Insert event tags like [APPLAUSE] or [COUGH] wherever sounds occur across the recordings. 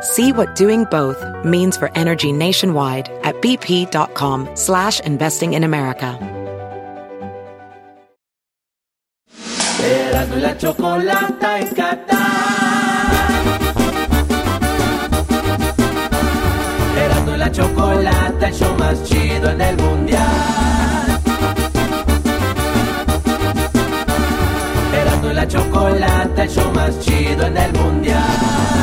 See what doing both means for energy nationwide at bp.com slash investing in America. Erasmo la la el show más chido en el mundial. La el show más chido en el mundial.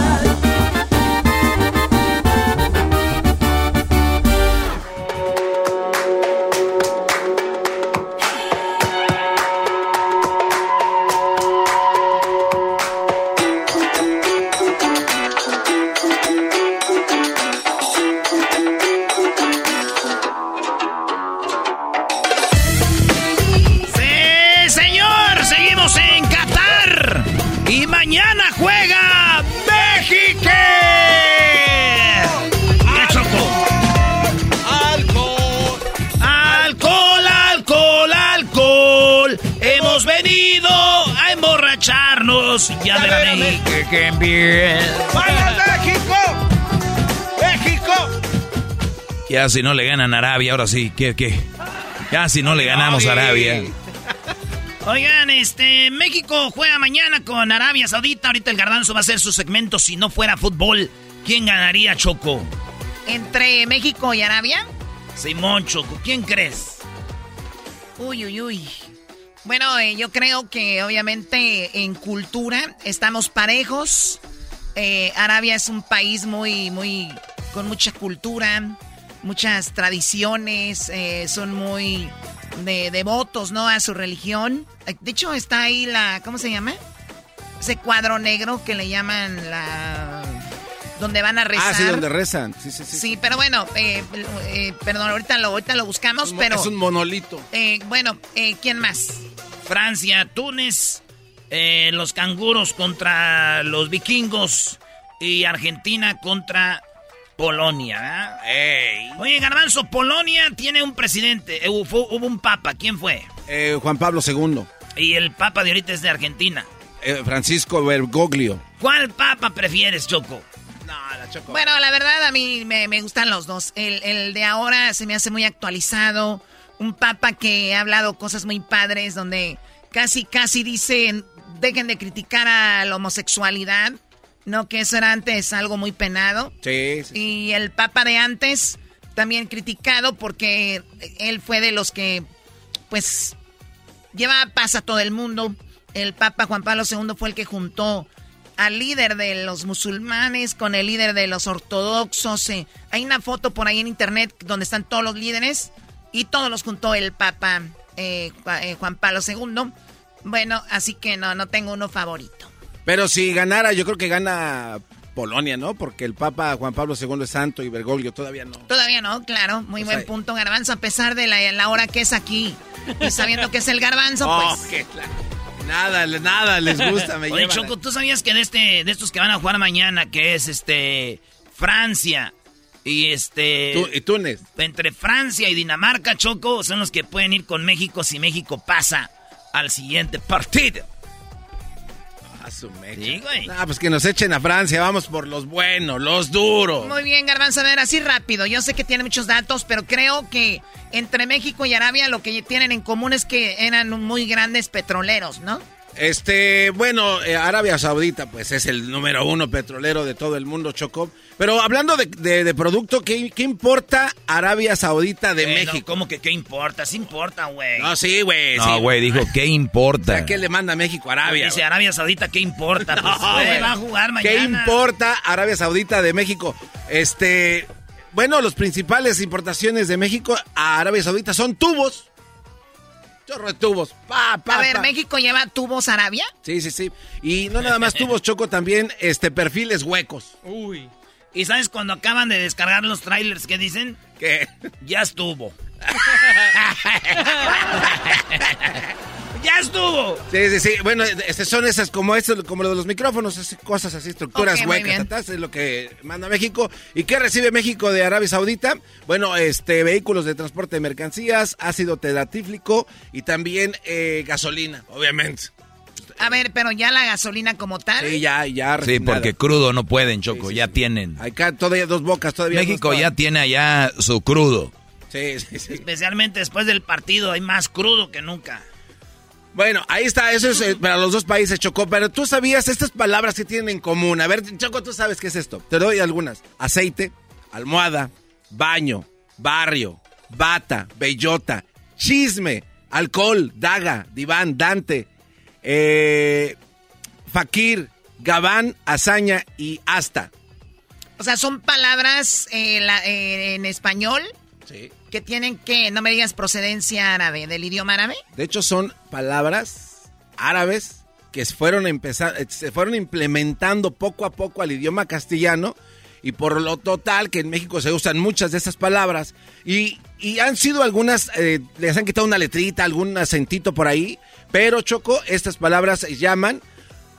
Emborracharnos. Ya verán ahí que, que bien. ¡Vamos, México! ¡México! Ya si no le ganan a Arabia, ahora sí, ¿qué, qué? Ya si no le ganamos a Arabia. Oigan, este, México juega mañana con Arabia Saudita. Ahorita el Garbanzo va a hacer su segmento. Si no fuera fútbol, ¿quién ganaría, Choco? ¿Entre México y Arabia? Simón, Choco, ¿quién crees? Uy, uy, uy. Bueno, eh, yo creo que obviamente en cultura estamos parejos. Eh, Arabia es un país muy, muy, con mucha cultura, muchas tradiciones, eh, son muy de, devotos, ¿no? A su religión. Eh, De hecho, está ahí la, ¿cómo se llama? Ese cuadro negro que le llaman la... Donde van a rezar. Ah, sí, donde rezan. Sí, sí, sí. Sí, pero bueno, eh, eh, perdón, ahorita lo, ahorita lo buscamos, Es pero... Es un monolito. eh, bueno, ¿quién más? Francia, Túnez, los canguros contra los vikingos y Argentina contra Polonia. ¿eh? Oye, Garbanzo, Polonia tiene un presidente, hubo, hubo un papa, ¿quién fue? Juan Pablo II. Y el papa de ahorita es de Argentina. Francisco Bergoglio. ¿Cuál papa prefieres, Choco? No, la Choco. Bueno, la verdad a mí me, me gustan los dos. El, el de ahora se me hace muy actualizado. Un papa que ha hablado cosas muy padres donde casi, casi dicen, dejen de criticar a la homosexualidad. No, que eso era antes algo muy penado. Sí, sí. Y el papa de antes, también criticado porque él fue de los que, pues, lleva paz a todo el mundo. El papa Juan Pablo II fue el que juntó al líder de los musulmanes con el líder de los ortodoxos. eh. Hay una foto por ahí en internet donde están todos los líderes y todos los juntó el papa eh, eh, Juan Pablo II. Bueno, así que no, no tengo uno favorito. Pero si ganara, yo creo que gana Polonia, ¿no? Porque el Papa Juan Pablo II es santo y Bergoglio todavía no. Todavía no, claro, muy O buen punto, Garbanzo, a pesar de la, la hora que es aquí. Y sabiendo que es el Garbanzo, [LAUGHS] Oh, pues. qué la- Nada, nada les gusta, me Oye. Choco, ¿tú sabías que de este, de estos que van a jugar mañana, que es este Francia y este Tú- y Túnez. entre Francia y Dinamarca, Choco, son los que pueden ir con México si México pasa al siguiente partido. A su mecha. Sí, güey. Ah, pues que nos echen a Francia, vamos por los buenos, los duros. Muy bien, Garbanzo, a ver, así rápido. Yo sé que tiene muchos datos, pero creo que entre México y Arabia lo que tienen en común es que eran muy grandes petroleros, ¿no? Este, bueno, eh, Arabia Saudita, pues es el número uno petrolero de todo el mundo, Choco. Pero hablando de, producto, ¿qué, importa Arabia Saudita de México? ¿Cómo que qué importa? Sí importa, güey. No, sí, güey. No, güey, dijo, ¿qué importa? ¿Qué le manda a México Arabia? Dice Arabia Saudita, ¿qué importa? [LAUGHS] Pues, va a jugar mañana. ¿Qué importa Arabia Saudita de México? Este, bueno, los principales importaciones de México a Arabia Saudita son tubos. Chorro de tubos. Pa, a ver, ¿México lleva tubos Arabia? Sí, sí, sí. Y no nada más tubos, Choco, también este, perfiles huecos. Uy. ¿Y sabes cuando acaban de descargar los trailers que dicen? Que ya estuvo. [LAUGHS] ¡Ya estuvo! Sí, sí, sí. Bueno, este, son esas como esto, como lo de los micrófonos, cosas así, estructuras huecas, es lo que manda México. ¿Y qué recibe México de Arabia Saudita? Bueno, este, vehículos de transporte de mercancías, ácido tedatíflico y también eh, gasolina, obviamente. A ver, pero ya la gasolina como tal. Sí, ya, ya. Sí, porque crudo no pueden, Choco, ya tienen. Acá todavía dos bocas, todavía. México ya tiene allá su crudo. Sí, sí, sí. Especialmente después del partido hay más crudo que nunca. Bueno, ahí está, eso es eh, [LAUGHS] para los dos países, Choco. Pero tú sabías estas palabras que tienen en común. A ver, Choco, tú sabes qué es esto. Te doy algunas. Aceite, almohada, baño, barrio, bata, bellota, chisme, alcohol, daga, diván, dante, eh, fakir, gabán, hazaña y hasta. O sea, son palabras eh, en español. Sí que tienen que, no me digas procedencia árabe, del idioma árabe. De hecho, son palabras árabes que fueron, empezar, se fueron implementando poco a poco al idioma castellano y por lo total que en México se usan muchas de esas palabras y, han sido algunas, eh, les han quitado una letrita, algún acentito por ahí, pero Choco, estas palabras se llaman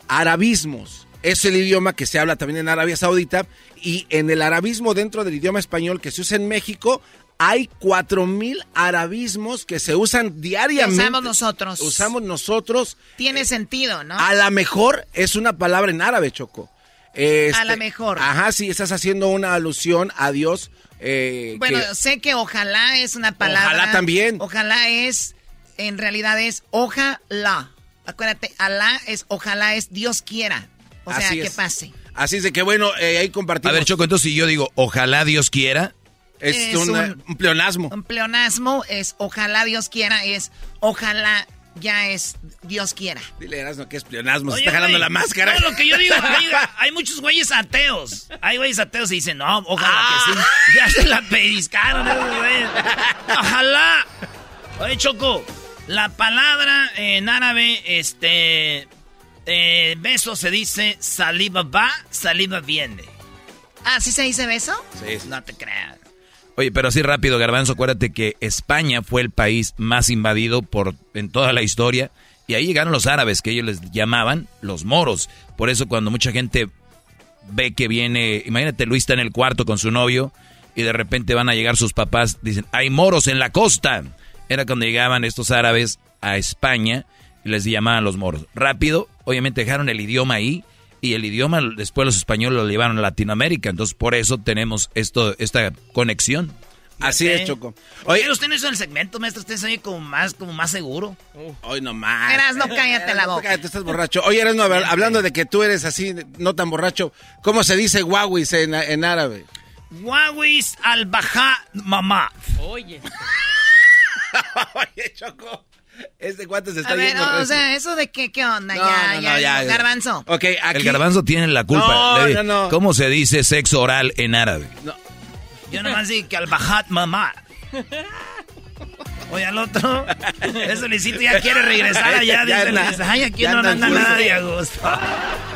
arabismos. Es el idioma que se habla también en Arabia Saudita y en el arabismo dentro del idioma español que se usa en México hay cuatro mil arabismos que se usan diariamente. Usamos nosotros. Usamos nosotros. Tiene sentido, ¿no? A lo mejor es una palabra en árabe, Choco. a lo este, mejor. Ajá, sí, estás haciendo una alusión a Dios. Eh, bueno, sé que ojalá es una palabra. Ojalá también. Ojalá es, en realidad es ojalá. Acuérdate, Alá es ojalá es Dios quiera. O sea, que pase. Así es de que bueno, eh, ahí compartimos. A ver, Choco, entonces si yo digo ojalá Dios quiera, es, un, pleonasmo. Un pleonasmo es ojalá Dios quiera, es ojalá ya es Dios quiera. Dile, Erasmo, que es pleonasmo, se está jalando la máscara. No, lo que yo digo, [LAUGHS] hay, muchos güeyes ateos. Hay güeyes ateos y dicen, no, ojalá que sí. Ah. [LAUGHS] Ya se la pediscaron Ojalá. Oye, Choco, la palabra en árabe, este, eh, beso se dice saliva va, saliva viene. ¿Ah, sí se dice beso? Sí. No te creas. Oye, pero así rápido, Garbanzo, acuérdate que España fue el país más invadido por en toda la historia y ahí llegaron los árabes que ellos les llamaban los moros. Por eso cuando mucha gente ve que viene, imagínate Luis está en el cuarto con su novio y de repente van a llegar sus papás, dicen, "Hay moros en la costa." Era cuando llegaban estos árabes a España y les llamaban los moros. Rápido, obviamente dejaron el idioma ahí y el idioma después los españoles lo llevaron a Latinoamérica. Entonces por eso tenemos esto, esta conexión. Así es, Choco. Oye, usted no hizo el segmento, maestro. Usted se oye como más, como más seguro. Hoy no más. Eras, no cállate la boca. Cállate, estás borracho. Oye, Eras, no, hablando de que tú eres así, no tan borracho, ¿cómo se dice guaguis en, en árabe? Guaguis al baja mamá. Oye. [LAUGHS] Oye, Choco. Este cuate se está a ver, o sea, eso de qué, qué onda, ya, ya, ya, garbanzo. Okay, El garbanzo tiene la culpa. No, no, ¿Cómo se dice sexo oral en árabe? No. Yo nomás digo que al bajat mamá. Oye, al otro, ese Luisito ya quiere regresar [LAUGHS] allá. dice, ay, aquí no anda nada de gusto.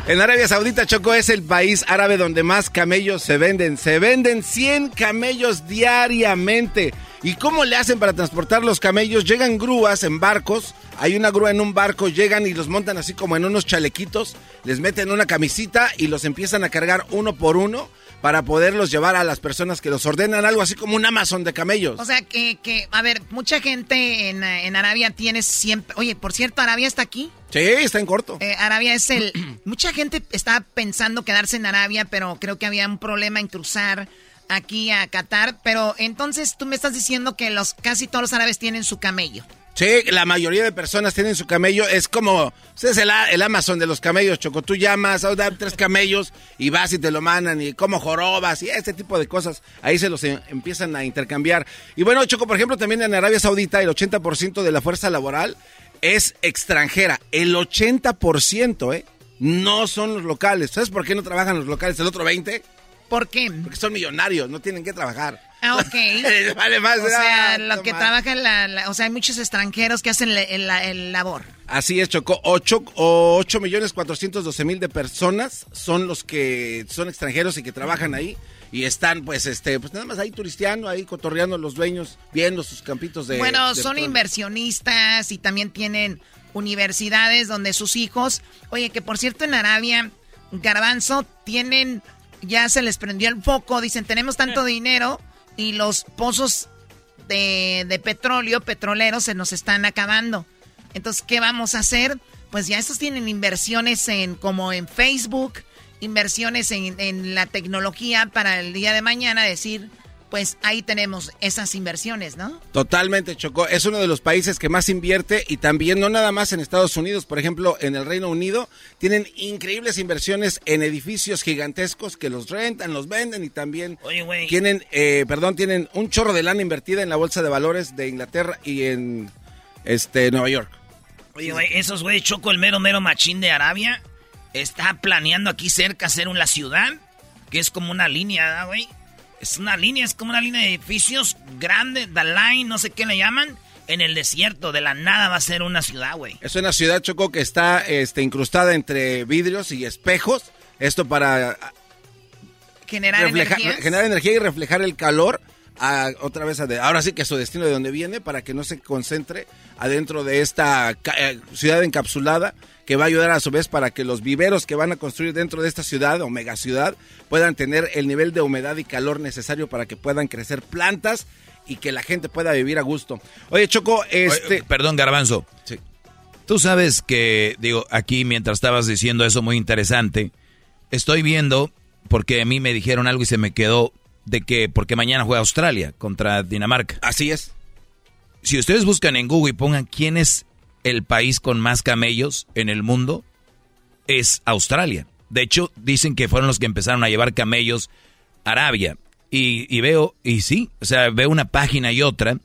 En Arabia Saudita, Choco, es el país árabe donde más camellos se venden. Se venden 100 camellos diariamente. ¿Y cómo le hacen para transportar los camellos? Llegan grúas en barcos, hay una grúa en un barco, llegan y los montan así como en unos chalequitos, les meten una camisita y los empiezan a cargar uno por uno para poderlos llevar a las personas que los ordenan, algo así como un Amazon de camellos. O sea, que, que a ver, mucha gente en, en Arabia tiene siempre... Oye, por cierto, Arabia está aquí. Sí, está en corto. Eh, Arabia es el... [CLEARS THROAT] mucha gente está pensando quedarse en Arabia, pero creo que había un problema en cruzar aquí a Qatar, pero entonces tú me estás diciendo que los casi todos los árabes tienen su camello. Sí, la mayoría de personas tienen su camello. Es como, es el, Amazon de los camellos, Choco. Tú llamas, oh, tres camellos y vas y te lo mandan y como jorobas y este tipo de cosas. Ahí se los em, empiezan a intercambiar. Y bueno, Choco, por ejemplo, también en Arabia Saudita el 80% de la fuerza laboral es extranjera. El 80%, ¿eh? No son los locales. ¿Sabes por qué no trabajan los locales? El otro 20%. ¿Por qué? Porque son millonarios, no tienen que trabajar. Ah, ok. [LAUGHS] vale más. O sea, lo que trabajan, la, o sea, hay muchos extranjeros que hacen el, labor. Así es, Chocó. 8, 8 millones 412 mil de personas son los que son extranjeros y que trabajan ahí. Y están, pues, este, pues nada más ahí turisteando, ahí cotorreando los dueños, viendo sus campitos de... Bueno, son inversionistas y también tienen universidades donde sus hijos... Oye, que por cierto en Arabia, Garbanzo, tienen... Ya se les prendió el foco, dicen, tenemos tanto [LAUGHS] dinero y los pozos de, petróleo, petroleros, se nos están acabando. Entonces, ¿qué vamos a hacer? Pues ya estos tienen inversiones en como en Facebook, inversiones en, en la tecnología para el día de mañana decir, pues ahí tenemos esas inversiones, ¿no? Totalmente, Chocó. Es uno de los países que más invierte y también no nada más en Estados Unidos, por ejemplo, en el Reino Unido tienen increíbles inversiones en edificios gigantescos que los rentan, los venden y también tienen, eh, perdón, tienen un chorro de lana invertida en la bolsa de valores de Inglaterra y en este Nueva York. Oye, güey, esos güey, Choco, el mero mero machín de Arabia, está planeando aquí cerca hacer una ciudad que es como una línea, güey es una línea, es como una línea de edificios grande, the line, no sé qué le llaman. En el desierto, de la nada va a ser una ciudad, güey. Es una ciudad, Choco, que está este, incrustada entre vidrios y espejos. Esto para generar energía. Generar energía y reflejar el calor a, otra vez, a ahora sí que a su destino de donde viene, para que no se concentre adentro de esta eh, ciudad encapsulada que va a ayudar a su vez para que los viveros que van a construir dentro de esta ciudad o megaciudad puedan tener el nivel de humedad y calor necesario para que puedan crecer plantas y que la gente pueda vivir a gusto. Oye, Choco, este... perdón, Garbanzo. Sí. Tú sabes que, digo, aquí mientras estabas diciendo eso muy interesante, estoy viendo, porque a mí me dijeron algo y se me quedó, de que, porque mañana juega Australia contra Dinamarca. Así es. Si ustedes buscan en Google y pongan quién es el país con más camellos en el mundo es Australia. De hecho, dicen que fueron los que empezaron a llevar camellos a Arabia. Y, veo, y sí, o sea, veo una página y otra,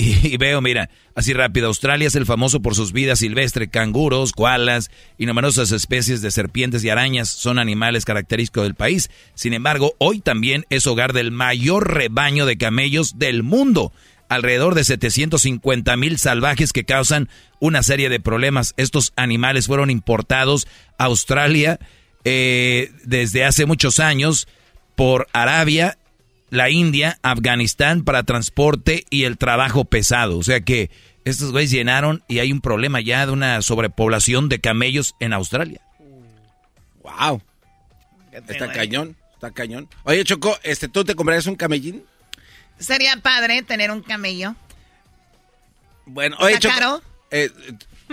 y, veo, mira, así rápido, Australia es el famoso por sus vidas silvestres, canguros, koalas y numerosas especies de serpientes y arañas son animales característicos del país. Sin embargo, hoy también es hogar del mayor rebaño de camellos del mundo alrededor de 750 mil salvajes que causan una serie de problemas. Estos animales fueron importados a Australia eh, desde hace muchos años por Arabia, la India, Afganistán para transporte y el trabajo pesado. O sea que estos güeyes llenaron y hay un problema ya de una sobrepoblación de camellos en Australia. Wow. Está cañón, está cañón. Oye, Choco, este, ¿tú te comprarías un camellín? Sería padre tener un camello. Bueno, oye, ¿Está caro? Eh,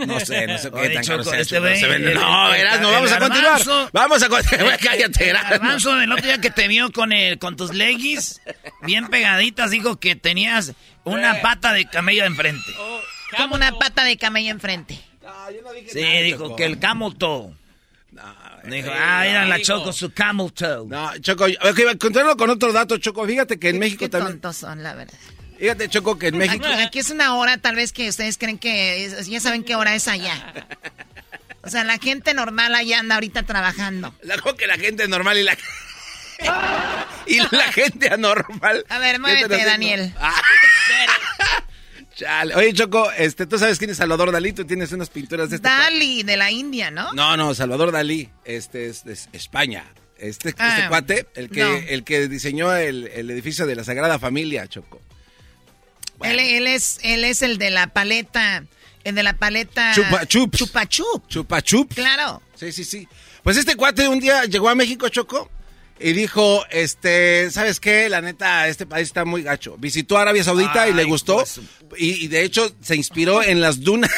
no sé, no sé [LAUGHS] qué tan caro sea. Este no, se vende. no, verás, no, vamos a continuar. Vamos a continuar. [LAUGHS] Cállate, Garbanzo, el otro día que te vio con, el, con tus leggings bien pegaditas, dijo que tenías una pata de camello enfrente. Oh, Como una pata de camello enfrente. No, yo no dije sí, dijo que el camel toe. Dijo, ah, era la Choco, su camel toe. No, Choco, ok, continuando con otro dato, Choco. Fíjate que en México qué también. tontos son, la verdad. Fíjate, Choco, que en México. Aquí, es una hora, tal vez que ustedes creen que ya saben qué hora es allá. O sea, la gente normal allá anda ahorita trabajando. La que la gente normal y la. [LAUGHS] y la gente anormal. A ver, muévete, Daniel. [LAUGHS] Ah. Oye, Choco, este, ¿tú sabes quién es Salvador Dalí? Tú tienes unas pinturas de este Dalí, de la India, ¿no? No, no, Salvador Dalí, este es de España. Este, este ah, cuate, el que, el que diseñó el, edificio de la Sagrada Familia, Choco. Él, es, él es el de la paleta, el de la paleta... Chupa. Chupa Chup. Chupa Chup. Claro. Sí, sí, sí. Pues este cuate un día llegó a México, Choco, y dijo, este, ¿sabes qué? La neta, este país está muy gacho. Visitó Arabia Saudita y le gustó. Pues, y, de hecho se inspiró en las dunas.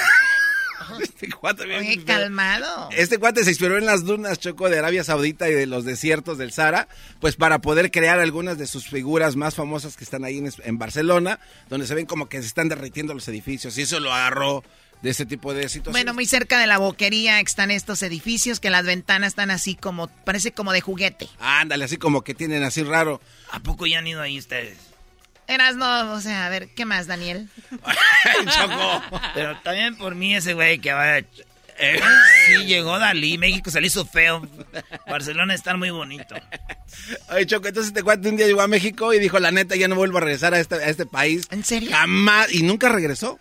[LAUGHS] Este cuate bien calmado. Este cuate se inspiró en las dunas Choco de Arabia Saudita y de los desiertos del Sahara, pues para poder crear algunas de sus figuras más famosas que están ahí en, Barcelona, donde se ven como que se están derritiendo los edificios. Y eso lo agarró de ese tipo de situaciones. Bueno, muy cerca de la boquería están estos edificios que las ventanas están así como, parece como de juguete. Ándale, así como que tienen así raro. ¿A poco ya han ido ahí ustedes? Eras no, o sea, a ver, ¿qué más, Daniel? [LAUGHS] Choco. Pero también por mí ese güey que va... Eh, sí, llegó Dalí, México se le hizo feo. Barcelona está muy bonito. Oye, Choco, entonces te cuento, un día llegó a México y dijo, la neta, ya no vuelvo a regresar a este, a este país. ¿En serio? Jamás, y nunca regresó.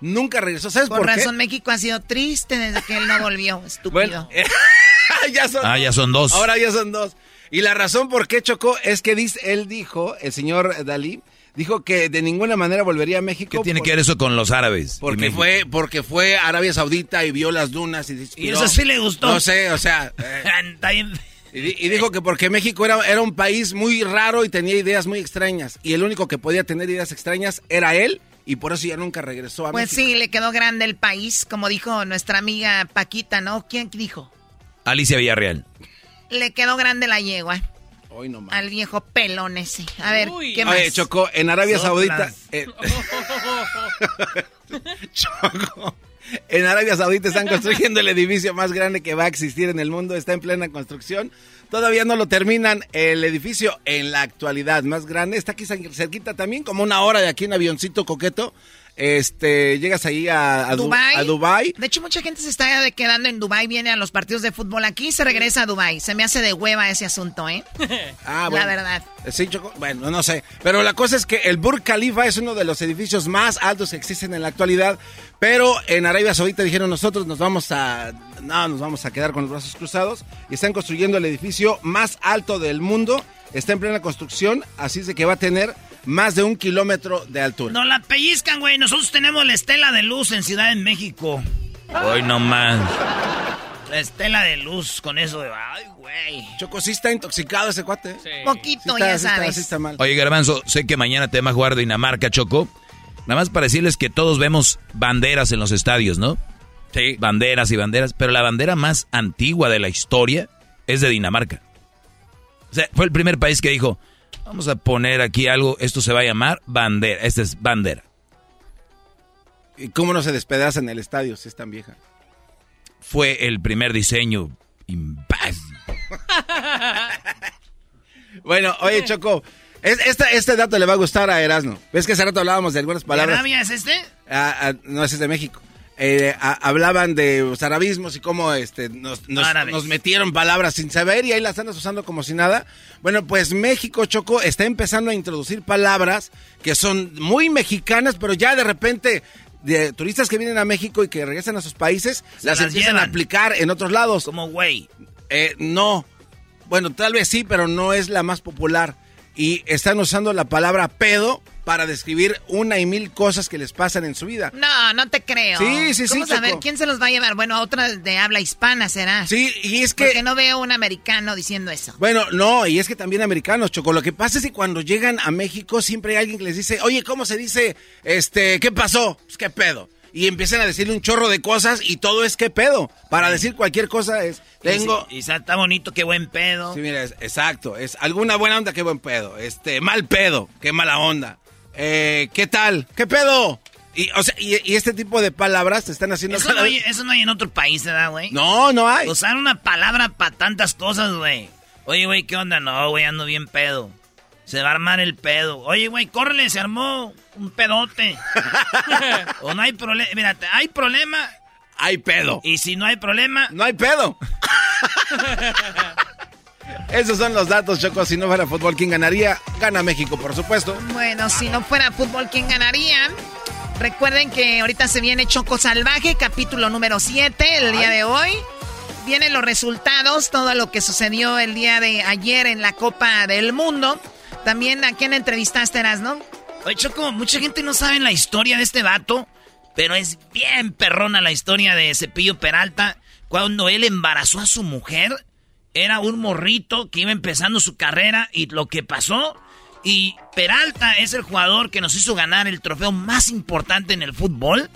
Nunca regresó. ¿Sabes por, por razón, México ha sido triste desde que él no volvió. [LAUGHS] Estúpido. [LAUGHS] ya son, ah, ya son dos. Ahora ya son dos. Y la razón por qué chocó es que dice, él dijo, el señor Dalí, dijo que de ninguna manera volvería a México. ¿Qué tiene que ver eso con los árabes? Porque fue, porque fue a Arabia Saudita y vio las dunas y Y eso sí le gustó. No sé, o sea. [LAUGHS] Eh, y, dijo que porque México era, era un país muy raro y tenía ideas muy extrañas. Y el único que podía tener ideas extrañas era él. Y por eso ya nunca regresó a pues México. Pues sí, le quedó grande el país, como dijo nuestra amiga Paquita, ¿no? ¿Quién dijo? Alicia Villarreal. Le quedó grande la yegua. Hoy no Al viejo pelón ese. A ver, ¿qué más? Oye, Choco, en Arabia Saudita. Eh, [LAUGHS] Choco. En Arabia Saudita están construyendo el edificio más grande que va a existir en el mundo. Está en plena construcción. Todavía no lo terminan. El edificio en la actualidad más grande está aquí cerquita también, como una hora de aquí en avioncito coqueto este, llegas ahí a, a, Dubai. De hecho, mucha gente se está quedando en Dubai, viene a los partidos de fútbol aquí y se regresa a Dubai. Se me hace de hueva ese asunto, ¿eh? [LAUGHS] ah, bueno. La verdad. Sí, bueno, no sé. Pero la cosa es que el Burj Khalifa es uno de los edificios más altos que existen en la actualidad. Pero en Arabia Saudita dijeron nosotros nos vamos a... No, nos vamos a quedar con los brazos cruzados. Y están construyendo el edificio más alto del mundo. Está en plena construcción, así es de que va a tener más de un kilómetro de altura. No la pellizcan, güey. Nosotros tenemos la estela de luz en Ciudad de México. Hoy no más. La estela de luz con eso de. Ay, güey. Choco, sí está intoxicado ese cuate. Sí. Poquito, ya sabes. está mal. Oye, Garbanzo, sé que mañana te vas a jugar Dinamarca, Choco. Nada más para decirles que todos vemos banderas en los estadios, ¿no? Sí. Banderas y banderas. Pero la bandera más antigua de la historia es de Dinamarca. O sea, fue el primer país que dijo Vamos a poner aquí algo, esto se va a llamar bandera, esta es bandera. ¿Y cómo no se despedaza en el estadio si es tan vieja? Fue el primer diseño. [LAUGHS] bueno, oye Choco, este dato le va a gustar a Erasmo. ¿Ves que hace rato hablábamos de algunas palabras? ¿De es este? Ah, ah, no, es de México. Eh, hablaban de los arabismos y cómo este, nos, metieron palabras sin saber y ahí las andas usando como si nada. Bueno, pues México, Choco, está empezando a introducir palabras que son muy mexicanas, pero ya de repente de turistas que vienen a México y que regresan a sus países, las, empiezan a aplicar en otros lados. Como güey. Eh, no. Bueno, tal vez sí, pero no es la más popular. Y están usando la palabra pedo para describir una y mil cosas que les pasan en su vida. No, no te creo. Sí, sí, sí. Vamos a ver quién se los va a llevar. Bueno, otra de habla hispana será. Sí, y es que. Porque no veo un americano diciendo eso. Bueno, no, y es que también americanos, Choco. Lo que pasa es que cuando llegan a México siempre hay alguien que les dice, oye, ¿cómo se dice? Este, ¿qué pasó? Pues qué pedo. Y empiezan a decirle un chorro de cosas y todo es qué pedo. Para decir cualquier cosa es, tengo... Y, está bonito, qué buen pedo. Sí, mira, exacto. Es alguna buena onda, qué buen pedo. Este, mal pedo, qué mala onda. Eh, ¿Qué tal? ¿Qué pedo? Y, o sea, y, este tipo de palabras se están haciendo... Eso, no hay, eso no hay en otro país, ¿verdad, güey? No, no hay. Usar una palabra para tantas cosas, güey. Oye, güey, ¿qué onda? No, güey, ando bien pedo. Se va a armar el pedo. Oye, güey, córrele, se armó un pedote. [LAUGHS] o no hay problema. Mira, hay problema. Hay pedo. Y si no hay problema. No hay pedo. [LAUGHS] Esos son los datos, Choco. Si no fuera fútbol, ¿quién ganaría? Gana México, por supuesto. Bueno, si no fuera fútbol, ¿quién ganaría? Recuerden que ahorita se viene Choco Salvaje, capítulo número 7, el día de hoy. Vienen los resultados, todo lo que sucedió el día de ayer en la Copa del Mundo. También a quién entrevistaste, no? Oye, Choco, mucha gente no sabe la historia de este vato, pero es bien perrona la historia de Cepillo Peralta. Cuando él embarazó a su mujer, era un morrito que iba empezando su carrera y lo que pasó. Y Peralta es el jugador que nos hizo ganar el trofeo más importante en el fútbol.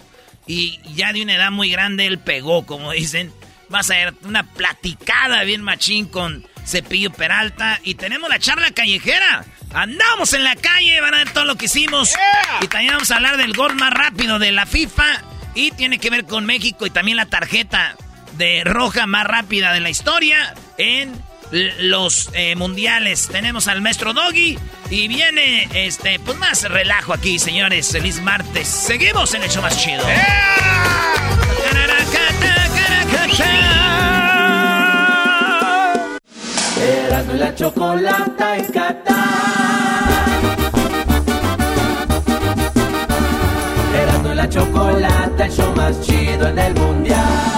Y ya de una edad muy grande él pegó, como dicen. Vas a ver una platicada bien machín con Cepillo Peralta. Y tenemos la charla callejera. Andamos en la calle, van a ver todo lo que hicimos. Y también vamos a hablar del gol más rápido de la FIFA. Y tiene que ver con México y también la tarjeta de roja más rápida de la historia en los eh, mundiales. Tenemos al maestro Doggy y viene este pues más relajo aquí, señores. Feliz martes. Seguimos en el show más chido. Erasmo la chocolata en Qatar. Erasmo la chocolata, el show más chido en el mundial.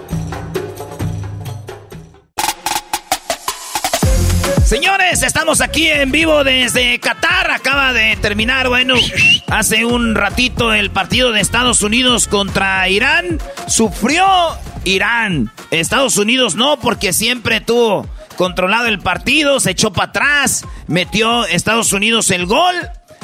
Señores, estamos aquí en vivo desde Qatar. Acaba de terminar, bueno, hace un ratito el partido de Estados Unidos contra Irán. Sufrió Irán. Estados Unidos no, porque siempre tuvo controlado el partido, se echó para atrás, metió Estados Unidos el gol,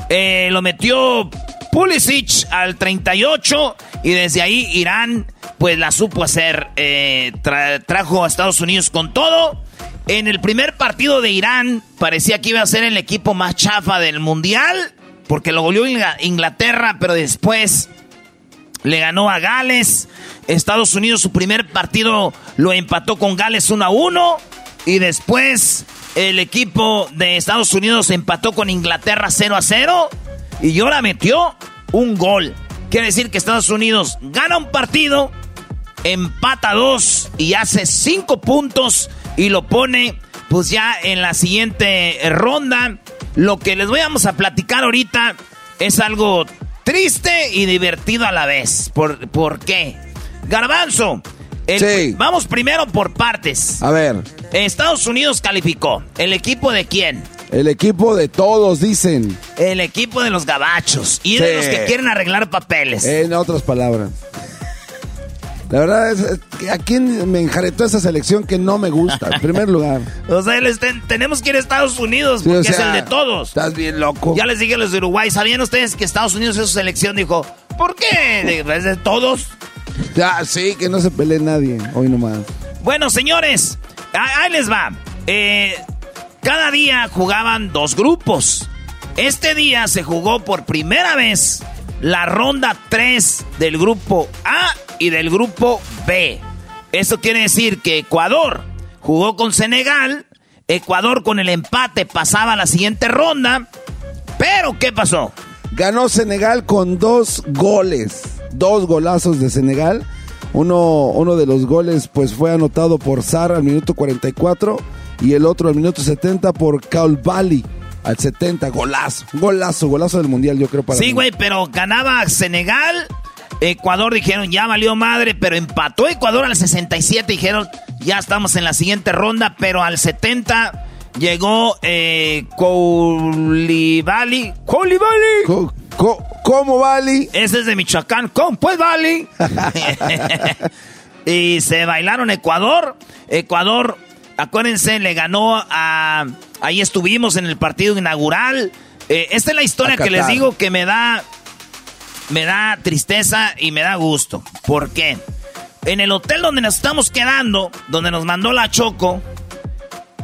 eh, lo metió Pulisic al 38 y desde ahí Irán pues la supo hacer, eh, tra- trajo a Estados Unidos con todo. En el primer partido de Irán parecía que iba a ser el equipo más chafa del mundial, porque lo goleó Ingla- Inglaterra, pero después le ganó a Gales. Estados Unidos su primer partido lo empató con Gales 1 a 1 y después el equipo de Estados Unidos empató con Inglaterra 0 a 0 y ahora metió un gol. Quiere decir que Estados Unidos gana un partido, empata dos y hace cinco puntos y lo pone pues ya en la siguiente ronda. Lo que les vamos a platicar ahorita es algo triste y divertido a la vez. ¿Por, por qué? Garbanzo. el- Sí. Vamos primero por partes. A ver, Estados Unidos calificó. ¿El equipo de quién? el equipo de todos dicen, El equipo de los gabachos. Y de los que quieren arreglar papeles. en otras palabras. La verdad es, es a quién me enjaretó esa selección que no me gusta, en primer lugar. [LAUGHS] O sea, tenemos que ir a Estados Unidos Sí, o porque es sea, el de todos. Estás bien loco. Ya les dije a los de Uruguay, ¿sabían ustedes que Estados Unidos es su selección? Dijo, ¿por qué? ¿Es de todos? Ya, sí, que no se pelee nadie, hoy nomás. Bueno, señores, ahí les va. Eh, cada día jugaban dos grupos. Este día se jugó por primera vez la ronda 3 del grupo A y del grupo B. Eso quiere decir que Ecuador jugó con Senegal, Ecuador con el empate pasaba a la siguiente ronda, pero ¿qué pasó? Ganó Senegal con dos goles, dos golazos de Senegal. Uno, uno de los goles pues fue anotado por Sar al minuto 44 y el otro al minuto 70 por Bali al 70. Golazo, golazo, golazo del mundial, yo creo para Sí, güey, pero ganaba Senegal. Ecuador dijeron, ya valió madre, pero empató Ecuador al 67. Dijeron, ya estamos en la siguiente ronda, pero al 70 llegó eh, Coulibaly. ¿Coulibaly? ¿Cómo Bali? Ese es de Michoacán. ¿Cómo pues Bali? [LAUGHS] [LAUGHS] y se bailaron Ecuador. Ecuador Acuérdense, le ganó a... Ahí estuvimos en el partido inaugural. Eh, esta es la historia que les digo que me da... Me da tristeza y me da gusto. ¿Por qué? En el hotel donde nos estamos quedando, donde nos mandó la Choco,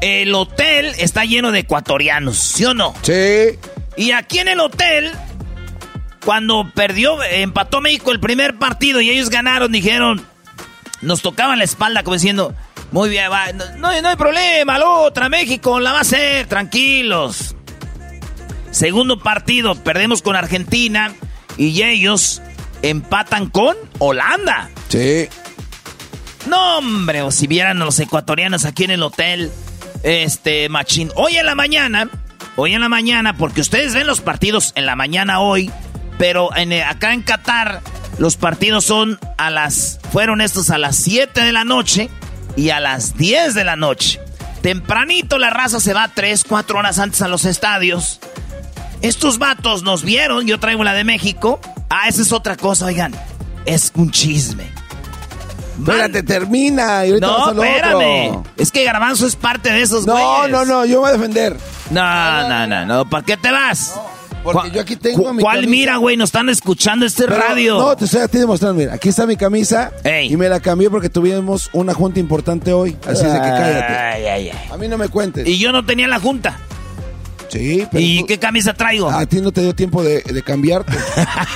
el hotel está lleno de ecuatorianos, ¿sí o no? Sí. Y aquí en el hotel, cuando perdió, empató México el primer partido y ellos ganaron, dijeron, nos tocaban la espalda como diciendo, muy bien, va. No, hay problema, la otra, México la va a hacer, tranquilos. Segundo partido, perdemos con Argentina y ellos empatan con Holanda. Sí. No, hombre, o si vieran a los ecuatorianos aquí en el hotel, este, machín. Hoy en la mañana, hoy en la mañana, porque ustedes ven los partidos en la mañana hoy, pero en, eh, acá en Qatar los partidos son a las, fueron estos a las 7 de la noche y a las 10 de la noche. Tempranito la raza se va 3, 4 horas antes a los estadios. Estos vatos nos vieron, yo traigo la de México. Ah, esa es otra cosa, oigan. Es un chisme. Espérate, termina. Y no, espérame. Es que Garbanzo es parte de esos No, güeyes. no, no, yo voy a defender. No, no, no, no. ¿Para qué te vas? Porque yo aquí tengo mi ¿Cuál mira, güey? Nos están escuchando este radio. No, te estoy a ti demostrando. Mira, aquí está mi camisa. Y me la cambié porque tuvimos una junta importante hoy. Así es de que cállate. Ay, ay, ay. A mí no me cuentes. Y yo no tenía la junta. Sí, pero ¿Y qué camisa traigo? A ti no te dio tiempo de, cambiarte.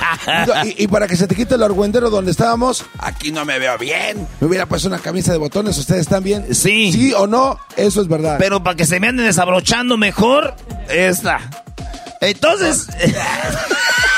[LAUGHS] y, para que se te quite el argüendero donde estábamos, aquí no me veo bien. Me hubiera puesto una camisa de botones, ¿ustedes están bien? Sí. Sí o no, eso es verdad. Pero para que se me anden desabrochando mejor, esta. Entonces. [LAUGHS]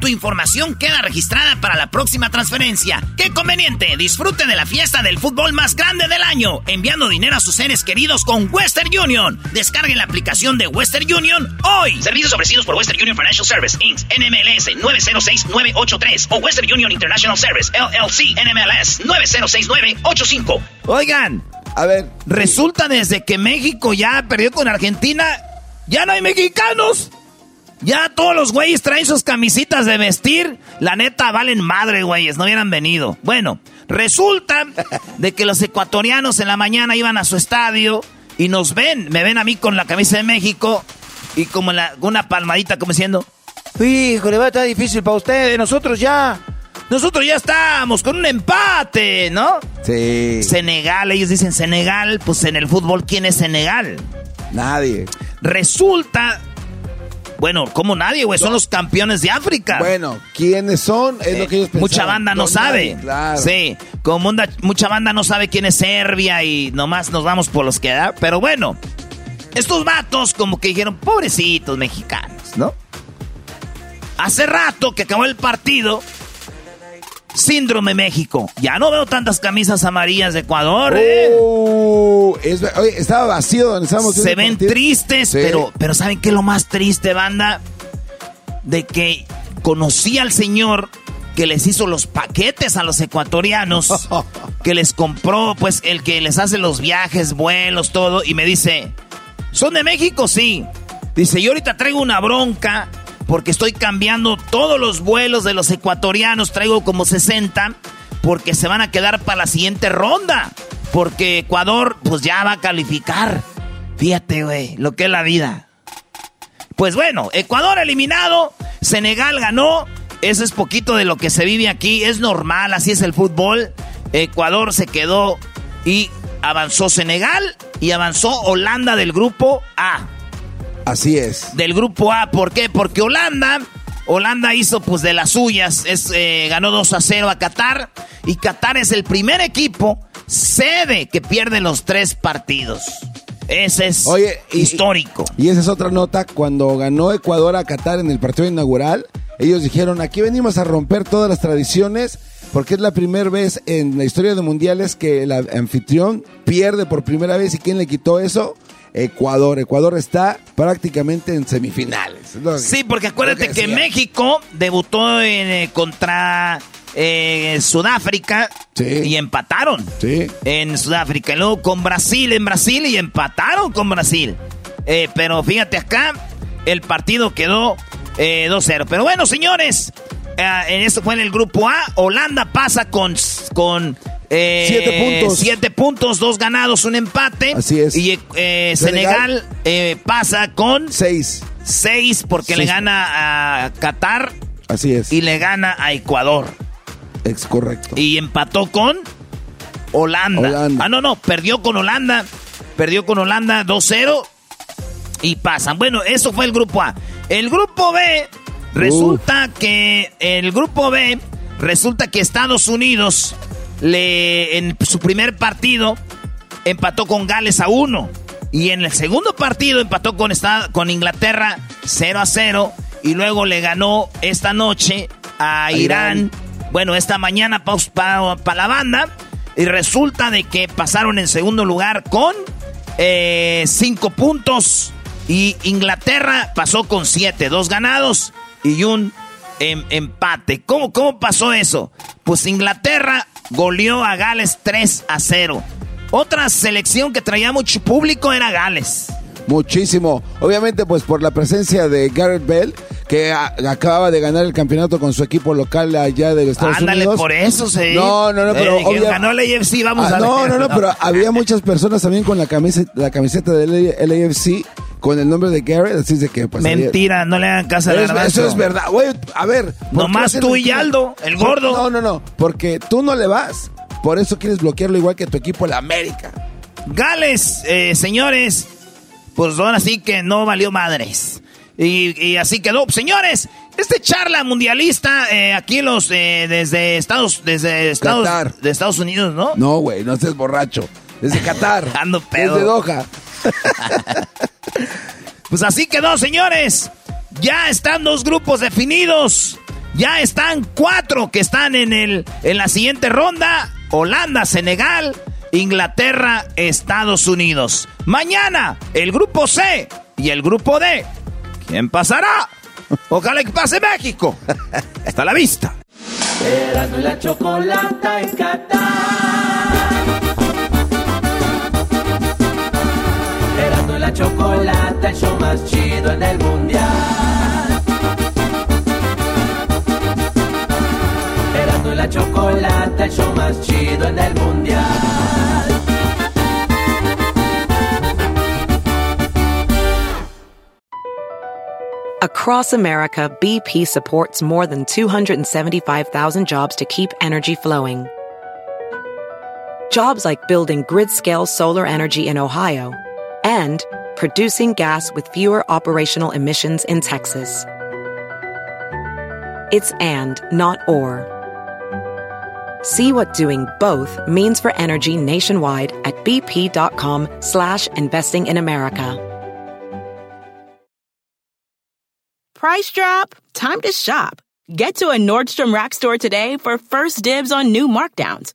tu información queda registrada para la próxima transferencia. ¡Qué conveniente! Disfrute de la fiesta del fútbol más grande del año, enviando dinero a sus seres queridos con Western Union. Descargue la aplicación de Western Union hoy. Servicios ofrecidos por Western Union Financial Service, Inc., NMLS 906983 o Western Union International Service, LLC, NMLS 906985. Oigan, a ver, resulta desde que México ya perdió con Argentina, ya no hay mexicanos. Ya todos los güeyes traen sus camisitas de vestir. La neta, valen madre, güeyes. No hubieran venido. Bueno, resulta de que los ecuatorianos en la mañana iban a su estadio y nos ven. Me ven a mí con la camisa de México y como una palmadita como diciendo... Híjole, va a estar difícil para ustedes. Nosotros ya... Nosotros ya estamos con un empate, ¿no? Sí. Senegal, ellos dicen Senegal. Pues en el fútbol, ¿quién es Senegal? Nadie. Resulta bueno, como nadie, güey, son los campeones de África. Bueno, ¿quiénes son? Es lo que ellos Mucha banda no, sabe. claro. Sí, como mucha banda no sabe quién es Serbia y nomás nos vamos por los que da. Pero bueno, estos vatos como que dijeron, pobrecitos mexicanos, ¿no? Hace rato que acabó el partido, Síndrome México. Ya no veo tantas camisas amarillas de Ecuador, ¿eh? Oye, estaba vacío donde estábamos. Se ven tristes, pero, pero ¿saben qué es lo más triste, banda? De que conocí al señor que les hizo los paquetes a los ecuatorianos, [LAUGHS] que les compró, pues, el que les hace los viajes, vuelos, todo, y me dice, ¿son de México? Sí. Dice, yo ahorita traigo una bronca porque estoy cambiando todos los vuelos de los ecuatorianos, traigo como 60, porque se van a quedar para la siguiente ronda, porque Ecuador, pues ya va a calificar. Fíjate, güey, lo que es la vida. Pues bueno, Ecuador eliminado, Senegal ganó, eso es poquito de lo que se vive aquí. Es normal, así es el fútbol. Ecuador se quedó y avanzó Senegal y avanzó Holanda del grupo A. Así es. Del grupo A, ¿por qué? Porque Holanda, Holanda hizo pues de las suyas, es, eh, ganó 2 a 0 a Qatar y Qatar es el primer equipo sede que pierde los tres partidos. Ese es histórico. Y, y esa es otra nota, cuando ganó Ecuador a Qatar en el partido inaugural, ellos dijeron, aquí venimos a romper todas las tradiciones porque es la primera vez en la historia de mundiales que el anfitrión pierde por primera vez y quién le quitó eso. Ecuador. Ecuador está prácticamente en semifinales. Sí, porque acuérdate que, México debutó en, eh, contra eh, Sudáfrica y empataron sí. en Sudáfrica. Y luego con Brasil en Brasil y empataron con Brasil. Eh, pero fíjate acá, el partido quedó 2-0. Eh, Pero bueno, señores, en esto fue en el grupo A. Holanda pasa con, con eh, siete puntos. Siete puntos, dos ganados, un empate. Así es. Y Senegal, pasa con seis. Seis porque le gana a Qatar. Así es. Y le gana a Ecuador. Es correcto. Y empató con Holanda. Holanda. Ah, no, no, perdió con Holanda. Perdió con Holanda 2-0 y pasan. Bueno, eso fue el grupo A. El grupo B, resulta que el grupo B, resulta que Estados Unidos le en su primer partido empató con Gales a 1 y en el segundo partido empató con, con Inglaterra 0 a 0 y luego le ganó esta noche a, Irán. Bueno, esta mañana para la banda y resulta de que pasaron en segundo lugar con 5 eh, puntos y Inglaterra pasó con siete, dos ganados y un em, empate. ¿Cómo, ¿Cómo pasó eso? Pues Inglaterra goleó a Gales 3 a 0. Otra selección que traía mucho público era Gales. Muchísimo. Obviamente, pues por la presencia de Garrett Bell, que acababa de ganar el campeonato con su equipo local allá de Estados Ándale, Unidos. por eso, sí. No, no, no, pero. Eh, ganó el AFC, vamos ah, a No, no, no, pero [LAUGHS] había muchas personas también con la camiseta, la camiseta del AFC con el nombre de Garrett, así de que... Pues, Mentira, no le hagan caso a Eso, eso es verdad. Güey, a ver... Nomás tú y Aldo, el gordo. No, no, no, porque tú no le vas. Por eso quieres bloquearlo igual que tu equipo, el América. Gales, eh, señores, pues ahora sí que no valió madres. Y, así quedó. Señores, este charla mundialista eh, aquí los eh, desde Estados desde Estados de Estados Unidos, ¿no? No, güey, no seas borracho. Desde Qatar. [LAUGHS] Ando pedo. Desde Doha. [LAUGHS] pues así quedó, señores. Ya están dos grupos definidos. Ya están cuatro que están en, el, en la siguiente ronda. Holanda, Senegal, Inglaterra, Estados Unidos. Mañana, el grupo C y el grupo D. ¿Quién pasará? Ojalá que pase México. Hasta la vista. la en la chocolata, el show más chido en el mundial. Erasmo y la chocolata, el show más chido en el mundial. Across America, BP supports more than 275,000 jobs to keep energy flowing. Jobs like building grid-scale solar energy in Ohio and producing gas with fewer operational emissions in Texas. It's and, not or. See what doing both means for energy nationwide at bp.com slash investing in America. Price drop? Time to shop. Get to a Nordstrom Rack store today for first dibs on new markdowns.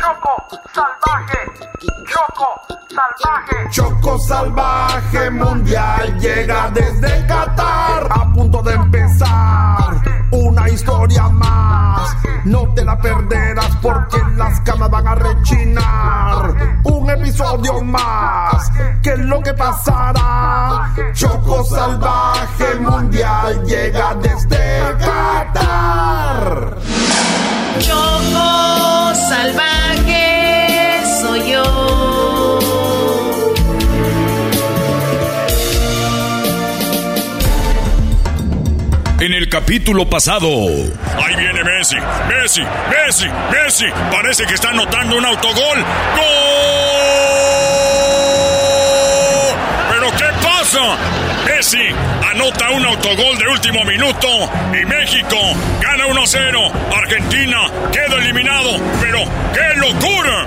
Choco salvaje, Choco salvaje. Choco salvaje mundial llega desde Qatar. A punto de empezar una historia más. No te la perderás porque las camas van a rechinar. Un episodio más. ¿Qué es lo que pasará? Choco salvaje mundial llega desde Qatar. Choco salvaje En el capítulo pasado. Ahí viene Messi, Messi, Messi, Messi. Parece que está anotando un autogol. ¡Gol! ¿Pero qué pasa? Messi anota un autogol de último minuto y México gana 1-0. Argentina queda eliminado. Pero ¡qué locura!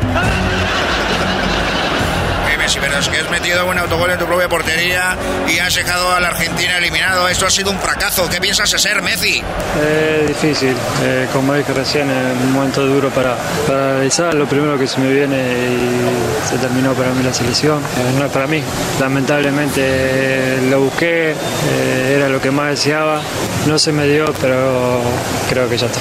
Messi, pero es que has metido un autogol en tu propia portería y has dejado a la Argentina eliminado. Esto ha sido un fracaso. ¿Qué piensas ser Messi? Es difícil, eh, como dije recién, es un momento duro para, para analizar. Lo primero que se me viene y se terminó para mí la selección. Eh, no es para mí. Lamentablemente eh, lo busqué, eh, era lo que más deseaba. No se me dio, pero creo que ya está.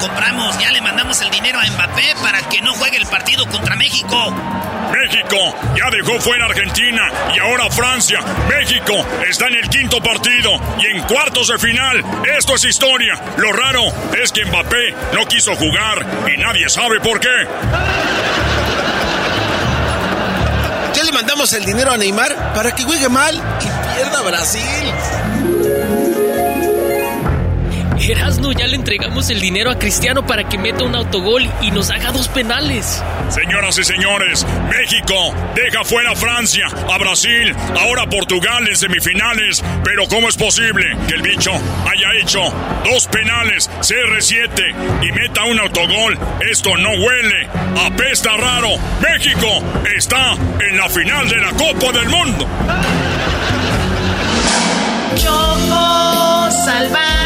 Compramos. Ya le mandamos el dinero a Mbappé para que no juegue el partido contra México. México ya dejó fuera a Argentina y ahora Francia. México está en el quinto partido y en cuartos de final. Esto es historia. Lo raro es que Mbappé no quiso jugar y nadie sabe por qué. Ya le mandamos el dinero a Neymar para que juegue mal y pierda Brasil. Erasno, ya le entregamos el dinero a Cristiano para que meta un autogol y nos haga dos penales. Señoras y señores, México deja fuera a Francia, a Brasil, ahora Portugal en semifinales. Pero ¿cómo es posible que el bicho haya hecho dos penales, CR7 y meta un autogol? Esto no huele, apesta raro. México está en la final de la Copa del Mundo. Choco salvaje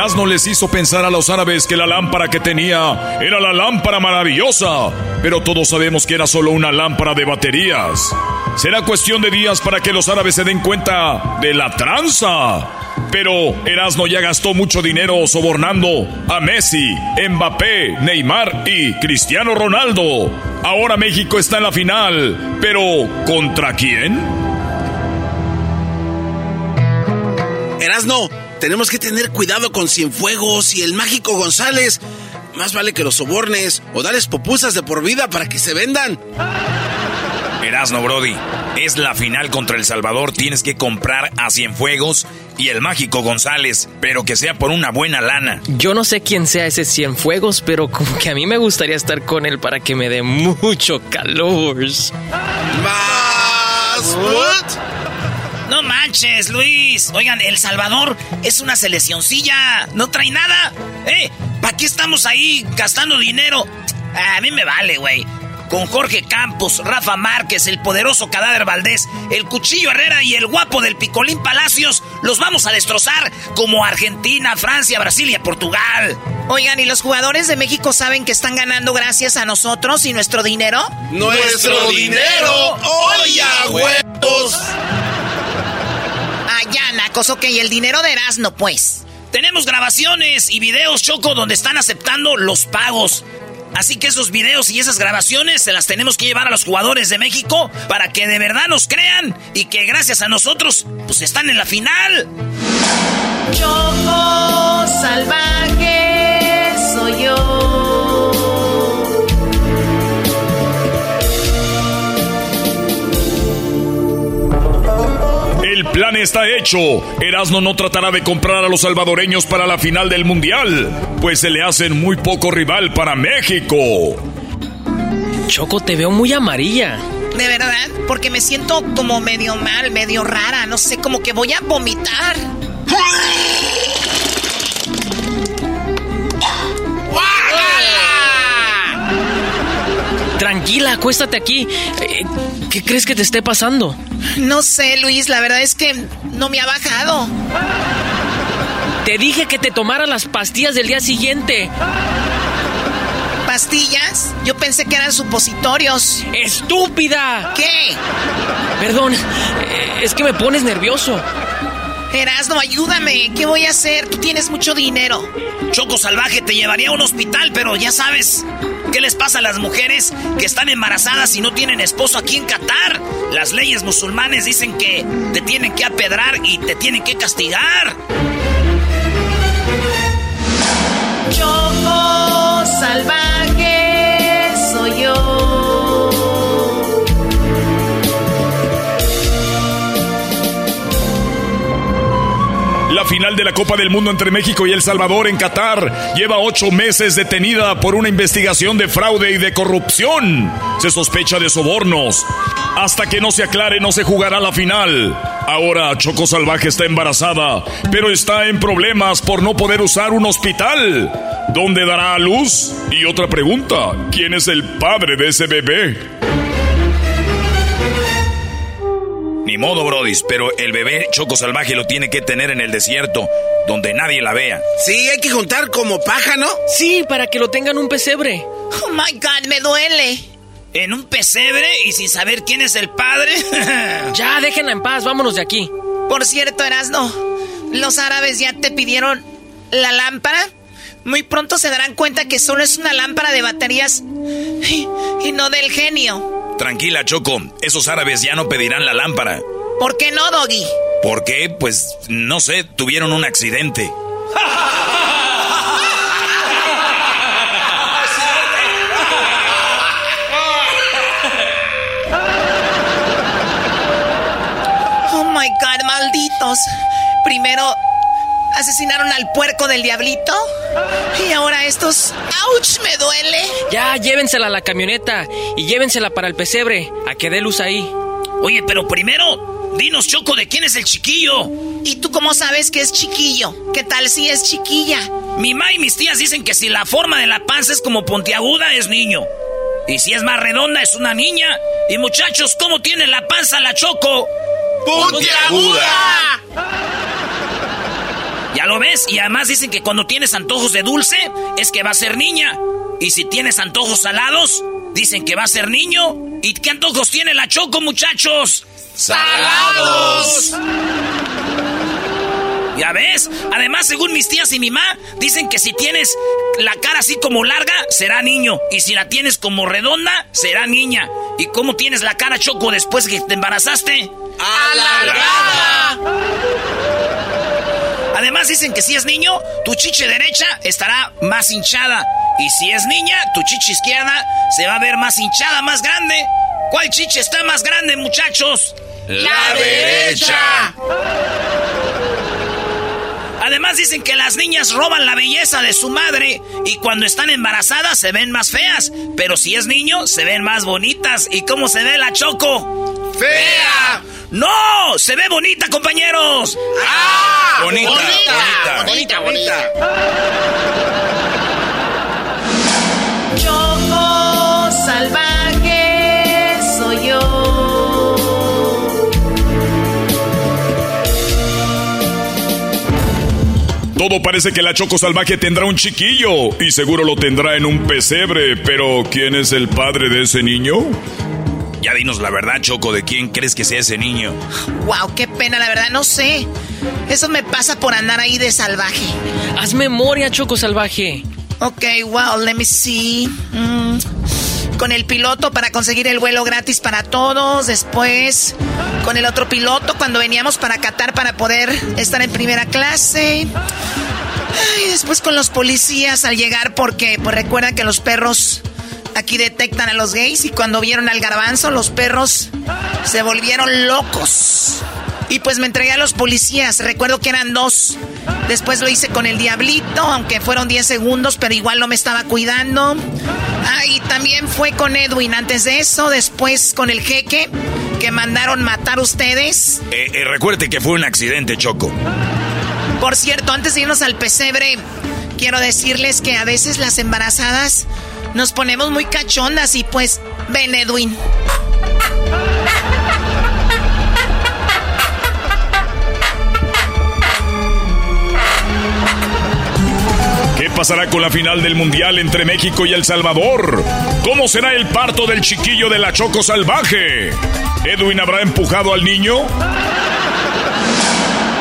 Erasmo les hizo pensar a los árabes que la lámpara que tenía era la lámpara maravillosa, pero todos sabemos que era solo una lámpara de baterías. Será cuestión de días para que los árabes se den cuenta de la tranza. Pero Erasmo ya gastó mucho dinero sobornando a Messi, Mbappé, Neymar y Cristiano Ronaldo. Ahora México está en la final, pero ¿contra quién? Erasno, tenemos que tener cuidado con Cienfuegos y el mágico González. Más vale que los sobornes o dales popusas de por vida para que se vendan. Erasno, Brody. Es la final contra El Salvador. Tienes que comprar a Cienfuegos y el mágico González, pero que sea por una buena lana. Yo no sé quién sea ese Cienfuegos, pero como que a mí me gustaría estar con él para que me dé mucho calor. ¿Más? No manches, Luis. Oigan, El Salvador es una seleccioncilla. No trae nada. ¿Eh? ¿Para qué estamos ahí gastando dinero? A mí me vale, güey. Con Jorge Campos, Rafa Márquez, el poderoso Cadáver Valdés, el Cuchillo Herrera y el guapo del Picolín Palacios, los vamos a destrozar como Argentina, Francia, Brasil y a Portugal. Oigan, ¿y los jugadores de México saben que están ganando gracias a nosotros y nuestro dinero? ¡Nuestro dinero! ¡Oye, huevos! Ya, Nacos, ok, el dinero de Erasmo, pues. Tenemos grabaciones y videos, Choco, donde están aceptando los pagos. Así que esos videos y esas grabaciones se las tenemos que llevar a los jugadores de México para que de verdad nos crean y que gracias a nosotros, pues están en la final. Choco El plan está hecho. Erasmo no tratará de comprar a los salvadoreños para la final del Mundial, pues se le hacen muy poco rival para México. Choco, te veo muy amarilla. ¿De verdad? Porque me siento como medio mal, medio rara, no sé, como que voy a vomitar. Tranquila, acuéstate aquí. Eh, ¿Qué crees que te esté pasando? No sé, Luis, la verdad es que no me ha bajado. Te dije que te tomara las pastillas del día siguiente. ¿Pastillas? Yo pensé que eran supositorios. ¡Estúpida! ¿Qué? Perdón, eh, es que me pones nervioso. Erasno, ayúdame. ¿Qué voy a hacer? Tú tienes mucho dinero. Choco Salvaje te llevaría a un hospital, pero ya sabes, ¿Qué les pasa a las mujeres que están embarazadas y no tienen esposo aquí en Qatar? Las leyes musulmanes dicen que te tienen que apedrar y te tienen que castigar. Choco salvaje La final de la Copa del Mundo entre México y El Salvador en Qatar lleva ocho meses detenida por una investigación de fraude y de corrupción. Se sospecha de sobornos. Hasta que no se aclare no se jugará la final. Ahora Choco Salvaje está embarazada, pero está en problemas por no poder usar un hospital. ¿Dónde dará a luz? Y otra pregunta, ¿quién es el padre de ese bebé? Modo, Brodis, pero el bebé choco salvaje lo tiene que tener en el desierto, donde nadie la vea. Sí, hay que juntar como paja, ¿no? Sí, para que lo tengan un pesebre. Oh my god, me duele. ¿En un pesebre y sin saber quién es el padre? [LAUGHS] [LAUGHS] ya, déjenla en paz, vámonos de aquí. Por cierto, Erasno, los árabes ya te pidieron la lámpara. Muy pronto se darán cuenta que solo es una lámpara de baterías y, y no del genio. Tranquila, Choco. Esos árabes ya no pedirán la lámpara. ¿Por qué no, Doggy? ¿Por qué? Pues no sé, tuvieron un accidente. Oh my god, malditos. Primero asesinaron al puerco del diablito. Y ahora estos. ¡Auch! Me duele. Ya, llévensela a la camioneta y llévensela para el pesebre, a que dé luz ahí. Oye, pero primero, dinos, Choco, de quién es el chiquillo. ¿Y tú cómo sabes que es chiquillo? ¿Qué tal si es chiquilla? Mi ma y mis tías dicen que si la forma de la panza es como puntiaguda, es niño. Y si es más redonda, es una niña. Y muchachos, ¿cómo tiene la panza la Choco? ¡Puntiaguda! ¿Ya lo ves? Y además dicen que cuando tienes antojos de dulce, es que va a ser niña. Y si tienes antojos salados, dicen que va a ser niño. ¿Y qué antojos tiene la Choco, muchachos? ¡Salados! ¿Ya ves? Además, según mis tías y mi mamá, dicen que si tienes la cara así como larga, será niño. Y si la tienes como redonda, será niña. ¿Y cómo tienes la cara, Choco, después que te embarazaste? ¡Alargada! Además dicen que si es niño, tu chiche derecha estará más hinchada. Y si es niña, tu chiche izquierda se va a ver más hinchada, más grande. ¿Cuál chiche está más grande, muchachos? ¡La derecha! Además dicen que las niñas roban la belleza de su madre y cuando están embarazadas se ven más feas, pero si es niño se ven más bonitas. ¿Y cómo se ve la Choco? ¡Fea! ¡No! ¡Se ve bonita, compañeros! ¡Ah! Bonita, bonita. Bonita, bonita. Choco Todo parece que la Choco Salvaje tendrá un chiquillo y seguro lo tendrá en un pesebre, pero ¿quién es el padre de ese niño? Ya dinos la verdad, Choco, ¿de quién crees que sea ese niño? Wow, qué pena, la verdad, no sé. Eso me pasa por andar ahí de salvaje. Haz memoria, Choco Salvaje. Ok, wow, let me see. Mm, Con el piloto para conseguir el vuelo gratis para todos. Después, con el otro piloto cuando veníamos para Qatar para poder estar en primera clase. Y después con los policías al llegar porque pues que los perros aquí detectan a los gays y cuando vieron al garbanzo los perros se volvieron locos. Y pues me entregué a los policías. Recuerdo que eran dos. Después lo hice con el diablito, aunque fueron 10 segundos, pero igual no me estaba cuidando. Ah, y también fue con Edwin antes de eso. Después con el jeque que mandaron matar ustedes. Eh, eh, recuerde que fue un accidente, Choco. Por cierto, antes de irnos al pesebre, quiero decirles que a veces las embarazadas nos ponemos muy cachondas y pues, ven Edwin. Pasará con la final del Mundial entre México y El Salvador? ¿Cómo será el parto del chiquillo de la Choco Salvaje? ¿Edwin habrá empujado al niño?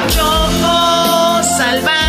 Choco Salvaje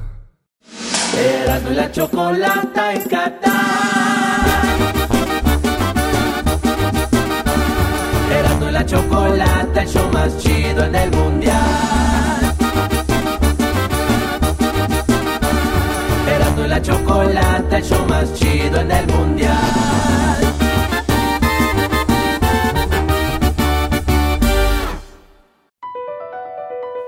Erasmo y la chocolata en Qatar. Erasmo y la chocolata, el show más chido en el mundial. Erasmo y la chocolata, el show más chido en el mundial.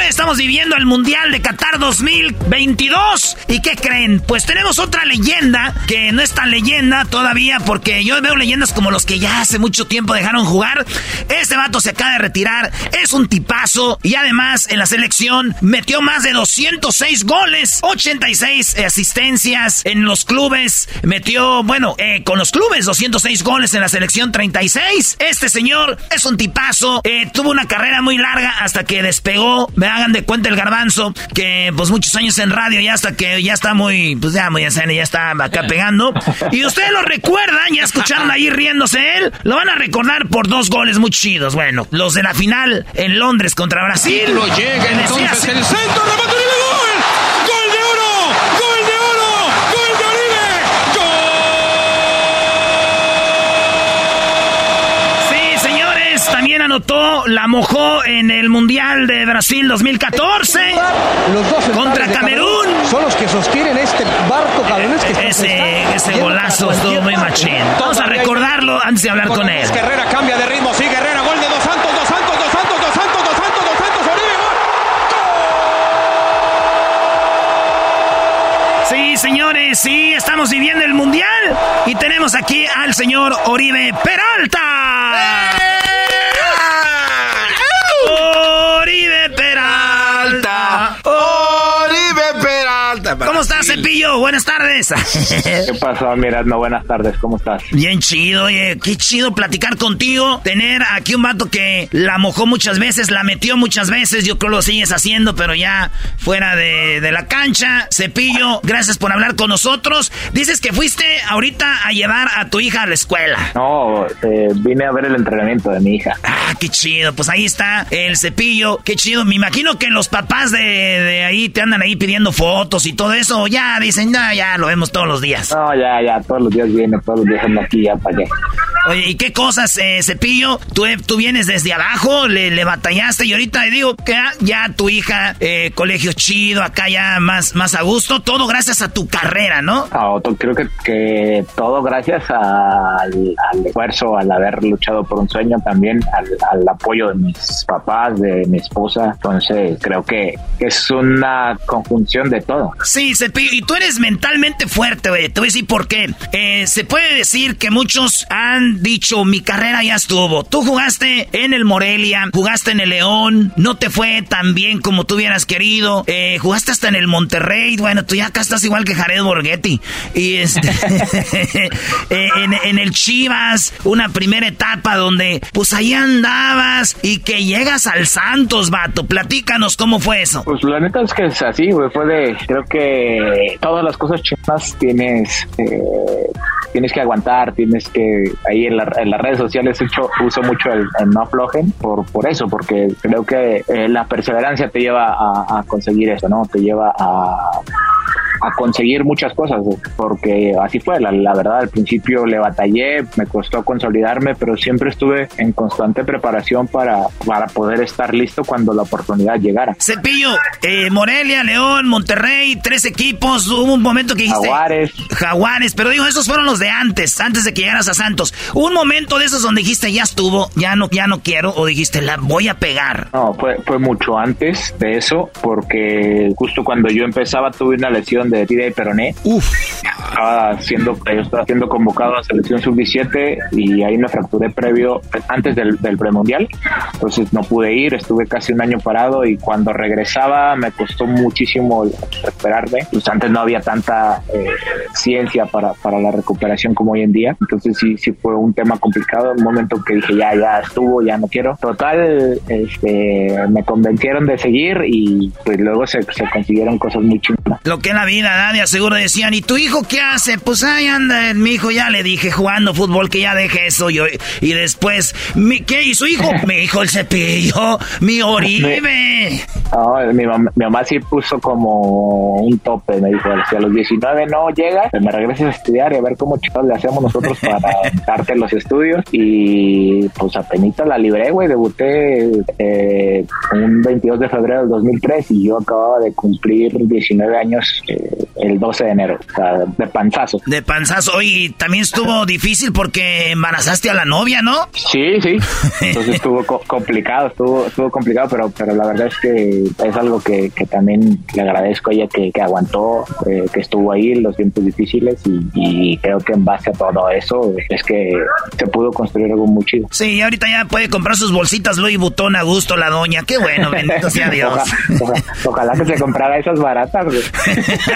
Estamos viviendo el Mundial de Qatar 2022. ¿Y qué creen? Pues tenemos otra leyenda que no es tan leyenda todavía porque yo veo leyendas como los que ya hace mucho tiempo dejaron jugar. Este vato se acaba de retirar, es un tipazo y además en la selección metió más de 206 goles, 86 asistencias en los clubes, metió, bueno, eh, con los clubes 206 goles en la selección 36. Este señor es un tipazo, eh, tuvo una carrera muy larga hasta que despegó me hagan de cuenta el garbanzo, que pues muchos años en radio ya hasta que ya está muy, pues ya muy ya está acá pegando. Y ustedes lo recuerdan, ya escucharon ahí riéndose él, lo van a recordar por dos goles muy chidos. Bueno, los de la final en Londres contra Brasil. Lo llega entonces el centro, remate y gol. ¡Gol de oro! ¡Gol de oro! ¡Gol de Sí, Oribe! señores, también anotó, la mojó en el Mundial de Brasil 2014 Los dos contra de Camerún. son los que sostienen este barco cabrones que Ese, ese golazo estuvo muy machín. Vamos a recordarlo antes de hablar con él. Herrera cambia de ritmo, sigue Herrera, gol de Dos Santos, Dos Santos, Dos Santos, Dos Santos, Dos Santos, Dos Santos, Oribe, gol. Sí, señores, sí, estamos viviendo el Mundial y tenemos aquí al señor Oribe Peralta. Oribe estás, Cepillo? Buenas tardes. [LAUGHS] ¿Qué pasó, Miradno? Buenas tardes, ¿cómo estás? Bien chido, oye, qué chido platicar contigo, tener aquí un vato que la mojó muchas veces, la metió muchas veces, yo creo lo sigues haciendo, pero ya fuera de, de la cancha. Cepillo, gracias por hablar con nosotros. Dices que fuiste ahorita a llevar a tu hija a la escuela. No, eh, vine a ver el entrenamiento de mi hija. Ah, qué chido, pues ahí está el cepillo, qué chido. Me imagino que los papás de, de ahí te andan ahí pidiendo fotos y todo eso, ya dicen, no, ya lo vemos todos los días. No, ya, ya, todos los días viene, todos los días ando aquí, ya para allá. Oye, ¿y qué cosas, eh, Cepillo? ¿Tú, eh, tú vienes desde abajo, le, le batallaste y ahorita digo que ah, ya tu hija, eh, colegio chido, acá ya más, más a gusto, todo gracias a tu carrera, ¿no? No, to- creo que, que todo gracias al, al esfuerzo, al haber luchado por un sueño también, al, al apoyo de mis papás, de mi esposa. Entonces, creo que es una conjunción de todo. Sí, Y tú eres mentalmente fuerte, güey. Te voy a decir por qué. Eh, se puede decir que muchos han dicho, mi carrera ya estuvo. Tú jugaste en el Morelia, jugaste en el León, no te fue tan bien como tú hubieras querido. Eh, jugaste hasta en el Monterrey. Bueno, tú ya acá estás igual que Jared Borghetti. Y este, [LAUGHS] eh, en, en el Chivas, una primera etapa donde pues ahí andabas y que llegas al Santos, vato. Platícanos cómo fue eso. Pues la neta es que es así, güey. Fue de, creo que todas las cosas chinas tienes, eh, tienes que aguantar, tienes que, ahí en, las redes sociales uso, uso mucho el, no aflojen por, por eso, porque creo que eh, la perseverancia te lleva a, conseguir eso, ¿no? Te lleva a a conseguir muchas cosas, porque así fue, la, verdad, al principio le batallé, me costó consolidarme, pero siempre estuve en constante preparación para, para poder estar listo cuando la oportunidad llegara. Cepillo, eh, Morelia, León, Monterrey, tres equipos, hubo un momento que dijiste... Jaguares. Jaguares, pero digo, esos fueron los de antes, antes de que llegaras a Santos. un momento de esos donde dijiste, ya estuvo, ya no, ya no quiero, o dijiste, la voy a pegar. No, fue, fue mucho antes de eso, porque justo cuando yo empezaba tuve una lesión de y peroné. Uf. Estaba siendo, yo estaba siendo convocado a selección sub-17 y ahí me fracturé previo, antes del, del premundial. Entonces no pude ir, estuve casi un año parado y cuando regresaba me costó muchísimo recuperarme. Pues antes no había tanta eh, ciencia para, para la recuperación como hoy en día. Entonces sí, sí fue un tema complicado. Un momento que dije ya, ya estuvo, ya no quiero. Total, este, me convencieron de seguir y pues luego se, se consiguieron cosas muy chingonas. Lo que es la vida, nadie seguro decían, ¿y tu hijo qué hace? Pues ahí anda, mi hijo ya le dije jugando fútbol que ya deje eso. Y, y después, ¿mi, ¿qué? ¿Y su hijo? [LAUGHS] mi hijo el cepillo, mi Oribe. mi, mamá, sí puso como un tope, me dijo, si a los 19 no llegas, me regreses a estudiar y a ver cómo chicos le hacemos nosotros [LAUGHS] para darte los estudios. Y pues apenas la libré, güey, debuté eh, un 22 de febrero del 2003 y yo acababa de cumplir 19 años eh, el 12 de enero, o sea, de panzazo. De panzazo. Oye, también estuvo difícil porque embarazaste a la novia, ¿no? Sí, sí. [LAUGHS] Entonces estuvo complicado, estuvo, estuvo complicado, pero, pero la verdad es que es algo que, que también le agradezco a ella que, que aguantó, eh, que estuvo ahí en los tiempos difíciles y, creo que en base a todo eso es que se pudo construir algo muy chido. Sí, ahorita ya puede comprar sus bolsitas Louis Vuitton a gusto la doña. Qué bueno, bendito sea [LAUGHS] Dios. ojalá, que se comprara esas baratas. [LAUGHS]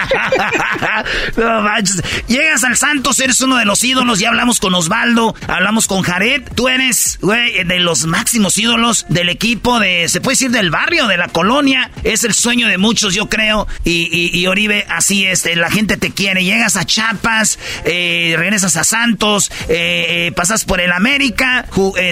no manches. Llegas al Santos, eres uno de los ídolos. Ya hablamos con Osvaldo, hablamos con Jared. Tú eres, güey, de los máximos ídolos del equipo de, se puede decir, del barrio, de la colonia. Es el sueño de muchos, yo creo. Y, Oribe, así es. La gente te quiere. Llegas a Chiapas, eh, regresas a Santos, eh, eh, pasas por el América,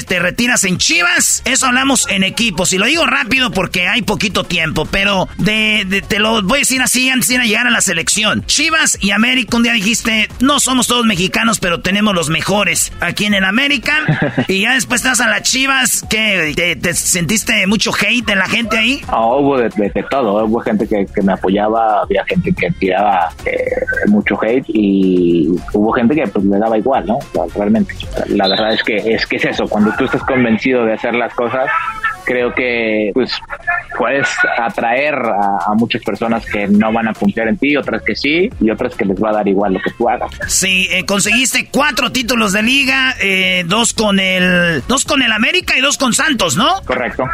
te retiras en Chivas. Eso hablamos en equipo. Si lo digo rápido porque hay poquito tiempo, pero de, te lo voy a decir así antes de llegar a la selección. Chivas y América, un día dijiste, no somos todos mexicanos, pero tenemos los mejores aquí en el América. [LAUGHS] y ya después estás a las Chivas, que te, sentiste mucho hate de la gente ahí. hubo de, todo, hubo gente que, me apoyaba, había gente que tiraba eh, mucho hate y hubo gente que pues le daba igual, ¿no? Realmente. La verdad es que es que es eso, cuando tú estás convencido de hacer las cosas, creo que pues puedes atraer a, muchas personas que no van a confiar en ti, otras que sí, y otras que les va a dar igual lo que tú hagas. Sí, eh, conseguiste cuatro títulos de liga, eh, dos con el dos con el América y dos con Santos, ¿no? Correcto.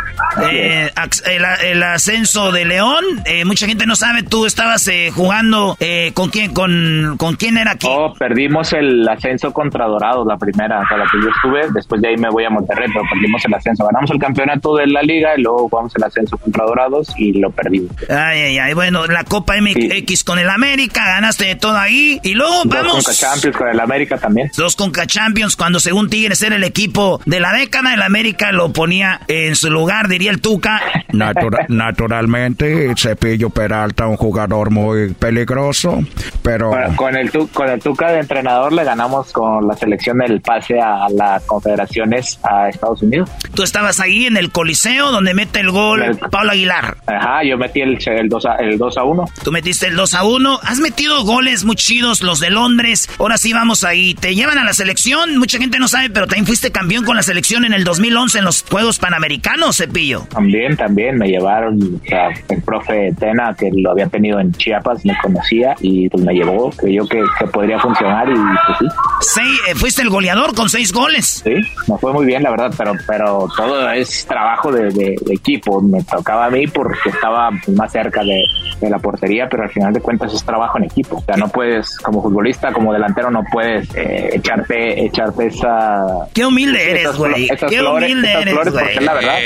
Eh, el, ascenso de León, mucha gente no sabe, tú estabas jugando con quién, con, con quién era aquí. Oh, perdimos el ascenso contra Dorados, la primera, con la que yo estuve, después de ahí me voy a Monterrey, pero perdimos el ascenso, ganamos el campeonato de la liga y luego jugamos el ascenso contra Dorados y lo perdimos. Ay, ay, ay, bueno, la Copa MX con el América, ganaste de todo ahí y luego vamos. Dos con Champions con el América también. Dos con Champions cuando según Tigres era el equipo de la década, el América lo ponía en su lugar, diría el Tuca. [LAUGHS] naturalmente, Cepillo Peralta, un jugador muy peligroso, pero... con, el con el Tuca de entrenador le ganamos con la selección del pase a las confederaciones a Estados Unidos. Tú estabas ahí en el Coliseo Coliseo, donde mete el gol Pablo Aguilar. Ajá, yo metí el, el, 2 a, el 2 a 1. Tú metiste el 2 a 1. Has metido goles muy chidos, los de Londres. Ahora sí vamos ahí. Te llevan a la selección. Mucha gente no sabe, pero también fuiste campeón con la selección en el 2011 en los Juegos Panamericanos, Cepillo. También, también me llevaron, o sea, el profe Tena, que lo había tenido en Chiapas, me conocía y pues me llevó, creyó que, que podría funcionar y pues sí. Sí, eh, fuiste el goleador con seis goles. Sí, me fue muy bien, la verdad, pero, pero todo es trabajo de, de, de equipo. Me tocaba a mí porque estaba más cerca de, de, la portería, pero al final de cuentas es trabajo en equipo. O sea, no puedes, como futbolista, como delantero, no puedes eh, echarte, echarte esa... Qué humilde eres, güey. Qué flores, humilde eres, flores, güey. porque es la verdad.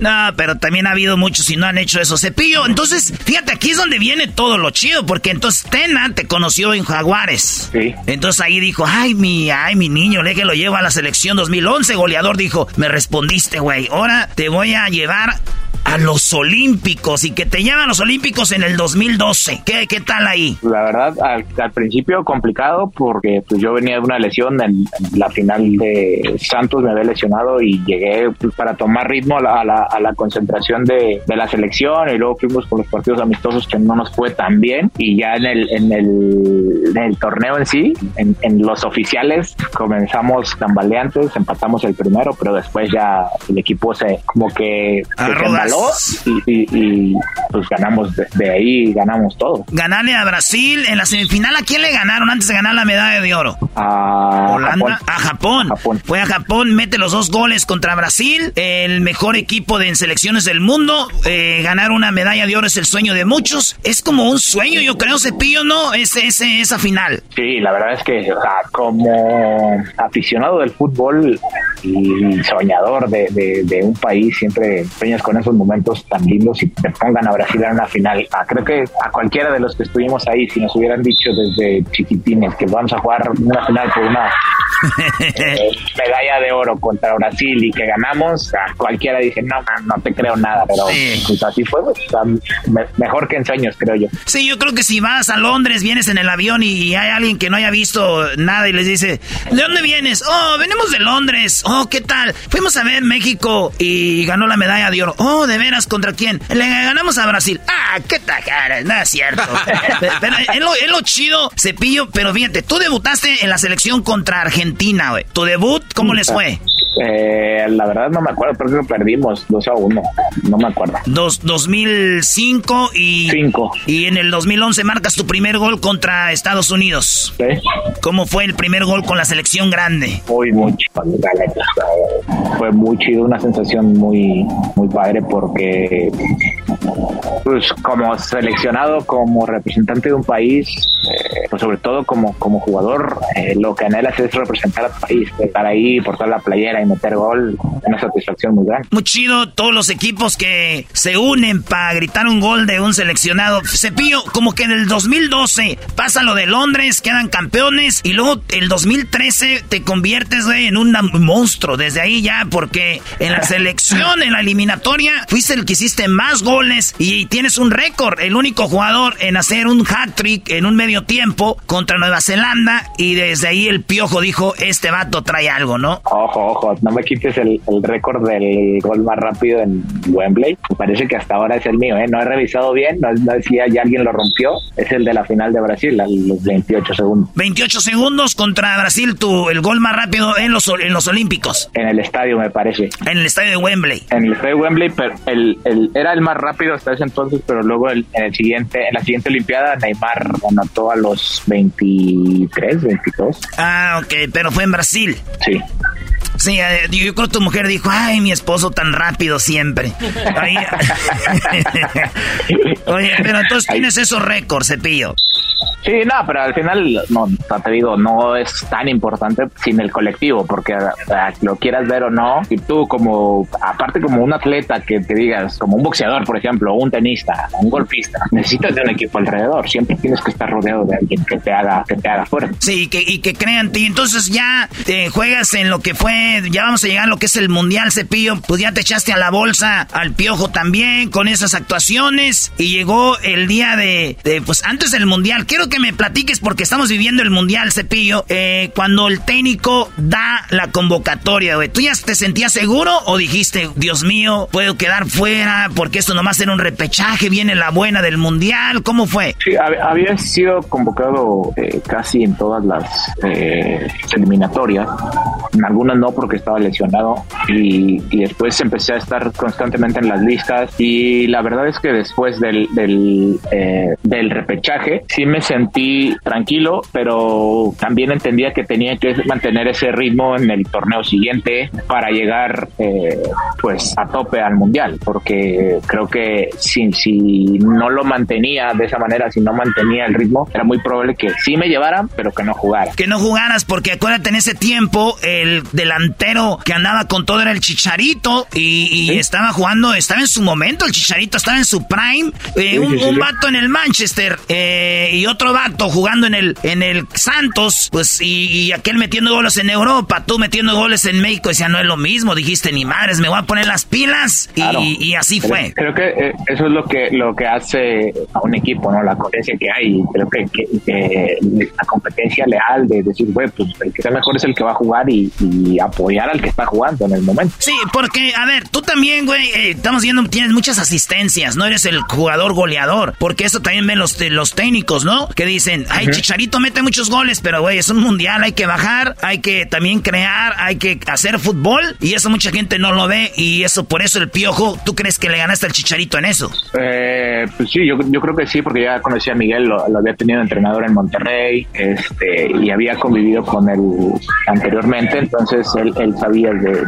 No, pero también ha habido muchos y no han hecho eso. Cepillo, entonces, fíjate, aquí es donde viene todo lo chido, porque entonces Tena te conoció en Jaguares. Sí. Entonces ahí dijo, ay, mi, ay, mi niño, le que lo lleva a la selección 2011. Goleador dijo, me respondiste, güey. Ahora te voy a llevar a los Olímpicos y que te llevan a los Olímpicos en el 2012. ¿Qué, qué tal ahí? La verdad, al, al, principio complicado porque pues, yo venía de una lesión en, en, la final de Santos, me había lesionado y llegué pues, para tomar ritmo a la, a la, a la concentración de, de, la selección y luego fuimos con los partidos amistosos que no nos fue tan bien y ya en el, en el, en el torneo en sí, en, en los oficiales comenzamos tambaleantes, empatamos el primero, pero después ya el equipo se como que se y, y, y, pues ganamos de, de, ahí, ganamos todo. Ganarle a Brasil en la semifinal, ¿a quién le ganaron antes de ganar la medalla de oro? A Holanda, Japón. a Japón. Japón. Fue a Japón, mete los dos goles contra Brasil, el mejor equipo de en selecciones del mundo. Eh, ganar una medalla de oro es el sueño de muchos. Es como un sueño, yo creo, Cepillo, ¿no? Ese, ese, esa final. Sí, la verdad es que o sea, como aficionado del fútbol y soñador de, de, de un país, siempre sueñas con esos momentos tan lindos y te pongan a Brasil en una final. Ah, creo que a cualquiera de los que estuvimos ahí, si nos hubieran dicho desde chiquitines que vamos a jugar una final por una eh, [LAUGHS] medalla de oro contra Brasil y que ganamos, a cualquiera dice, no, no, no te creo nada, pero sí. pues así fue, pues, me, mejor que en sueños, creo yo. Sí, yo creo que si vas a Londres, vienes en el avión y hay alguien que no haya visto nada y les dice, ¿de dónde vienes? Oh, venimos de Londres. Oh, ¿qué tal? Fuimos a ver México y ganó la medalla de oro. Oh, de veras, ¿contra quién? Le ganamos a Brasil. Ah, qué tajara, no es cierto. [LAUGHS] pero es lo, es lo chido, Cepillo, pero fíjate, tú debutaste en la selección contra Argentina, güey. ¿Tu debut cómo les fue? Eh, la verdad no me acuerdo, creo que perdimos 2 a 1, no me acuerdo. Dos, 2005 y... Cinco. Y en el 2011 marcas tu primer gol contra Estados Unidos. Sí. ¿Cómo fue el primer gol con la selección grande? Muy, muy chido. Fue muy chido, una sensación muy, muy padre porque pues como seleccionado como representante de un país, eh, pues sobre todo como, como jugador, eh, lo que anhelas es representar a tu país, estar ahí, portar la playera y meter gol, una satisfacción muy grande. Muy chido todos los equipos que se unen para gritar un gol de un seleccionado. Cepillo, como que en el 2012 pasa lo de Londres, quedan campeones y luego el 2013 te conviertes en un monstruo desde ahí ya, porque en la [LAUGHS] selección, en la eliminatoria, fuiste el que hiciste más goles y tienes un récord, el único jugador en hacer un hat-trick en un medio tiempo contra Nueva Zelanda y desde ahí el piojo dijo, este vato trae algo, ¿no? Ojo, ojo, no me quites el, el récord del gol más rápido en Wembley. Me parece que hasta ahora es el mío, ¿eh? No he revisado bien, no, no decía ya alguien lo rompió. Es el de la final de Brasil, a los 28 segundos. 28 segundos contra Brasil, tu, el gol más rápido en los, en los Olímpicos. En el estadio, me parece. En el estadio de Wembley. En el estadio de Wembley, pero el, el, era el más rápido hasta ese entonces, pero luego el, en el siguiente, en la siguiente Olimpiada, Neymar anotó a los 23, 22. Ah, ok, pero fue en Brasil. Sí. Sí, eh, yo creo que tu mujer dijo, ay, mi esposo tan rápido siempre. Ahí... [LAUGHS] Oye, pero entonces tienes esos récords, Cepillo. Sí, no, pero al final, no, te digo, no es tan importante sin el colectivo, porque lo quieras ver o no, y tú como, aparte como un atleta que te digas, como un boxeador, por ejemplo, un tenista, un golfista, necesitas de un equipo alrededor, siempre tienes que estar rodeado de alguien que te haga, que te haga fuerte. Sí, y que, y que crean ti, entonces ya te juegas en lo que fue, ya vamos a llegar a lo que es el Mundial Cepillo, pues ya te echaste a la bolsa al piojo también, con esas actuaciones, y llegó el día de, pues antes del Mundial, quiero que me platiques porque estamos viviendo el Mundial, Cepillo. Eh, cuando el técnico da la convocatoria, güey, ¿tú ya te sentías seguro o dijiste, Dios mío, puedo quedar fuera porque esto nomás era un repechaje, viene la buena del Mundial? ¿Cómo fue? Sí, había sido convocado eh, casi en todas las eh, eliminatorias. En algunas no porque estaba lesionado y, después empecé a estar constantemente en las listas y la verdad es que después del, del, del repechaje sí me sentí tranquilo, pero también entendía que tenía que mantener ese ritmo en el torneo siguiente para llegar eh, pues a tope al mundial, porque creo que si, si no lo mantenía de esa manera, si no mantenía el ritmo, era muy probable que sí me llevaran, pero que no jugara. Que no jugaras, porque acuérdate en ese tiempo el delantero que andaba con todo era el Chicharito y, estaba jugando, estaba en su momento, el Chicharito estaba en su prime, eh, un, un, vato en el Manchester eh, y otro vato jugando en el, en el Santos, pues y, aquel metiendo goles en Europa, tú metiendo goles en México, decía, no es lo mismo, dijiste, ni madres, me voy a poner las pilas y, así fue. Creo que eh, eso es lo que, lo que hace a un equipo, ¿no? La competencia que hay, creo que, la competencia leal de decir, güey, pues el que sea mejor es el que va a jugar y, apoyar al que está jugando en el momento. Sí, porque, a ver, tú también, güey, eh, estamos viendo, tienes muchas asistencias, no eres el jugador goleador, porque eso también ven los, los técnicos, ¿no? Que dicen, ay, Chicharito mete muchos goles, pero güey, es un mundial, hay que bajar, hay que también crear, hay que hacer fútbol, y eso mucha gente no lo ve, y eso por eso el piojo, ¿tú crees que le ganaste al Chicharito en eso? Eh, pues sí, yo, yo creo que sí, porque ya conocí a Miguel, lo, había tenido entrenador en Monterrey, este, y había convivido con él anteriormente, entonces él, él sabía de,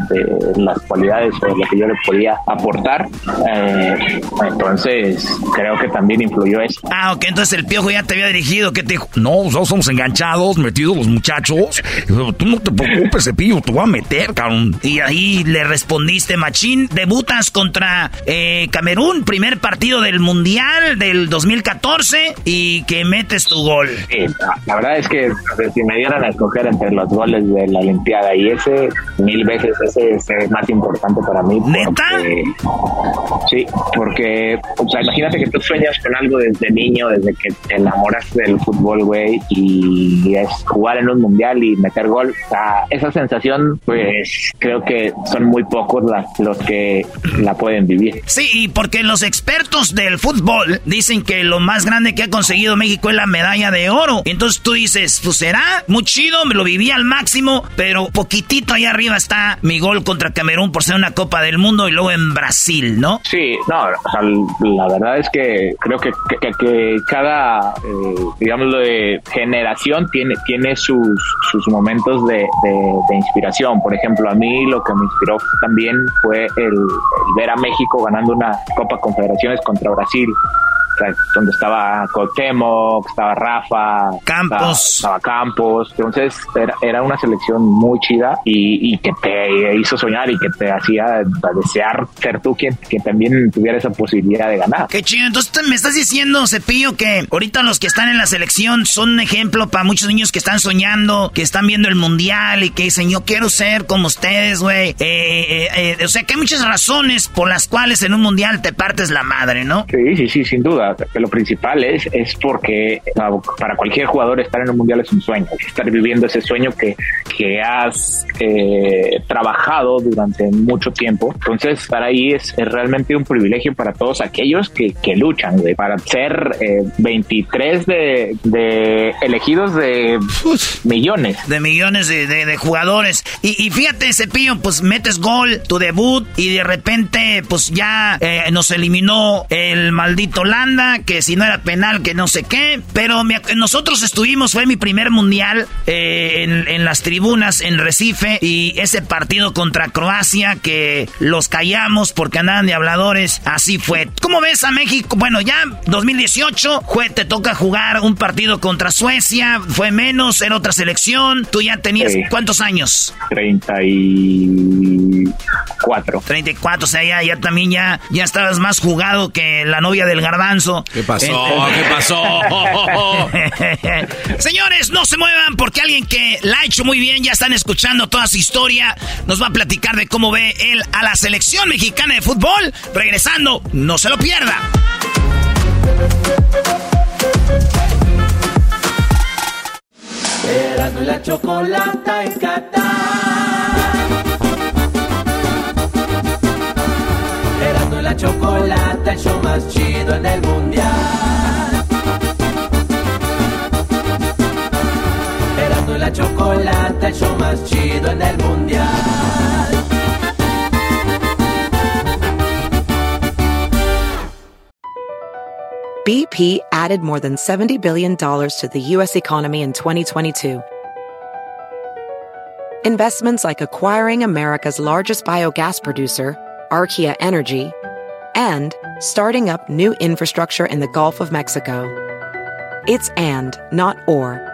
las cualidades o de lo que yo le podía aportar, eh, entonces creo que también influyó eso. Ah, ok, entonces el piojo ya te había dirigido, ¿qué te dijo? No, nosotros somos enganchados, metidos los muchachos. Tú no te preocupes, Cepillo, te voy a meter, cabrón. Y ahí le respondiste, machín, debutas contra eh, Camerún, primer partido del Mundial del 2014 y que metes tu gol. Sí, la verdad es que si me dieran a escoger entre los goles de la Olimpiada y ese, mil veces ese es más importante para mí. ¿Neta? sí, porque, o sea, imagínate que tú sueñas con algo desde niño, desde que te enamoras del fútbol, güey, y es jugar en un mundial y meter gol. O sea, esa sensación, pues creo que son muy pocos las, los que la pueden vivir. Sí, porque los expertos del fútbol dicen que lo más grande que ha conseguido México es la medalla de oro. Entonces tú dices, pues será muy chido, me lo viví al máximo, pero poquitito ahí arriba está mi gol contra Camerún por ser una Copa del Mundo y luego en Brasil, ¿no? Sí, no, o sea, la verdad es que creo que, que, cada, eh, digamos, de generación tiene, tiene sus, sus momentos de, de, inspiración. Por ejemplo, a mí lo que me inspiró también fue el, ver a México ganando una Copa Confederaciones contra Brasil donde estaba Cuauhtémoc, estaba Rafa, Campos, estaba, Campos, entonces era, era, una selección muy chida y, que te hizo soñar y que te hacía desear ser tú quien que también tuviera esa posibilidad de ganar. Qué chido, entonces me estás diciendo, Cepillo, que ahorita los que están en la selección son un ejemplo para muchos niños que están soñando, que están viendo el mundial y que dicen, yo quiero ser como ustedes, güey. Eh, eh, eh, o sea, que hay muchas razones por las cuales en un mundial te partes la madre, ¿no? Sí, sí, sí, sin duda lo principal es, es porque para cualquier jugador estar en un mundial es un sueño, estar viviendo ese sueño que, que has eh, trabajado durante mucho tiempo. Entonces, estar ahí es, realmente un privilegio para todos aquellos que, que luchan, para ser 23 eh, de, elegidos de millones. De millones de, jugadores. Y, fíjate, Cepillo, pues metes gol, tu debut, y de repente, pues ya eh, nos eliminó el maldito Landa que si no era penal, que no sé qué. Pero nosotros estuvimos, fue mi primer mundial eh, en, las tribunas en Recife y ese partido contra Croacia que los callamos porque andaban de habladores, así fue. ¿Cómo ves a México? Bueno, ya 2018 te toca jugar un partido contra Suecia, fue menos, era otra selección. Tú ya tenías, ¿cuántos años? 34. 34, o sea, ya, ya también ya, ya estabas más jugado que la novia del garbanzo ¿Qué pasó? ¿Qué pasó? [LAUGHS] Señores, no se muevan porque alguien que la ha hecho muy bien, ya están escuchando toda historia, nos va a platicar de cómo ve él a la selección mexicana de fútbol. Regresando, no se lo pierda. Erasmo y la chocolata en Qatar. Erasmo y la chocolata, el show más chido en el mundial. La chocolata, el show más chido en el mundial. BP added more than $70 billion to the U.S. economy in 2022. Investments like acquiring America's largest biogas producer, Archaea Energy, and starting up new infrastructure in the Gulf of Mexico. It's and, not or.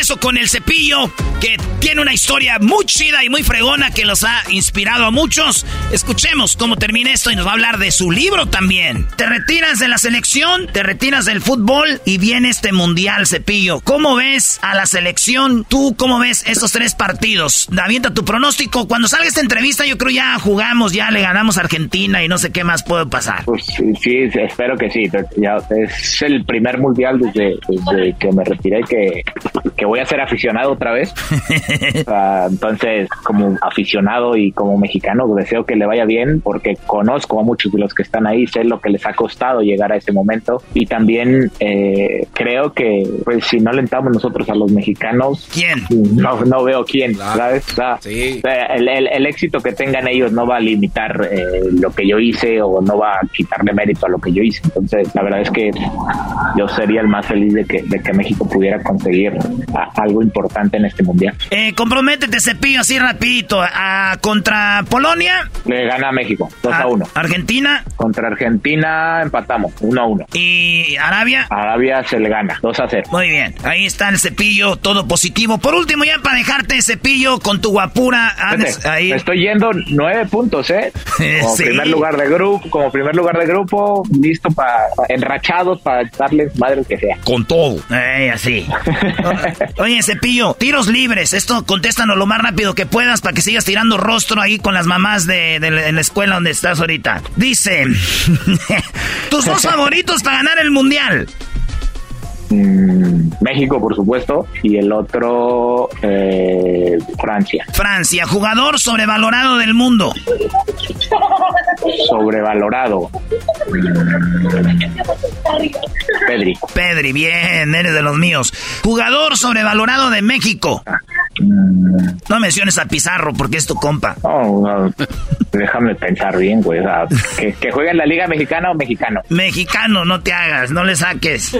Regreso con el cepillo, que tiene una historia muy chida y muy fregona que los ha inspirado a muchos. Escuchemos cómo termina esto y nos va a hablar de su libro también. Te retiras de la selección, te retiras del fútbol y viene este mundial, cepillo. ¿Cómo ves a la selección? ¿Tú cómo ves estos tres partidos? Avienta tu pronóstico. Cuando salga esta entrevista, yo creo ya jugamos, ya le ganamos a Argentina y no sé qué más puede pasar. Pues sí, espero que sí. Ya es el primer mundial desde, desde que me retiré que, que voy a ser aficionado otra vez. [LAUGHS] Ah, entonces, como aficionado y como mexicano, deseo que le vaya bien porque conozco a muchos de los que están ahí, sé lo que les ha costado llegar a ese momento y también eh, creo que pues si no alentamos nosotros a los mexicanos, ¿quién? No, no veo quién, ¿sabes? O sea, el, el- el éxito que tengan ellos no va a limitar eh, lo que yo hice o no va a quitarle mérito a lo que yo hice. Entonces, la verdad es que yo sería el más feliz de que, de que México pudiera conseguir a- algo importante en este mundial. Eh, comprométete, cepillo, así rapidito. A, contra Polonia, Le gana a México, 2 a 1. Argentina. Contra Argentina empatamos, 1 a 1. ¿Y Arabia? Arabia se le gana, 2 a 0. Muy bien, ahí está el cepillo, todo positivo. Por último, ya para dejarte cepillo con tu guapura. andes ahí. me estoy yendo 9 puntos, ¿eh? [LAUGHS] Como Sí. primer lugar de grupo, como primer lugar de grupo, listo para enrachados para darles madre que sea. Con todo. Eh, así. [LAUGHS] Oye, cepillo, tiros libres. Esto contéstanos lo más rápido que puedas para que sigas tirando rostro ahí con las mamás de, de la- escuela donde estás ahorita. Dice, [LAUGHS] tus dos favoritos para ganar el mundial. Mm, México, por supuesto, y el otro eh, Francia. Francia, jugador sobrevalorado del mundo. Sobrevalorado. Mm, Pedri. Pedri, bien, eres de los míos. Jugador sobrevalorado de México. No menciones a Pizarro porque es tu compa. No, déjame pensar bien, güey. o sea, que, que juegue en la Liga Mexicana o mexicano. Mexicano, no te hagas, no le saques.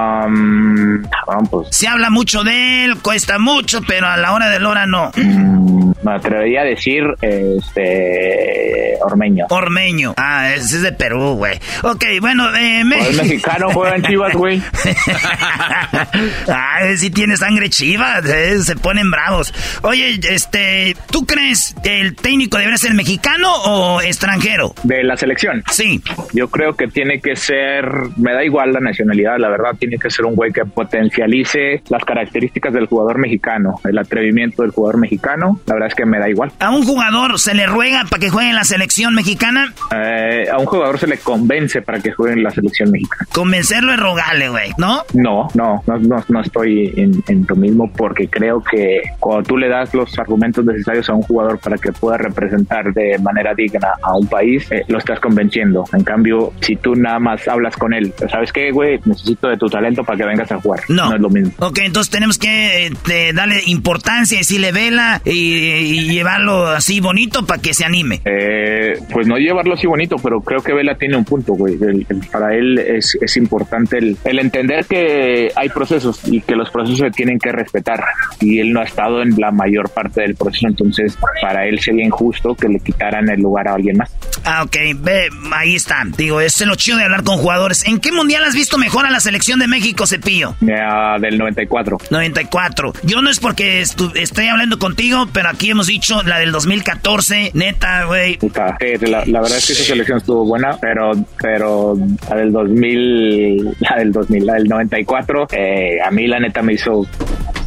Um, pues, Se habla mucho de él, cuesta mucho, pero a la hora de la hora no. mm, me atrevería a decir este Ormeño. Ormeño. Ah, ese es de Perú, güey. Ok, bueno, eh, México. el mexicano juega en Chivas, güey. [LAUGHS] Ay, si tiene sangre chivas, eh, se ponen bravos. Oye, este, ¿tú crees que el técnico debería ser mexicano o extranjero? De la selección. Sí. Yo creo que tiene que ser, me da igual la nacionalidad, la verdad, tiene que ser un güey que potencialice las características del jugador mexicano, el atrevimiento del jugador mexicano, la verdad es que me da igual. ¿A un jugador se le ruega para que juegue en la selección mexicana? Eh, a un jugador se le convence para que juegue en la selección mexicana. Convencerlo es rogarle, güey, ¿no? No, no, no, no, no estoy en, en lo mismo porque creo que cuando tú le das los argumentos necesarios a un jugador para que pueda representar de manera digna a un país, eh, lo estás convenciendo. En cambio, si tú nada más hablas con él, ¿sabes qué, güey? Necesito de tu talento para que vengas a jugar. No. es lo mismo. Ok, entonces tenemos que eh, te- darle importancia, decirle vela y, y llevarlo así bonito para que se anime. Eh, pues no llevarlo así bonito, pero creo que Vela tiene un punto, güey. El- el- para él es, es importante el, el entender que hay procesos y que los procesos se tienen que respetar. Y él no ha estado en la mayor parte del proceso, entonces para él sería injusto que le quitaran el lugar a alguien más. Ah, ok, ve, ahí está. Digo, es lo chido de hablar con jugadores. ¿En qué mundial has visto mejor a la selección de México, Cepillo? Ya, del 94. 94. Yo no es porque estoy hablando contigo, pero aquí hemos dicho la del 2014. Neta, güey. Puta, sí, la, la verdad es que esa selección estuvo buena, pero pero la del 2000, la del 2000, la del 94, eh, a mí la neta me hizo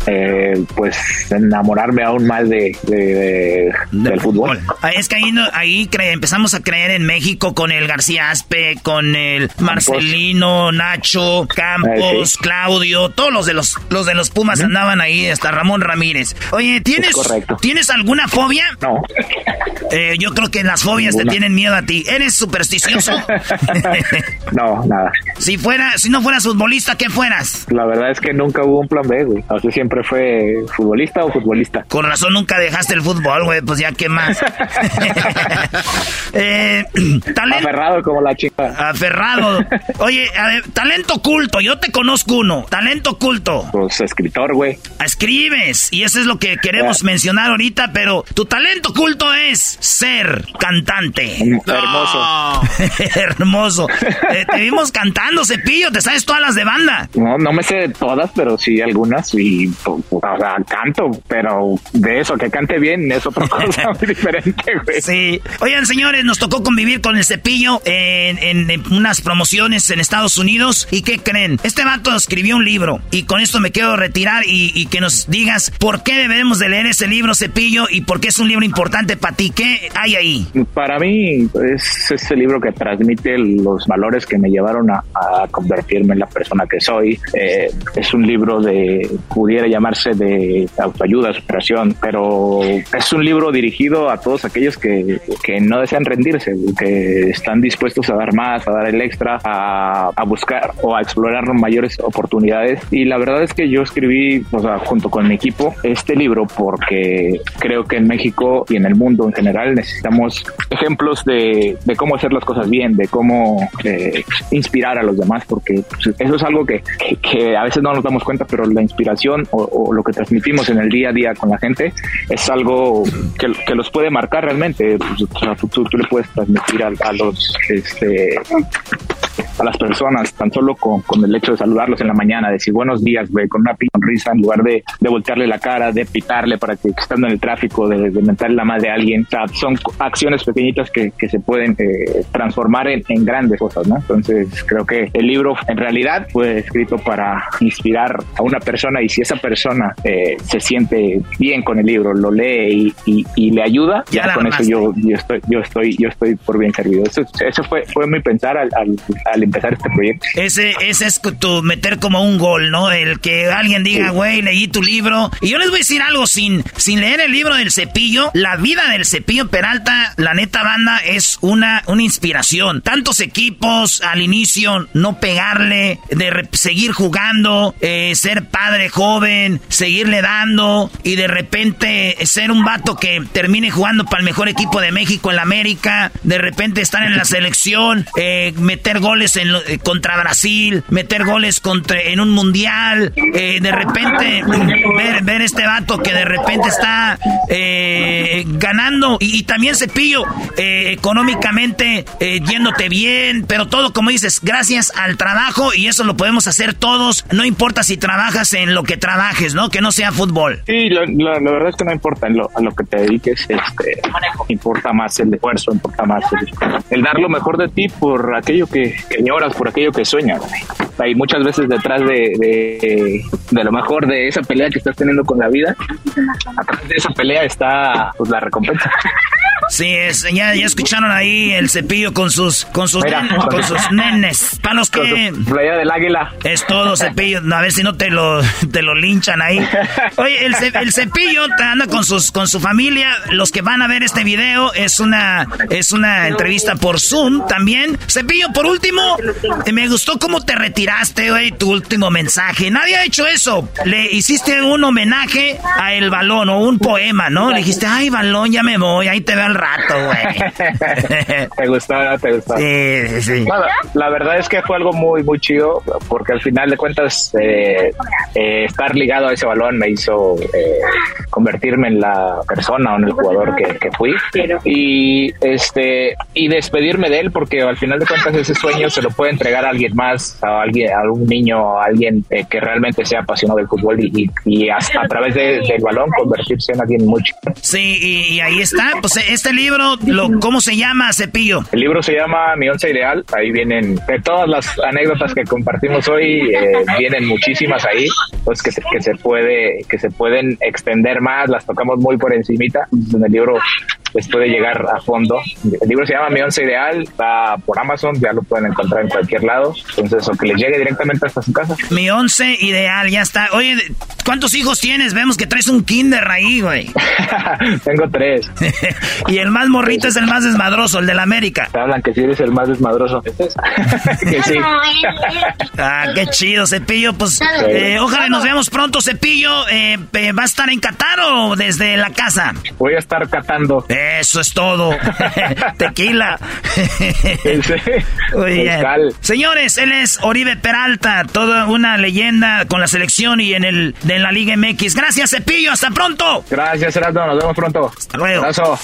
eh, pues enamorarme aún más de, del fútbol. Ah, es que ahí, no, ahí empezamos a creer en México con el García Aspe, con el Marcelino, Nacho, Campos, Claudio, todos los de los, los de los Pumas andaban ahí, hasta Ramón Ramírez. Oye, ¿tienes, ¿tienes alguna fobia? No. Eh, yo creo que las fobias te tienen miedo a ti. ¿Eres supersticioso? [LAUGHS] no, nada. Si fuera, si no fueras futbolista, ¿qué fueras? La verdad es que nunca hubo un plan B, güey. O sea, siempre fue futbolista o futbolista. Con razón nunca dejaste el fútbol, güey. Pues ya, ¿qué más? [LAUGHS] eh, [CLEARS THROAT] Aferrado como la chica. Aferrado. Oye, a ver, talento oculto. Yo te conozco uno. Talento oculto. Pues escritor, güey. Escribes. Y eso es lo que queremos mencionar ahorita, pero tu talento oculto es ser cantante. Hermoso. [LAUGHS] Hermoso. Eh, te vimos cantando, Cepillo. ¿Te sabes todas las de banda? No, no me sé todas, pero sí algunas. Y, o sea, canto, pero de eso, que cante bien, es otra [LAUGHS] cosa muy diferente, güey. Sí. Oigan, señores, nos tocó convivir con el Cepillo en, unas promociones en Estados Unidos. ¿Y qué creen? Este vato escribió un libro. Y con esto me quiero retirar y, y que nos digas por qué debemos de leer ese libro, Cepillo, y por qué es un libro importante para ti. ¿Qué hay ahí? Para mí es ese libro que transmite los valores que me llevaron a, convertirme en la persona que soy. Eh, es un libro de, pudiera llamarse de autoayuda, superación, pero es un libro dirigido a todos aquellos que, que no desean rendirse, que están dispuestos a dar más, a dar el extra, a, a buscar o a explorar mayores oportunidades. Y la verdad es que yo escribí, o sea, junto con mi equipo, este libro porque creo que en México y en el mundo en general necesitamos ejemplos de, de cómo hacer las cosas bien, de cómo eh, inspirar a los demás, porque pues, eso es algo que, que, a veces no nos damos cuenta, pero la inspiración o, lo que transmitimos en el día a día con la gente es algo que, que los puede marcar realmente. Pues, tú, tú, le puedes transmitir a, a los este, a las personas, tan solo con, con, el hecho de saludarlos en la mañana, decir buenos días, güey, con una sonrisa, en lugar de, de voltearle la cara, de pitarle para que estando en el tráfico, de, de mentarle la madre a alguien. O sea, son acciones pequeñitas que, que se pueden eh, transformar en, en, grandes cosas, ¿no? Entonces, creo que el libro en realidad fue escrito para inspirar a una persona y si esa persona eh, se siente bien con el libro, lo lee y, y, le ayuda, ya, con eso yo, yo, estoy, yo, estoy, yo estoy por bien servido. Eso, eso fue, fue mi pensar al, al, al empezar este proyecto. Ese, ese es tu meter como un gol, ¿no? El que alguien diga, güey, leí tu libro. Y yo les voy a decir algo, sin, sin leer el libro del cepillo, la vida del cepillo Peralta, la neta banda, es una, una inspiración. Tantos equipos al inicio, no pegarle, de seguir jugando, eh, ser padre joven, seguirle dando y de repente ser un vato que termine jugando para el mejor equipo de México en la América, de repente estar en la selección, eh, meter goles en, eh, contra Brasil, meter goles contra, en un mundial, eh, de repente ver, ver este vato que de repente está ganando y, también Cepillo económicamente yéndote bien, pero todo como dices, gracias al trabajo y eso lo podemos hacer todos, no importa si trabajas en lo que trabajes, ¿no? Que no sea fútbol. Sí, la, verdad es que no importa lo, a lo que te dediques, este, importa más el esfuerzo, importa más el, dar lo mejor de ti por aquello que, que horas por aquello que sueñas. Hay muchas veces detrás de, de, de, lo mejor de esa pelea que estás teniendo con la vida, atrás de esa pelea está pues, la recompensa. Sí, es, ya, ya escucharon ahí el cepillo con sus con sus, con sus nenes. Para los que. Playa del águila. Es todo cepillo. A ver si no te lo, te lo linchan ahí. Oye, el, el cepillo anda con sus con su familia. Los que van a ver este video es una es una entrevista por Zoom también. Cepillo, por último, me gustó cómo te retiraste, güey, tu último mensaje. Nadie ha hecho eso. Le hiciste un homenaje a el balón o un poema, ¿no? Le dijiste, ay, balón, ya me voy, ahí te veo al rato, güey. [LAUGHS] te gustó, te gustó. Sí, sí, La, verdad es que fue algo muy, muy chido, porque al final de cuentas, eh, eh, estar ligado a ese balón me hizo eh, convertirme en la persona o en el jugador que, que, fui. Y, este, y despedirme de él, porque al final de cuentas ese sueño se lo puede entregar a alguien más, a alguien, a un niño, a alguien que realmente sea apasionado del fútbol y, y, a, través del balón convertirse en alguien mucho. Sí, y, ahí está, pues este este libro, lo, ¿cómo se llama, Cepillo? El libro se llama Mi Once Ideal. Ahí vienen de todas las anécdotas que compartimos hoy, eh, vienen muchísimas ahí, pues que se, que se puede que se pueden extender más. Las tocamos muy por encimita. En el libro les puede llegar a fondo. El libro se llama Mi Once Ideal, está por Amazon, ya lo pueden encontrar en cualquier lado. Entonces, o que les llegue directamente hasta su casa. Mi Once Ideal, ya está. Oye, ¿cuántos hijos tienes? Vemos que traes un kinder ahí, güey. [LAUGHS] Tengo tres. [LAUGHS] y el más morrito es el más desmadroso, el de la América. Te hablan que si eres el más desmadroso. [LAUGHS] que sí. ah, qué chido, Cepillo. Pues eh, ojalá nos veamos pronto, Cepillo. Eh, eh, ¿Va a estar en Qatar o desde la casa? Voy a estar catando. Eso es todo. [LAUGHS] Tequila. Señores, él es Oribe Peralta, toda una leyenda con la selección y en el de la Liga MX. Gracias, Cepillo. Hasta pronto. Gracias, Erasmo. Nos vemos pronto. Hasta luego. Abrazo.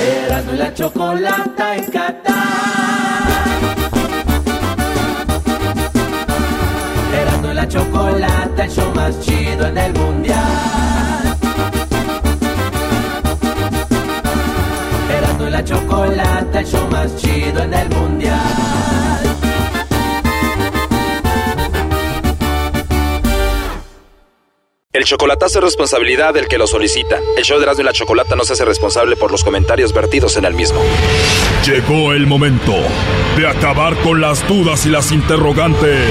Erasmo la chocolata en Qatar. La chocolata, el show más chido en el mundial. Erasmo y la chocolata, el show más chido en el mundial. El chocolatazo es responsabilidad del que lo solicita. El show de Erasmo y la Chocolata no se hace responsable por los comentarios vertidos en el mismo. Llegó el momento de acabar con las dudas y las interrogantes.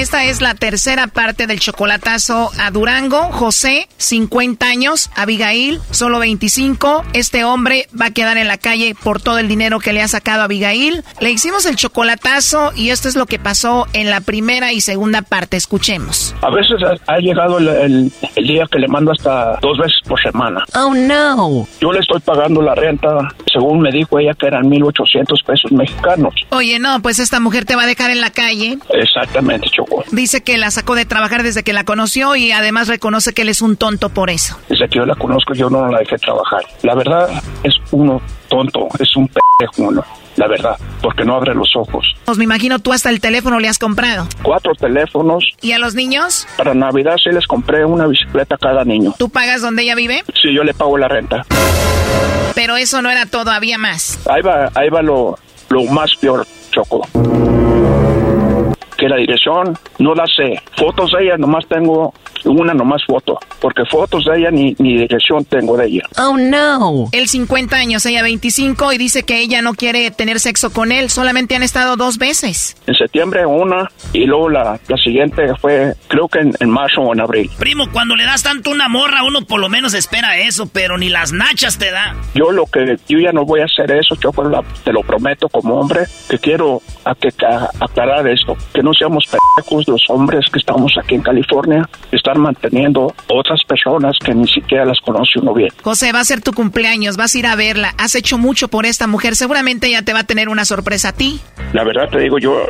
Esta es la tercera parte del chocolatazo a Durango. José, 50 años. Abigail, solo 25. Este hombre va a quedar en la calle por todo el dinero que le ha sacado a Abigail. Le hicimos el chocolatazo y esto es lo que pasó en la primera y segunda parte. Escuchemos. A veces ha, llegado el, el- el día que le mando hasta dos veces por semana. Oh, no. Yo le estoy pagando la renta, según me dijo ella, que eran 1.800 pesos mexicanos. Oye, no, pues esta mujer te va a dejar en la calle. Exactamente, Choco. Dice que la sacó de trabajar desde que la conoció y además reconoce que él es un tonto por eso. Desde que yo la conozco, yo no la dejé trabajar. La verdad, es uno tonto, es un pendejo uno. La verdad, porque no abre los ojos. Pues me imagino tú hasta el teléfono le has comprado. Cuatro teléfonos. ¿Y a los niños? Para Navidad sí les compré una bicicleta a cada niño. ¿Tú pagas donde ella vive? Sí, yo le pago la renta. Pero eso no era todo, había más. Ahí va, ahí va lo, lo más peor, Choco. Que la dirección no la sé. Fotos de ella nomás tengo una nomás foto. Porque fotos de ella ni, ni dirección tengo de ella. Oh, no. Él 50 años, ella 25 y dice que ella no quiere tener sexo con él. Solamente han estado dos veces. En septiembre una y luego la, la siguiente fue creo que en, en marzo o en abril. Primo, cuando le das tanto una morra, uno por lo menos espera eso, pero ni las nachas te da. Yo lo que yo ya no voy a hacer eso, la- te lo prometo como hombre, que quiero a que, a- aclarar esto, que no seamos pendejos los hombres que estamos aquí en California, estar manteniendo otras personas que ni siquiera las conoce uno bien. José, va a ser tu cumpleaños, vas a ir a verla. Has hecho mucho por esta mujer. Seguramente ella te va a tener una sorpresa a ti. La verdad te digo yo,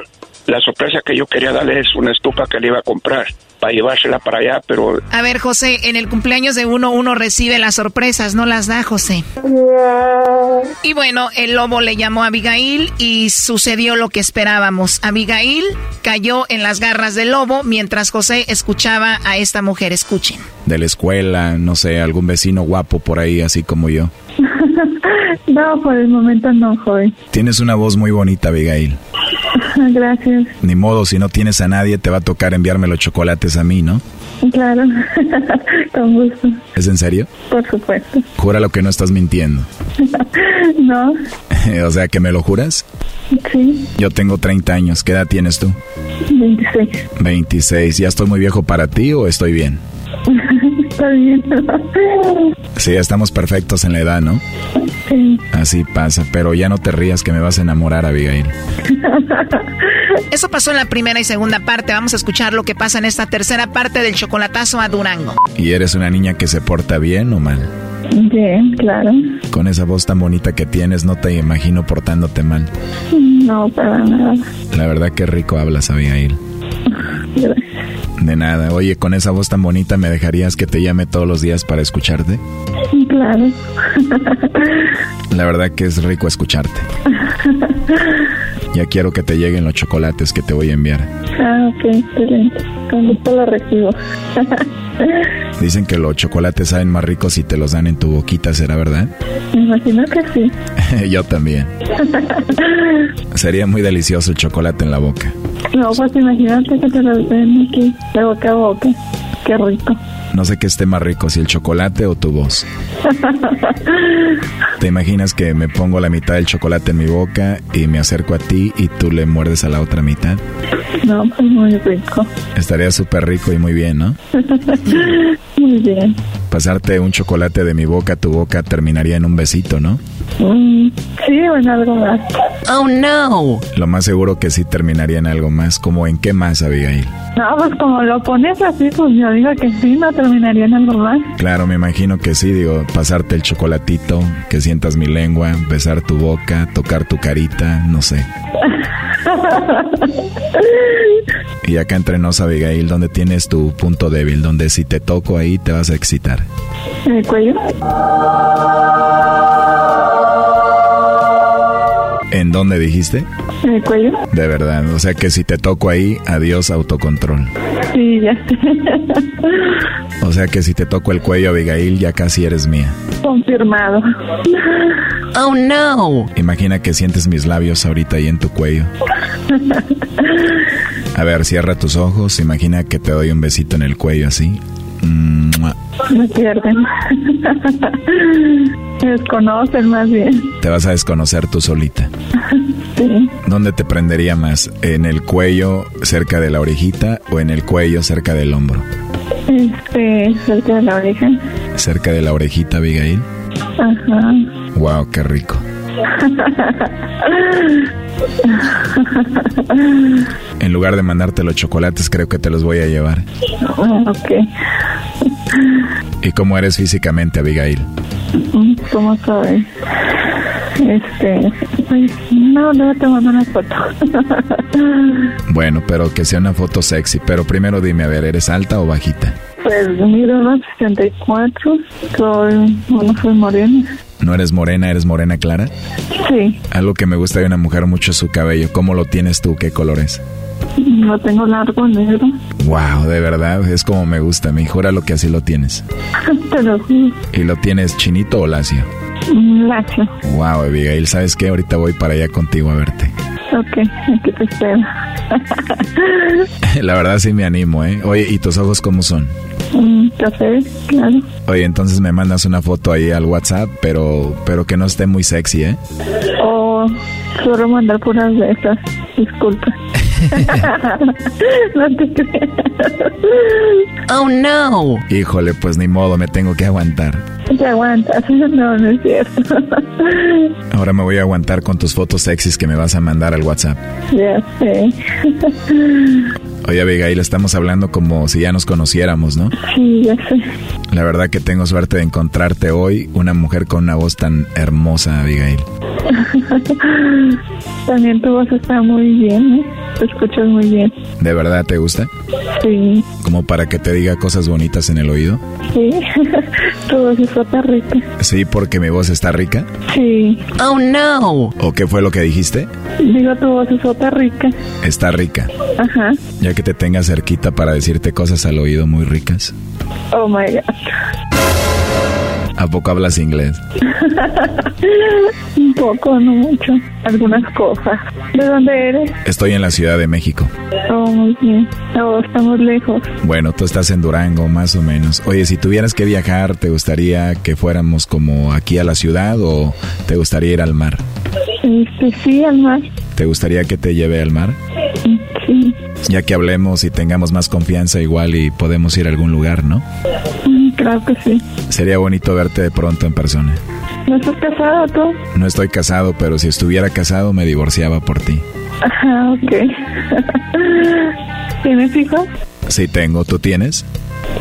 la sorpresa que yo quería darle es una estufa que le iba a comprar para llevársela para allá, pero A ver, José, en el cumpleaños de uno, uno recibe las sorpresas, no las da, José. Y bueno, el lobo le llamó a Abigail y sucedió lo que esperábamos. Abigail cayó en las garras del lobo mientras José escuchaba a esta mujer. Escuchen. De la escuela, no sé, algún vecino guapo por ahí, así como yo. [LAUGHS] no, por el momento no, joven. Tienes una voz muy bonita, Abigail. [LAUGHS] Gracias. Ni modo, si no tienes a nadie, te va a tocar enviarme los chocolates a mí, ¿no? Claro, [LAUGHS] con gusto, ¿Es en serio? por supuesto. Jura lo que no estás mintiendo. [LAUGHS] no, o sea, ¿que me lo juras? sí, Yo tengo 30 años. ¿Qué edad tienes tú? 26. 26. ¿Ya estoy muy viejo para ti o estoy bien? Está bien. Sí, estamos perfectos en la edad, ¿no? sí. Así pasa, pero ya no te rías que me vas a enamorar, Abigail. [LAUGHS] Eso pasó en la primera y segunda parte. Vamos a escuchar lo que pasa en esta tercera parte del chocolatazo a Durango. ¿Y eres una niña que se porta bien o mal? Bien, claro. Con esa voz tan bonita que tienes, no te imagino portándote mal. No, para nada. La verdad que rico hablas, Abigail. De nada. Oye, con esa voz tan bonita, ¿me dejarías que te llame todos los días para escucharte? Claro. La verdad que es rico escucharte. Ya quiero que te lleguen los chocolates que te voy a enviar. Ah, ok, excelente. Con gusto lo recibo. Dicen que los chocolates saben más ricos si te los dan en tu boquita, ¿será verdad? Me imagino que sí. [LAUGHS] Yo también. [LAUGHS] Sería muy delicioso el chocolate en la boca. No, pues imagínate que te lo den aquí, de boca a boca. Qué rico. No sé qué esté más rico, si el chocolate o tu voz. [LAUGHS] ¿Te imaginas que me pongo la mitad del chocolate en mi boca y me acerco a ti y tú le muerdes a la otra mitad? No, pues muy rico. Estaría súper rico y muy bien, ¿no? [LAUGHS] muy bien. Pasarte un chocolate de mi boca a tu boca terminaría en un besito, ¿no? Mm, sí, o en algo más. Oh, no. Lo más seguro que sí terminaría en algo más. ¿Como en qué más, Abigail? No, pues como lo pones así, pues yo digo que sí, no terminaría en algo más. Claro, me imagino que sí, digo, pasarte el chocolatito, que sientas mi lengua, besar tu boca, tocar tu carita, no sé. [LAUGHS] Y acá entre nos, Abigail, ¿dónde tienes tu punto débil? Donde si te toco ahí te vas a excitar. ¿En el cuello? ¿En dónde dijiste? ¿En el cuello? De verdad, o sea que si te toco ahí, adiós autocontrol. Sí, ya. O sea que si te toco el cuello, Abigail, ya casi eres mía. Confirmado. Oh, no. Imagina que sientes mis labios ahorita ahí en tu cuello. A ver, cierra tus ojos, imagina que te doy un besito en el cuello así. Me pierden. Me desconocen más bien. Te vas a desconocer tú solita. Sí. ¿Dónde te prendería más? ¿En el cuello cerca de la orejita o en el cuello cerca del hombro? Este, cerca de la oreja. Cerca de la orejita, Abigail. Ajá. Wow, qué rico. [LAUGHS] [LAUGHS] En lugar de mandarte los chocolates, creo que te los voy a llevar. [LAUGHS] Ok. ¿Y cómo eres físicamente, Abigail? ¿Cómo sabes? Este, pues, no, no te mando una foto. [LAUGHS] Bueno, pero que sea una foto sexy. Pero primero dime, a ver, ¿eres alta o bajita? Pues mido unos 64, soy, bueno, soy morena. ¿No eres morena, eres morena clara? Sí, Algo que me gusta de una mujer mucho es su cabello. ¿Cómo lo tienes tú? ¿Qué color es? lo tengo largo, negro. Wow, de verdad, es como me gusta. Me jura que así lo tienes. Te lo juro. ¿Y lo tienes chinito o lacio? Lacio. Wow, Abigail, ¿sabes qué? Ahorita voy para allá contigo a verte. Ok, aquí te espero. [LAUGHS] La verdad sí me animo, ¿eh? Oye, ¿y tus ojos cómo son? Mm, Café, claro. Oye, entonces me mandas una foto ahí al WhatsApp, pero, pero que no esté muy sexy, ¿eh? O solo mandar puras de esas. Disculpa. [LAUGHS] [LAUGHS] no te creas. Oh, no. Híjole, pues ni modo, me tengo que aguantar. Te aguantas. [LAUGHS] No, no es cierto. Ahora me voy a aguantar con tus fotos sexys que me vas a mandar al WhatsApp. ya sé. Oye, Abigail, estamos hablando como si ya nos conociéramos, ¿no? sí, ya sé. La verdad que tengo suerte de encontrarte hoy, una mujer con una voz tan hermosa, Abigail. [LAUGHS] También tu voz está muy bien, ¿eh? Te escuchas muy bien. ¿De verdad te gusta? Sí, Como para que te diga cosas bonitas en el oído. sí. [LAUGHS] tu voz está rica. Sí, porque mi voz está rica. Sí. Oh, no. ¿O qué fue lo que dijiste? Digo, tu voz está rica. Está rica. Ajá. Ya que te tenga cerquita para decirte cosas al oído muy ricas. Oh my God. ¿A poco hablas inglés? [LAUGHS] Un poco, no mucho. Algunas cosas. ¿De dónde eres? Estoy en la Ciudad de México. Oh, muy bien. Oh, estamos lejos. Bueno, tú estás en Durango, más o menos. Oye, si tuvieras que viajar, ¿te gustaría que fuéramos como aquí a la ciudad o te gustaría ir al mar? Este, sí, al mar. ¿Te gustaría que te lleve al mar? Sí. Ya que hablemos y tengamos más confianza igual y podemos ir a algún lugar, ¿no? Mm, Claro que sí. Sería bonito verte de pronto en persona. ¿No estás casado tú? No estoy casado, pero si estuviera casado me divorciaba por ti. Ajá, ok. [LAUGHS] ¿Tienes hijos? Sí tengo, ¿tú tienes?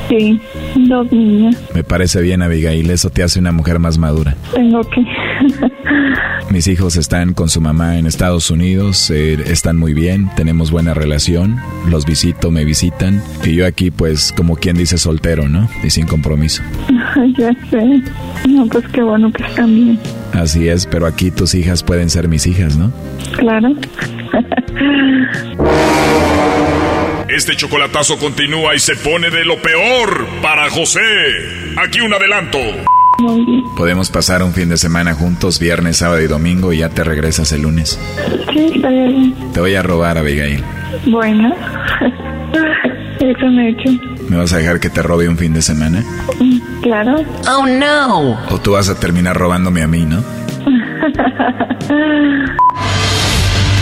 Sí, dos niñas. Me parece bien, Abigail, eso te hace una mujer más madura. Tengo que. [LAUGHS] Mis hijos están con su mamá en Estados Unidos, eh, están muy bien, tenemos buena relación, los visito, me visitan. Y yo aquí, pues, como quien dice, soltero, ¿no? Y sin compromiso. [LAUGHS] ya sé. No, pues qué bueno que están bien. Así es, pero aquí tus hijas pueden ser mis hijas, ¿no? Claro. Este chocolatazo continúa y se pone de lo peor para José. Aquí un adelanto. Podemos pasar un fin de semana juntos, viernes, sábado y domingo, y ya te regresas el lunes. Sí, está bien. Te voy a robar, Abigail. Bueno. [LAUGHS] Eso me he hecho. ¿Me vas a dejar que te robe un fin de semana? Claro. Oh, no. O tú vas a terminar robándome a mí, ¿no? [LAUGHS]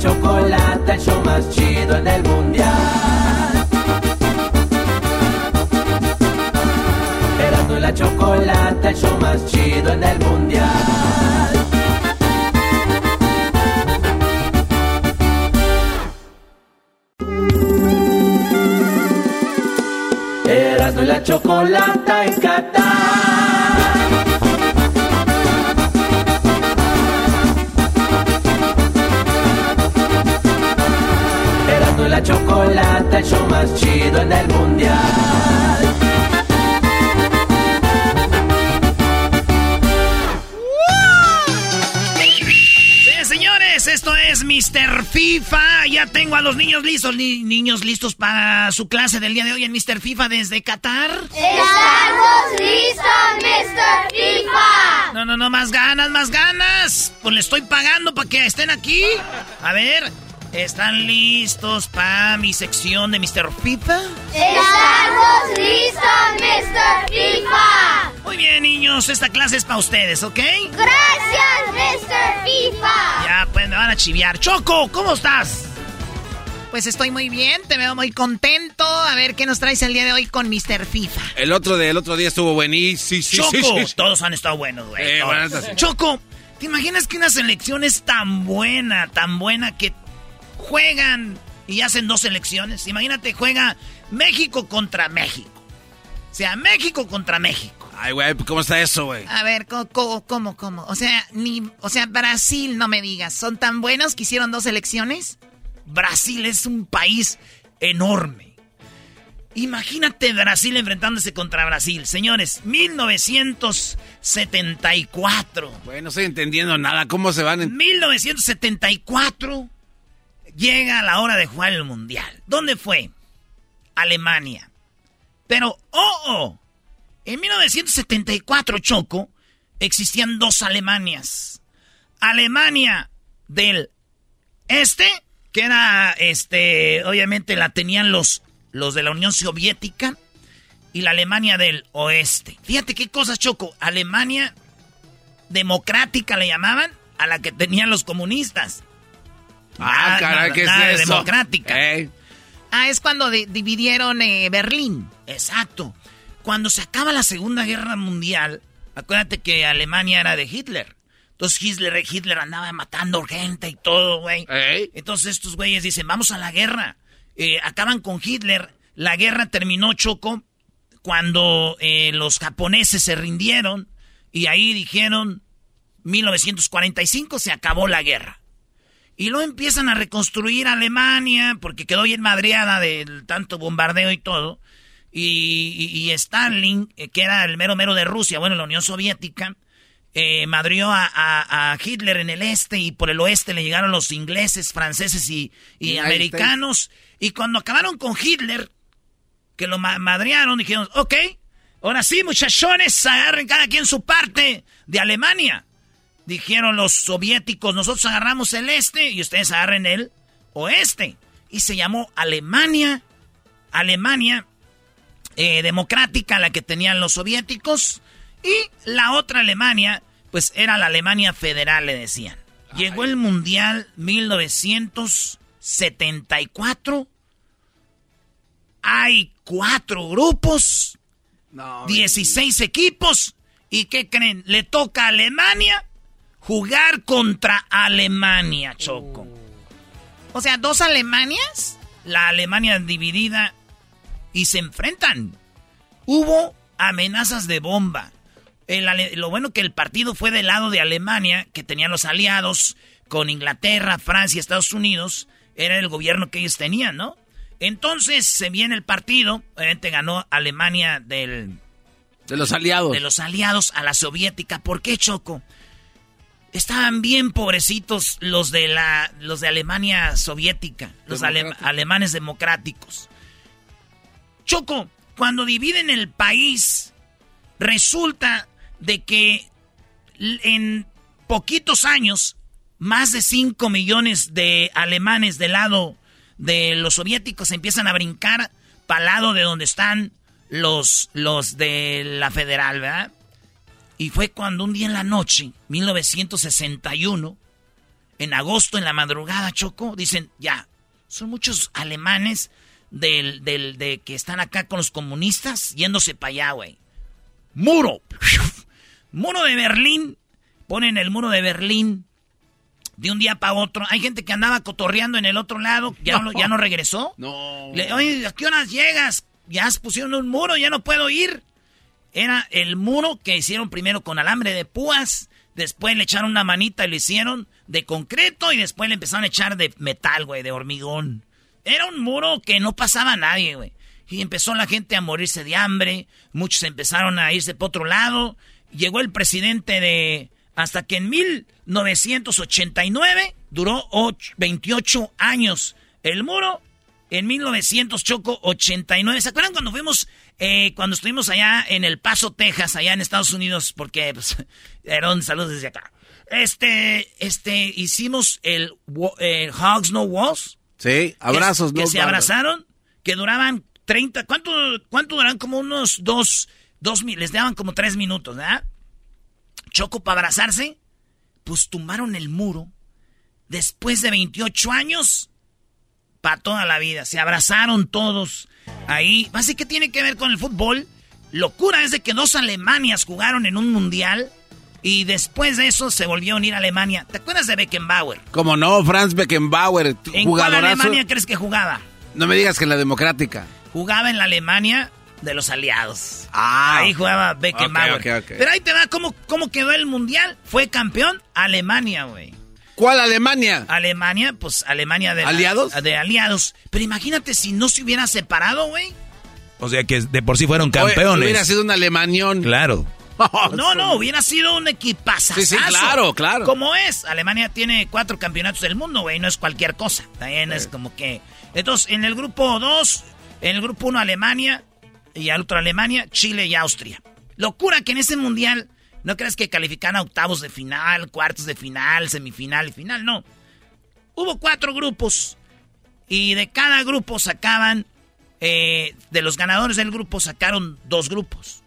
Chocolata, el show más chido en el mundial. Erasmo y la chocolata, el show más chido en el mundial. Erasmo y la chocolata en. El show más chido en el mundial. Sí, señores, esto es Mr. FIFA. Ya tengo a los niños listos. Ni- niños listos para su clase del día de hoy en Mr. FIFA desde Qatar. ¡Estamos listos, Mr. FIFA! No, no, no, más ganas, más ganas. Pues le estoy pagando para que estén aquí. A ver, ¿están listos para mi sección de Mr. FIFA? ¡Estamos listos, Mr. FIFA! Muy bien, niños, esta clase es para ustedes, ¿ok? ¡Gracias, Mr. FIFA! Ya, pues me van a chiviar. Choco, ¿cómo estás? Pues estoy muy bien, te veo muy contento. A ver qué nos traes el día de hoy con Mr. FIFA. El otro del otro día estuvo buenísimo. Sí, sí, Choco, sí, sí. todos han estado buenos, güey. Eh. Choco, ¿te imaginas que una selección es tan buena, tan buena que juegan y hacen dos selecciones? Imagínate, juega México contra México. O sea, México contra México. Ay, güey, ¿cómo está eso, güey? A ver, co- ¿cómo, cómo? O sea, ni, o sea, Brasil, no me digas, ¿son tan buenos que hicieron dos elecciones? Brasil es un país enorme. Imagínate Brasil enfrentándose contra Brasil. Señores, 1974. Güey, no estoy entendiendo nada. ¿Cómo se van en... 1974 llega la hora de jugar el mundial. ¿Dónde fue? Alemania. Pero, oh, oh, en 1974, Choco, existían dos Alemanias. Alemania del este, que era, este, obviamente la tenían los, los de la Unión Soviética, y la Alemania del oeste. Fíjate qué cosas, Choco. Alemania democrática le llamaban a la que tenían los comunistas. Ah, caray, ¿qué es nada eso? democrática. Ah, es cuando di- dividieron eh, Berlín. Exacto. Cuando se acaba la Segunda Guerra Mundial, acuérdate que Alemania era de Hitler. Entonces Hitler, Hitler andaba matando gente y todo, güey. Entonces estos güeyes dicen, vamos a la guerra. Eh, acaban con Hitler. La guerra terminó, Choco, cuando eh, los japoneses se rindieron y ahí dijeron, 1945 se acabó la guerra. Y luego empiezan a reconstruir Alemania porque quedó bien madreada del tanto bombardeo y todo. Y, y- y Stalin, eh, que era el mero mero de Rusia, bueno, la Unión Soviética, eh, madrió a, a- a Hitler en el este y por el oeste le llegaron los ingleses, franceses y, y americanos. Y cuando acabaron con Hitler, que lo ma- madrearon, dijeron, ok, ahora sí, muchachones, agarren cada quien su parte de Alemania. Dijeron los soviéticos, nosotros agarramos el este y ustedes agarren el oeste. Y se llamó Alemania, Alemania eh, democrática, la que tenían los soviéticos, y la otra Alemania, pues era la Alemania federal, le decían. Llegó el Mundial 1974. Hay cuatro grupos, 16 equipos. ¿Y qué creen? Le toca a Alemania jugar contra Alemania, Choco. O sea, dos Alemanias, la Alemania dividida, y se enfrentan. Hubo amenazas de bomba. lo bueno que el partido fue del lado de Alemania, que tenían los aliados con Inglaterra, Francia, Estados Unidos. Era el gobierno que ellos tenían, ¿no? Entonces se viene el partido. Obviamente ganó Alemania del. De los aliados. De los aliados a la soviética. ¿Por qué, Choco? Estaban bien pobrecitos los de la. los de Alemania soviética. Los alemanes democráticos. Choco, cuando dividen el país, resulta de que en poquitos años, más de 5 millones de alemanes del lado de los soviéticos empiezan a brincar para el lado de donde están los, los de la federal, ¿verdad? Y fue cuando un día en la noche, 1961, en agosto, en la madrugada, Choco, dicen, ya, son muchos alemanes del, del, de que están acá con los comunistas yéndose para allá, güey. Muro. Muro de Berlín. Ponen el muro de Berlín de un día para otro. Hay gente que andaba cotorreando en el otro lado, ya no, ya no regresó. No. Le, Oye, ¿a qué horas llegas? Ya pusieron un muro, ya no puedo ir. Era el muro que hicieron primero con alambre de púas, después le echaron una manita y lo hicieron de concreto y después le empezaron a echar de metal, güey, de hormigón. Era un muro que no pasaba a nadie, güey. Y empezó la gente a morirse de hambre, muchos empezaron a irse por otro lado. Llegó el presidente de... Hasta que en 1989 duró 28 años el muro. En 1900 Choco 89. ¿Se acuerdan cuando fuimos, eh, cuando estuvimos allá en El Paso, Texas, allá en Estados Unidos? Porque, pues, [LAUGHS] saludos desde acá. Este, este, hicimos el eh, Hogs No Walls. Sí, abrazos, que, que se abrazaron, que duraban 30, ¿cuánto, cuánto duran? Como unos dos, dos, les daban como tres minutos, ¿verdad? Choco para abrazarse, pues tumbaron el muro. Después de 28 años, para toda la vida, se abrazaron todos ahí. Así que tiene que ver con el fútbol. Locura es de que dos Alemanias jugaron en un mundial y después de eso se volvió a unir a Alemania. ¿Te acuerdas de Beckenbauer? Como no, Franz Beckenbauer. ¿En cuál Alemania crees que jugaba? No me digas que en la democrática. Jugaba en la Alemania de los aliados. Ah. Ahí jugaba Beckenbauer. Pero ahí te va cómo, cómo quedó el mundial. Fue campeón Alemania, güey. ¿Cuál Alemania? Alemania, pues Alemania de... ¿Aliados? de aliados. Pero imagínate si no se hubiera separado, güey. O sea que de por sí fueron campeones. hubiera sido un alemanión. Claro. [LAUGHS] no, no, hubiera sido un equipazo. Sí, sí, claro, claro. Como es. Alemania tiene cuatro campeonatos del mundo, güey. No es cualquier cosa. También es como que... Entonces, en el grupo 2, en el grupo 1 Alemania y al otro Alemania, Chile y Austria. Locura que en ese mundial no crees que califican a octavos de final, cuartos de final, semifinal y final, no. Hubo cuatro grupos y de cada grupo sacaban, eh, de los ganadores del grupo sacaron dos grupos.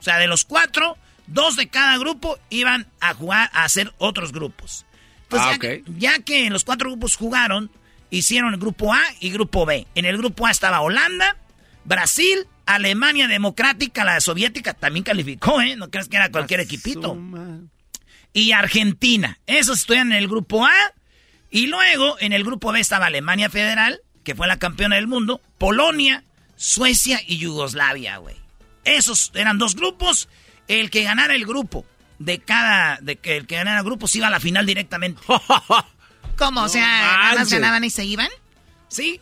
O sea, de los cuatro, dos de cada grupo iban a jugar a hacer otros grupos. Entonces, Ah, ya, ya que los cuatro grupos jugaron, hicieron el grupo A y grupo B. En el grupo A estaba Holanda, Brasil, Alemania Democrática, la soviética también calificó, ¿eh? No creas que era cualquier equipito. Y Argentina. Esos estudian en el grupo A. Y luego en el grupo B estaba Alemania Federal, que fue la campeona del mundo, Polonia, Suecia y Yugoslavia, güey. Esos eran dos grupos. El que ganara el grupo de cada. De que el que ganara el grupo se iba a la final directamente. [LAUGHS] ¿Cómo? o sea, nada más manches. ganaban y se iban. ¿Sí?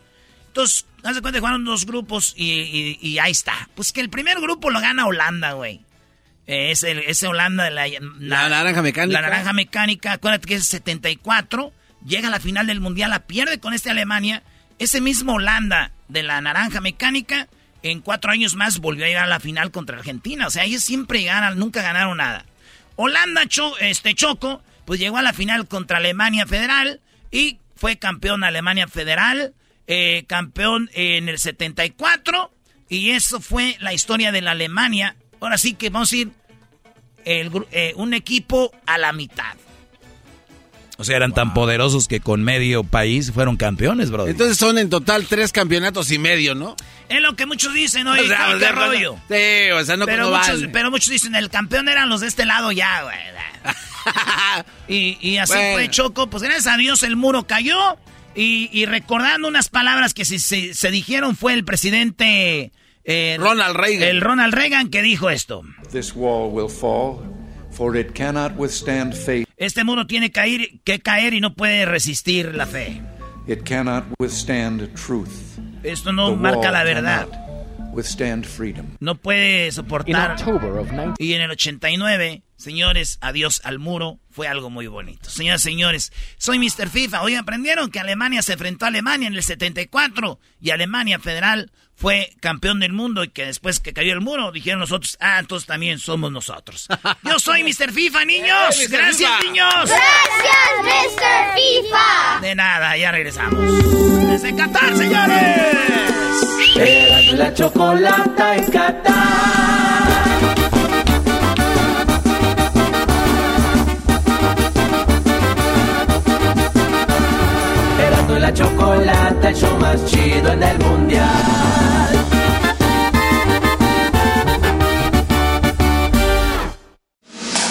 Entonces, haz de cuenta que jugaron dos grupos y, y- y ahí está. Pues que el primer grupo lo gana Holanda, güey. Eh, Es ese Holanda de la, La naranja mecánica. La naranja mecánica, acuérdate que es 74. Llega a la final del mundial, la pierde con este Alemania. Ese mismo Holanda de la naranja mecánica, en cuatro años más volvió a llegar a la final contra Argentina. O sea, ellos siempre ganan, nunca ganaron nada. Holanda, Cho- este Choco, pues llegó a la final contra Alemania Federal y fue campeón Alemania Federal, eh, campeón en el 74 y eso fue la historia de la Alemania. Ahora sí que vamos a ir el, eh, un equipo a la mitad. O sea, eran tan poderosos que con medio país fueron campeones, bro. Entonces son en total tres campeonatos y medio, ¿no? Es lo que muchos dicen, ¿no? O sea, ¿Qué o sea, rollo? Sí, o sea, no pero, como muchos, van. pero muchos dicen, el campeón eran los de este lado ya, güey. [LAUGHS] y, y así Bueno. fue Choco. Pues gracias a Dios el muro cayó. Y, y recordando unas palabras que se, se- se dijeron fue el presidente... eh, Ronald Reagan. El Ronald Reagan que dijo esto. This wall will fall, for it cannot withstand faith. Este muro tiene que caer, que caer y no puede resistir la fe. It cannot withstand truth. Esto no The marca la verdad. Withstand freedom. No puede soportar. In October of 19 Y en el 89, señores, adiós al muro. Fue algo muy bonito. Señoras y señores, soy Mr. FIFA. Hoy aprendieron que Alemania se enfrentó a Alemania en el 74 y Alemania Federal fue campeón del mundo y que después que cayó el muro dijeron nosotros, ah, entonces también somos nosotros. Yo soy [LAUGHS] Mr. FIFA, niños. Eh, Mr. Gracias, FIFA. niños. Gracias, Mr. FIFA. De nada, ya regresamos. Desde Qatar, señores. Eras la chocolata en Qatar. La chocolata, el show más chido en el mundial.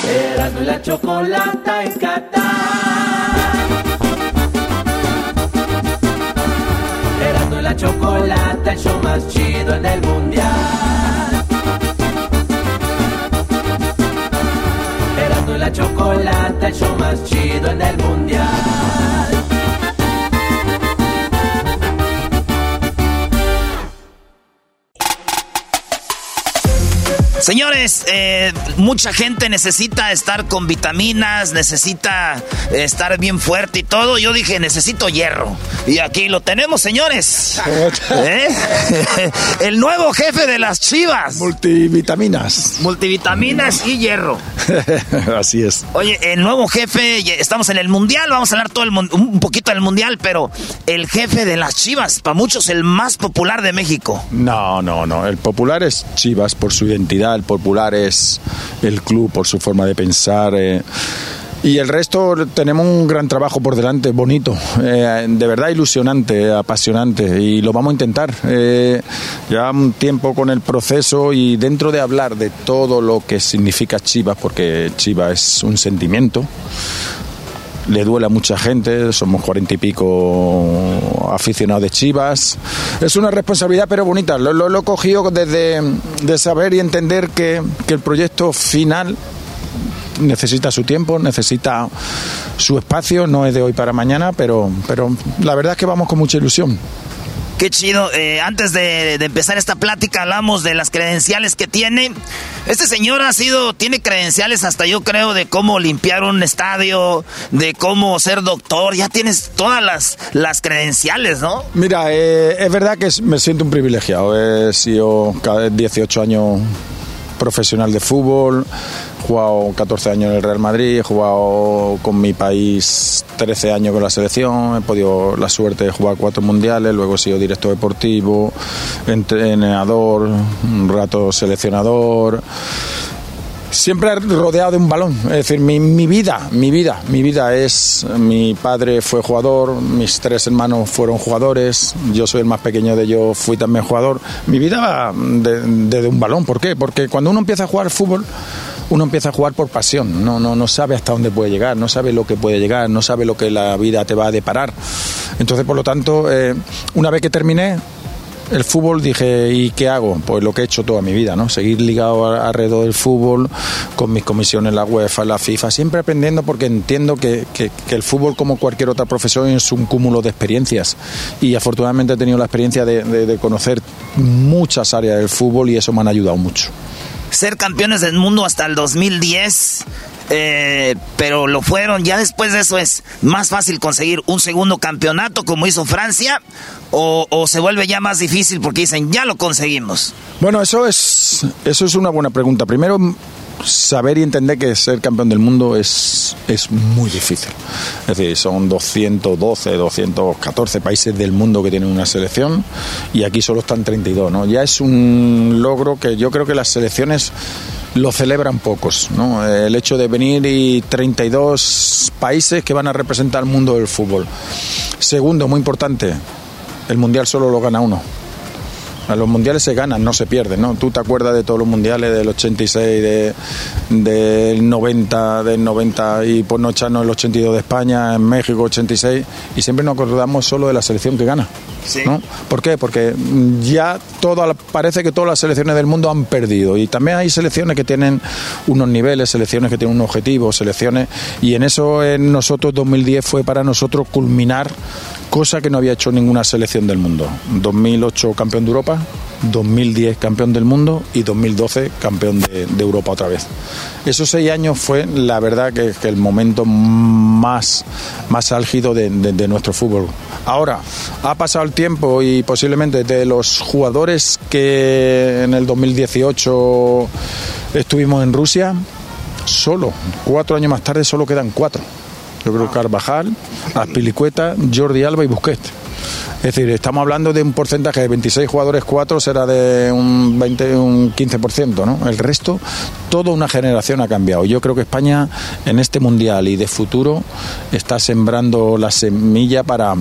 Erasmo y la chocolata en Qatar. Erasmo y la chocolata, el show más chido en el mundial. Erasmo y la chocolata, el show más chido en el mundial. Señores, eh, mucha gente necesita estar con vitaminas, necesita estar bien fuerte y todo. Yo dije, necesito hierro. Y aquí lo tenemos, señores. [LAUGHS] ¿Eh? [LAUGHS] El nuevo jefe de las chivas. Multivitaminas. Multivitaminas y hierro. [LAUGHS] Así es. Oye, el nuevo jefe, estamos en el mundial, vamos a hablar todo el un poquito del mundial, pero el jefe de las chivas, para muchos el más popular de México. No, no, no. El popular es Chivas por su identidad, el popular es el club por su forma de pensar. eh, y el resto tenemos un gran trabajo por delante, bonito, eh, de verdad ilusionante, apasionante, y lo vamos a intentar. Eh, lleva un tiempo con el proceso y dentro de hablar de todo lo que significa Chivas, porque Chivas es un sentimiento, le duele a mucha gente, somos cuarenta y pico aficionados de Chivas. Es una responsabilidad, pero bonita. Lo, lo, lo he cogido desde de saber y entender que, que el proyecto final necesita su tiempo, necesita su espacio, no es de hoy para mañana, pero, pero la verdad es que vamos con mucha ilusión. Qué chido. Eh, antes de, empezar esta plática hablamos de las credenciales que tiene. Este señor ha sido, tiene credenciales hasta yo creo de cómo limpiar un estadio, de cómo ser doctor. Ya tienes todas las, las credenciales, ¿no? Mira, eh, es verdad que me siento un privilegiado. He sido cada 18 años profesional de fútbol, jugado 14 años en el Real Madrid, he jugado con mi país 13 años con la selección, he podido la suerte de jugar cuatro mundiales, luego he sido director deportivo, entrenador, un rato seleccionador siempre rodeado de un balón. Es decir, mi, vida, mi vida, mi vida es. Mi padre fue jugador, mis tres hermanos fueron jugadores, yo soy el más pequeño de ellos, fui también jugador. Mi vida va de, de- de un balón. ¿Por qué? Porque cuando uno empieza a jugar fútbol. Uno empieza a jugar por pasión, no, no, no sabe hasta dónde puede llegar, no sabe lo que puede llegar, no sabe lo que la vida te va a deparar. Entonces, por lo tanto, eh, una vez que terminé, el fútbol dije, ¿y qué hago? Pues lo que he hecho toda mi vida, ¿no? Seguir ligado alrededor del fútbol, con mis comisiones en la UEFA, la FIFA, siempre aprendiendo porque entiendo que, que- el fútbol, como cualquier otra profesión, es un cúmulo de experiencias. Y afortunadamente he tenido la experiencia de, de- de conocer muchas áreas del fútbol y eso me han ayudado mucho. Ser campeones del mundo hasta el 2010. eh, pero lo fueron, ya después de eso es más fácil conseguir un segundo campeonato como hizo Francia o, se vuelve ya más difícil porque dicen ya lo conseguimos. Bueno, eso es, eso es una buena pregunta. Primero, saber y entender que ser campeón del mundo es, es muy difícil. Es decir, son 212, 214 países del mundo que tienen una selección y aquí solo están 32. ¿no? Ya es un logro que yo creo que las selecciones lo celebran pocos. ¿no? El hecho de venir y 32 países que van a representar al mundo del fútbol. Segundo, muy importante, el Mundial solo lo gana uno. A los mundiales se ganan, no se pierden, ¿no? Tú te acuerdas de todos los mundiales del 86, de, del 90, del 90 y por no echarnos el 82 de España, en México 86, y siempre nos acordamos solo de la selección que gana. ¿no? ¿Por qué? Porque ya todo, parece que todas las selecciones del mundo han perdido y también hay selecciones que tienen unos niveles, selecciones que tienen un objetivo, selecciones y en eso en nosotros 2010 fue para nosotros culminar cosa que no había hecho ninguna selección del mundo. 2008 campeón de Europa, 2010 campeón del mundo y 2012 campeón de, Europa otra vez. Esos seis años fue la verdad que, el momento más, más álgido de, de, nuestro fútbol. Ahora, ha pasado el tiempo y posiblemente de los jugadores que en el 2018 estuvimos en Rusia, solo, cuatro años más tarde solo quedan cuatro. Yo creo Carvajal, Aspilicueta, Jordi Alba y Busquets. Es decir, estamos hablando de un porcentaje de 26 jugadores, 4 será de un 20, un 15%, ¿no? El resto, toda una generación ha cambiado. Yo creo que España en este mundial y de futuro está sembrando la semilla para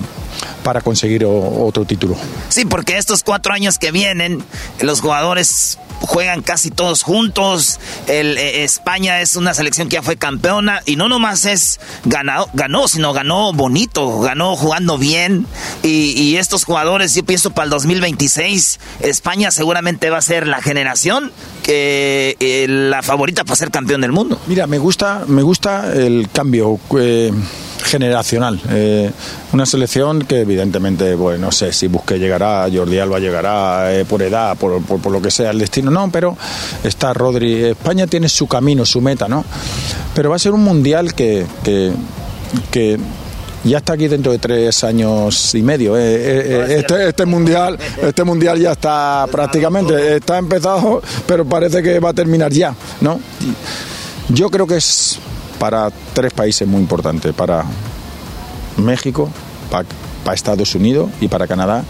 para conseguir otro título. Sí, porque estos cuatro años que vienen, los jugadores juegan casi todos juntos. El, eh, España es una selección que ya fue campeona y no nomás es ganado, ganó, sino ganó bonito, ganó jugando bien. Y, estos jugadores, yo pienso para el 2026, España seguramente va a ser la generación que eh, la favorita para ser campeón del mundo. Mira, me gusta, me gusta el cambio. Eh, generacional. Eh, una selección que evidentemente, bueno, no sé si Busqué llegará, Jordi Alba llegará eh, por edad, por, por, lo que sea el destino, no, pero está Rodri. España tiene su camino, su meta, ¿no? Pero va a ser un mundial que, que, ya está aquí dentro de tres años y medio. Eh, este, este, mundial, este mundial ya está prácticamente, está empezado, pero parece que va a terminar ya, ¿no? Yo creo que es para tres países muy importantes, para México, para, Estados Unidos y para Canadá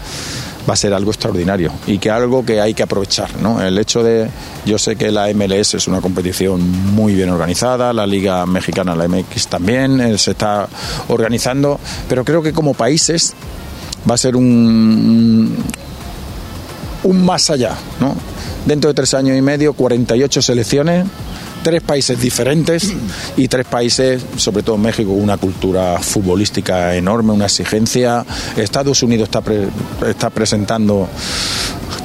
va a ser algo extraordinario y que algo que hay que aprovechar. El hecho de, yo sé que la MLS es una competición muy bien organizada, la Liga Mexicana, la MX también, eh, se está organizando, pero creo que como países va a ser un, un más allá, ¿no? Dentro de tres años y medio, 48 selecciones tres países diferentes y tres países, sobre todo México, una cultura futbolística enorme, una exigencia. Estados Unidos está, está presentando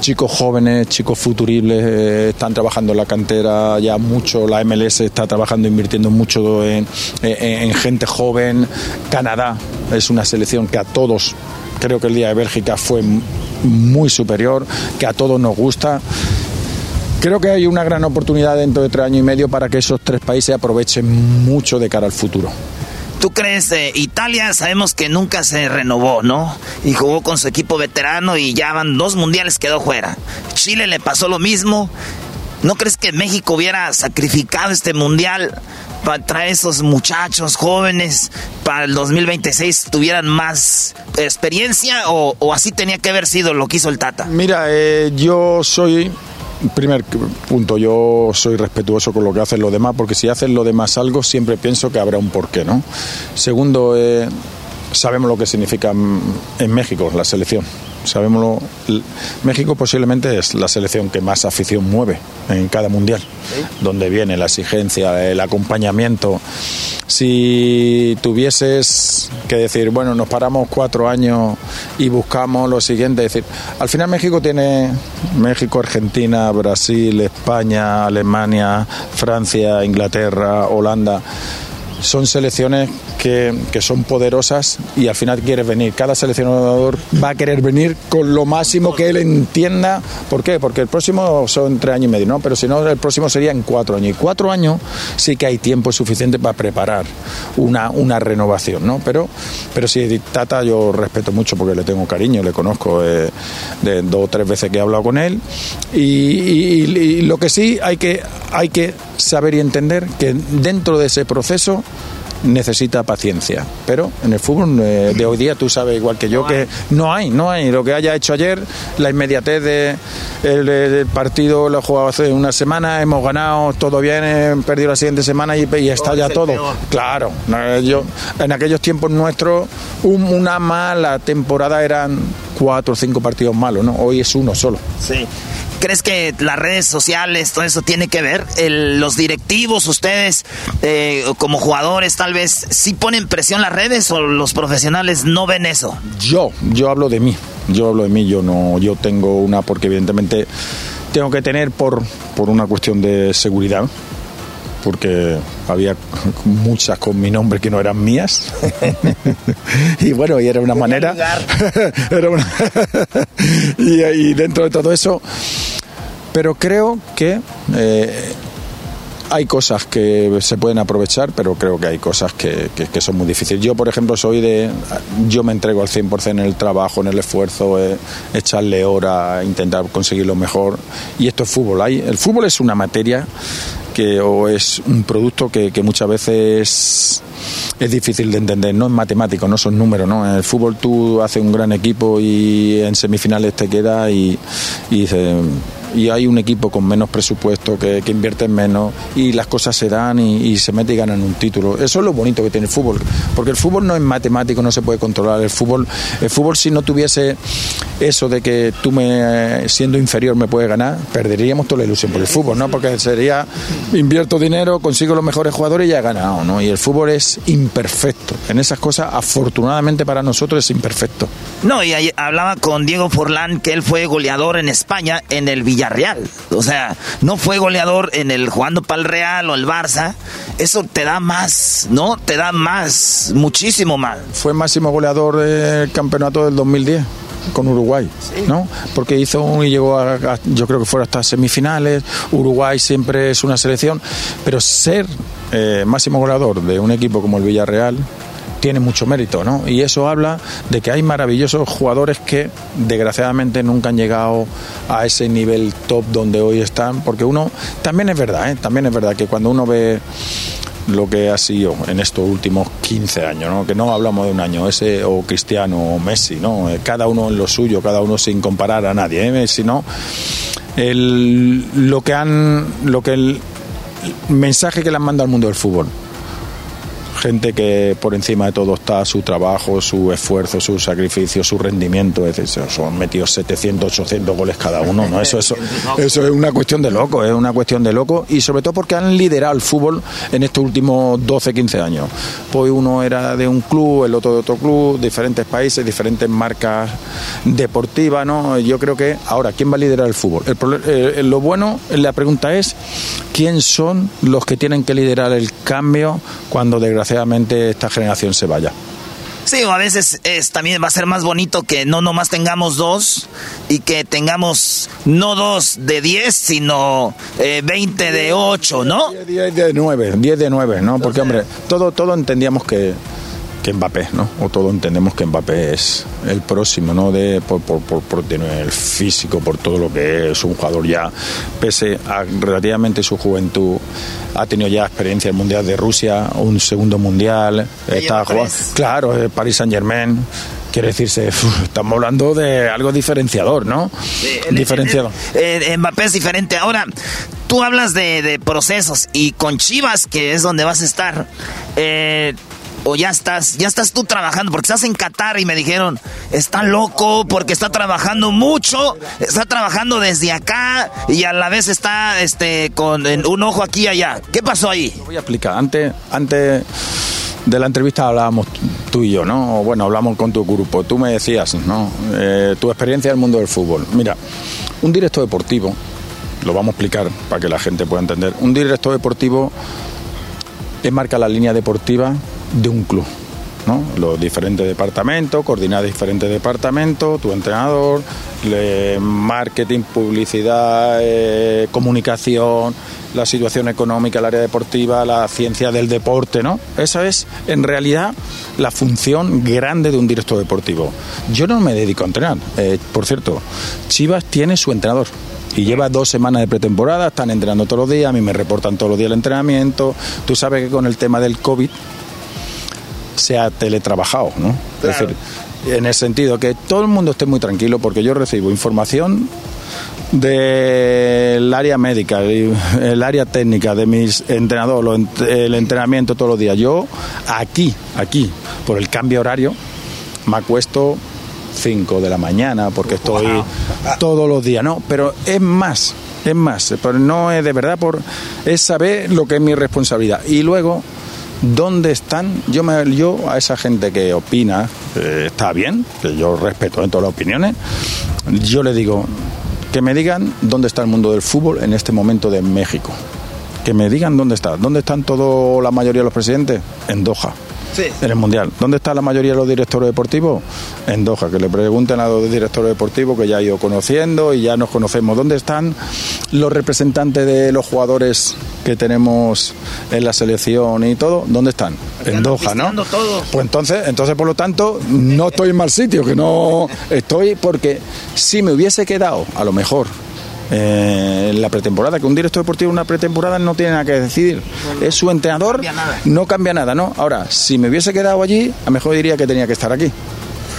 chicos jóvenes, chicos futuribles, eh, están trabajando en la cantera ya mucho, la MLS está trabajando, invirtiendo mucho en, en, gente joven, Canadá es una selección que a todos, creo que el día de Bélgica fue muy superior, que a todos nos gusta Creo que hay una gran oportunidad dentro de tres años y medio para que esos tres países aprovechen mucho de cara al futuro. ¿Tú crees? Eh, Italia sabemos que nunca se renovó, ¿no? Y jugó con su equipo veterano y ya van dos mundiales quedó fuera. Chile le pasó lo mismo. ¿No crees que México hubiera sacrificado este mundial para traer esos muchachos jóvenes para el 2026 tuvieran más experiencia o, así tenía que haber sido lo que hizo el Tata? Mira, eh, yo soy primer punto, yo soy respetuoso con lo que hacen los demás, porque si hacen los demás algo, siempre pienso que habrá un porqué, ¿no? Segundo, eh, sabemos lo que significa en México la selección. Sabemos México posiblemente es la selección que más afición mueve en cada mundial, donde viene la exigencia, el acompañamiento. Si tuvieses que decir, bueno, nos paramos cuatro años y buscamos lo siguiente, decir, al final México tiene México, Argentina, Brasil, España, Alemania, Francia, Inglaterra, Holanda. Son selecciones que, son poderosas y al final quieres venir. Cada seleccionador va a querer venir con lo máximo que él entienda. ¿Por qué? Porque el próximo son tres años y medio, ¿no? Pero si no, el próximo sería en cuatro años. Y cuatro años sí que hay tiempo suficiente para preparar una, una renovación, ¿no? Pero, pero si Tata yo respeto mucho porque le tengo cariño, le conozco eh, de dos o tres veces que he hablado con él. Y, lo que sí hay que, hay que saber y entender que dentro de ese proceso necesita paciencia. Pero en el fútbol eh, de hoy día tú sabes igual que yo que no hay, no hay. Lo que haya hecho ayer, la inmediatez de el, el partido lo he jugado hace una semana, hemos ganado, todo bien, he perdido la siguiente semana y, y está ya todo. Claro, yo, en aquellos tiempos nuestros un- una mala temporada eran cuatro o cinco partidos malos, ¿no? Hoy es uno solo. Sí. ¿Crees que las redes sociales, todo eso tiene que ver? Los directivos, ustedes, eh, como jugadores, tal vez, ¿sí ponen presión las redes o los profesionales no ven eso? Yo, yo hablo de mí. Yo hablo de mí, yo no, yo tengo una, porque evidentemente tengo que tener por, por una cuestión de seguridad, porque había muchas con mi nombre que no eran mías. [LAUGHS] y bueno, y era una manera. [LAUGHS] era una- [LAUGHS] y, y dentro de todo eso. Pero creo que eh, hay cosas que se pueden aprovechar, pero creo que hay cosas que, que- que son muy difíciles. Yo, por ejemplo, soy de... Yo me entrego al 100% en el trabajo, en el esfuerzo, eh, echarle hora, intentar conseguir lo mejor. Y esto es fútbol. Hay, el fútbol es una materia que o es un producto que, que muchas veces es difícil de entender, no es matemático, no son números, ¿no? En el fútbol tú haces un gran equipo y en semifinales te queda y, y dices, y hay un equipo con menos presupuesto que, que invierte menos y las cosas se dan y, se mete y ganan un título. Eso es lo bonito que tiene el fútbol, porque el fútbol no es matemático, no se puede controlar. El fútbol, el fútbol si no tuviese eso de que tú me siendo inferior me puedes ganar, perderíamos toda la ilusión por el fútbol, ¿no? Porque sería invierto dinero, consigo los mejores jugadores y ya he ganado, ¿no? Y el fútbol es imperfecto. En esas cosas, afortunadamente para nosotros es imperfecto. No, y ahí hablaba con Diego Forlán que él fue goleador en España en el Villarreal. O sea, no fue goleador en el jugando para el Real o el Barça. Eso te da más, ¿no? Te da más, muchísimo más. Fue máximo goleador del campeonato del 2010 con Uruguay, ¿no? Porque hizo un y llegó a, a- yo creo que fueron hasta semifinales. Uruguay siempre es una selección, pero ser eh, máximo goleador de un equipo como el Villarreal tiene mucho mérito, ¿no? Y eso habla de que hay maravillosos jugadores que desgraciadamente nunca han llegado a ese nivel top donde hoy están, porque uno también es verdad, ¿eh? También es verdad que cuando uno ve lo que ha sido en estos últimos 15 años, que no hablamos de un año, ese o Cristiano o Messi, ¿no? Cada uno en lo suyo, cada uno sin comparar a nadie, ¿eh? sino el, lo que han, lo que el, el mensaje que le han mandado al mundo del fútbol. Gente que por encima de todo está su trabajo, su esfuerzo, su sacrificio, su rendimiento. Es decir, son metidos 700, 800 goles cada uno. ¿no? Eso, eso, [LAUGHS] eso es una cuestión de loco, es una cuestión de loco. Y sobre todo porque han liderado el fútbol en estos últimos 12, 15 años. Pues uno era de un club, el otro de otro club, diferentes países, diferentes marcas deportivas. ¿no? Yo creo que ahora, ¿quién va a liderar el fútbol? El prole- eh, lo bueno, la pregunta es, ¿quién son los que tienen que liderar el cambio cuando desgraciadamente esta generación se vaya? Sí, o a veces es, también va a ser más bonito que no nomás tengamos dos y que tengamos no dos de 10, sino eh, 20 de 8, ¿no? 10 de 9, 10 de 9, ¿no? Porque, hombre, todo, todo entendíamos que, que Mbappé, ¿no? O todo entendemos que Mbappé es el próximo, ¿no? De, por, por, por, por tener el físico, por todo lo que es un jugador ya, pese a relativamente su juventud, ha tenido ya experiencia en el Mundial de Rusia, un segundo Mundial, está jugando, claro, el Paris Saint Germain. Quiere decirse, estamos hablando de algo diferenciador, ¿no? diferenciador. Eh, Mbappé es diferente. Ahora, tú hablas de, de procesos y con Chivas, que es donde vas a estar, eh, o ya estás, ya estás tú trabajando, porque estás en Qatar y me dijeron, está loco porque está trabajando mucho, está trabajando desde acá y a la vez está este con un ojo aquí y allá. ¿Qué pasó ahí? Voy a explicar. Antes, antes de la entrevista hablábamos tú y yo, ¿no? Bueno, hablamos con tu grupo. Tú me decías, ¿no? Eh, tu experiencia en el mundo del fútbol. Mira, un director deportivo, lo vamos a explicar para que la gente pueda entender. Un director deportivo es marca la línea deportiva de un club. ¿no? Los diferentes departamentos, coordinar diferentes departamentos, tu entrenador, marketing, publicidad, eh, comunicación, la situación económica, el área deportiva, la ciencia del deporte, ¿no? Esa es, en realidad, la función grande de un director deportivo. Yo no me dedico a entrenar. Eh, por cierto, Chivas tiene su entrenador. Y lleva dos semanas de pretemporada, están entrenando todos los días, a mí me reportan todos los días el entrenamiento. Tú sabes que con el tema del COVID, se ha teletrabajado, ¿no? Es decir, en el sentido que todo el mundo esté muy tranquilo porque yo recibo información del área médica, el área técnica, de mis entrenadores, el entrenamiento todos los días. Yo aquí, aquí, por el cambio horario, me acuesto 5 de la mañana porque estoy todos los días, no, pero es más, es más, pero no es de verdad por es saber lo que es mi responsabilidad y luego dónde están yo me yo a esa gente que opina eh, está bien, que yo respeto en todas las opiniones, yo le digo que me digan dónde está el mundo del fútbol en este momento de México. Que me digan dónde está. ¿Dónde están toda la mayoría de los presidentes? En Doha en el Mundial. ¿Dónde está la mayoría de los directores deportivos? En Doha, que le pregunten a los directores deportivos que ya he ido conociendo y ya nos conocemos. ¿Dónde están los representantes de los jugadores que tenemos en la selección y todo? ¿Dónde están? En Doha, ¿no? Pues entonces, entonces, por lo tanto, no estoy en mal sitio, que no estoy porque si me hubiese quedado, a lo mejor, eh, en la pretemporada, que un director deportivo en una pretemporada no tiene nada que decidir. Es su entrenador, no cambia nada, ¿no? Ahora, si me hubiese quedado allí, a lo mejor diría que tenía que estar aquí.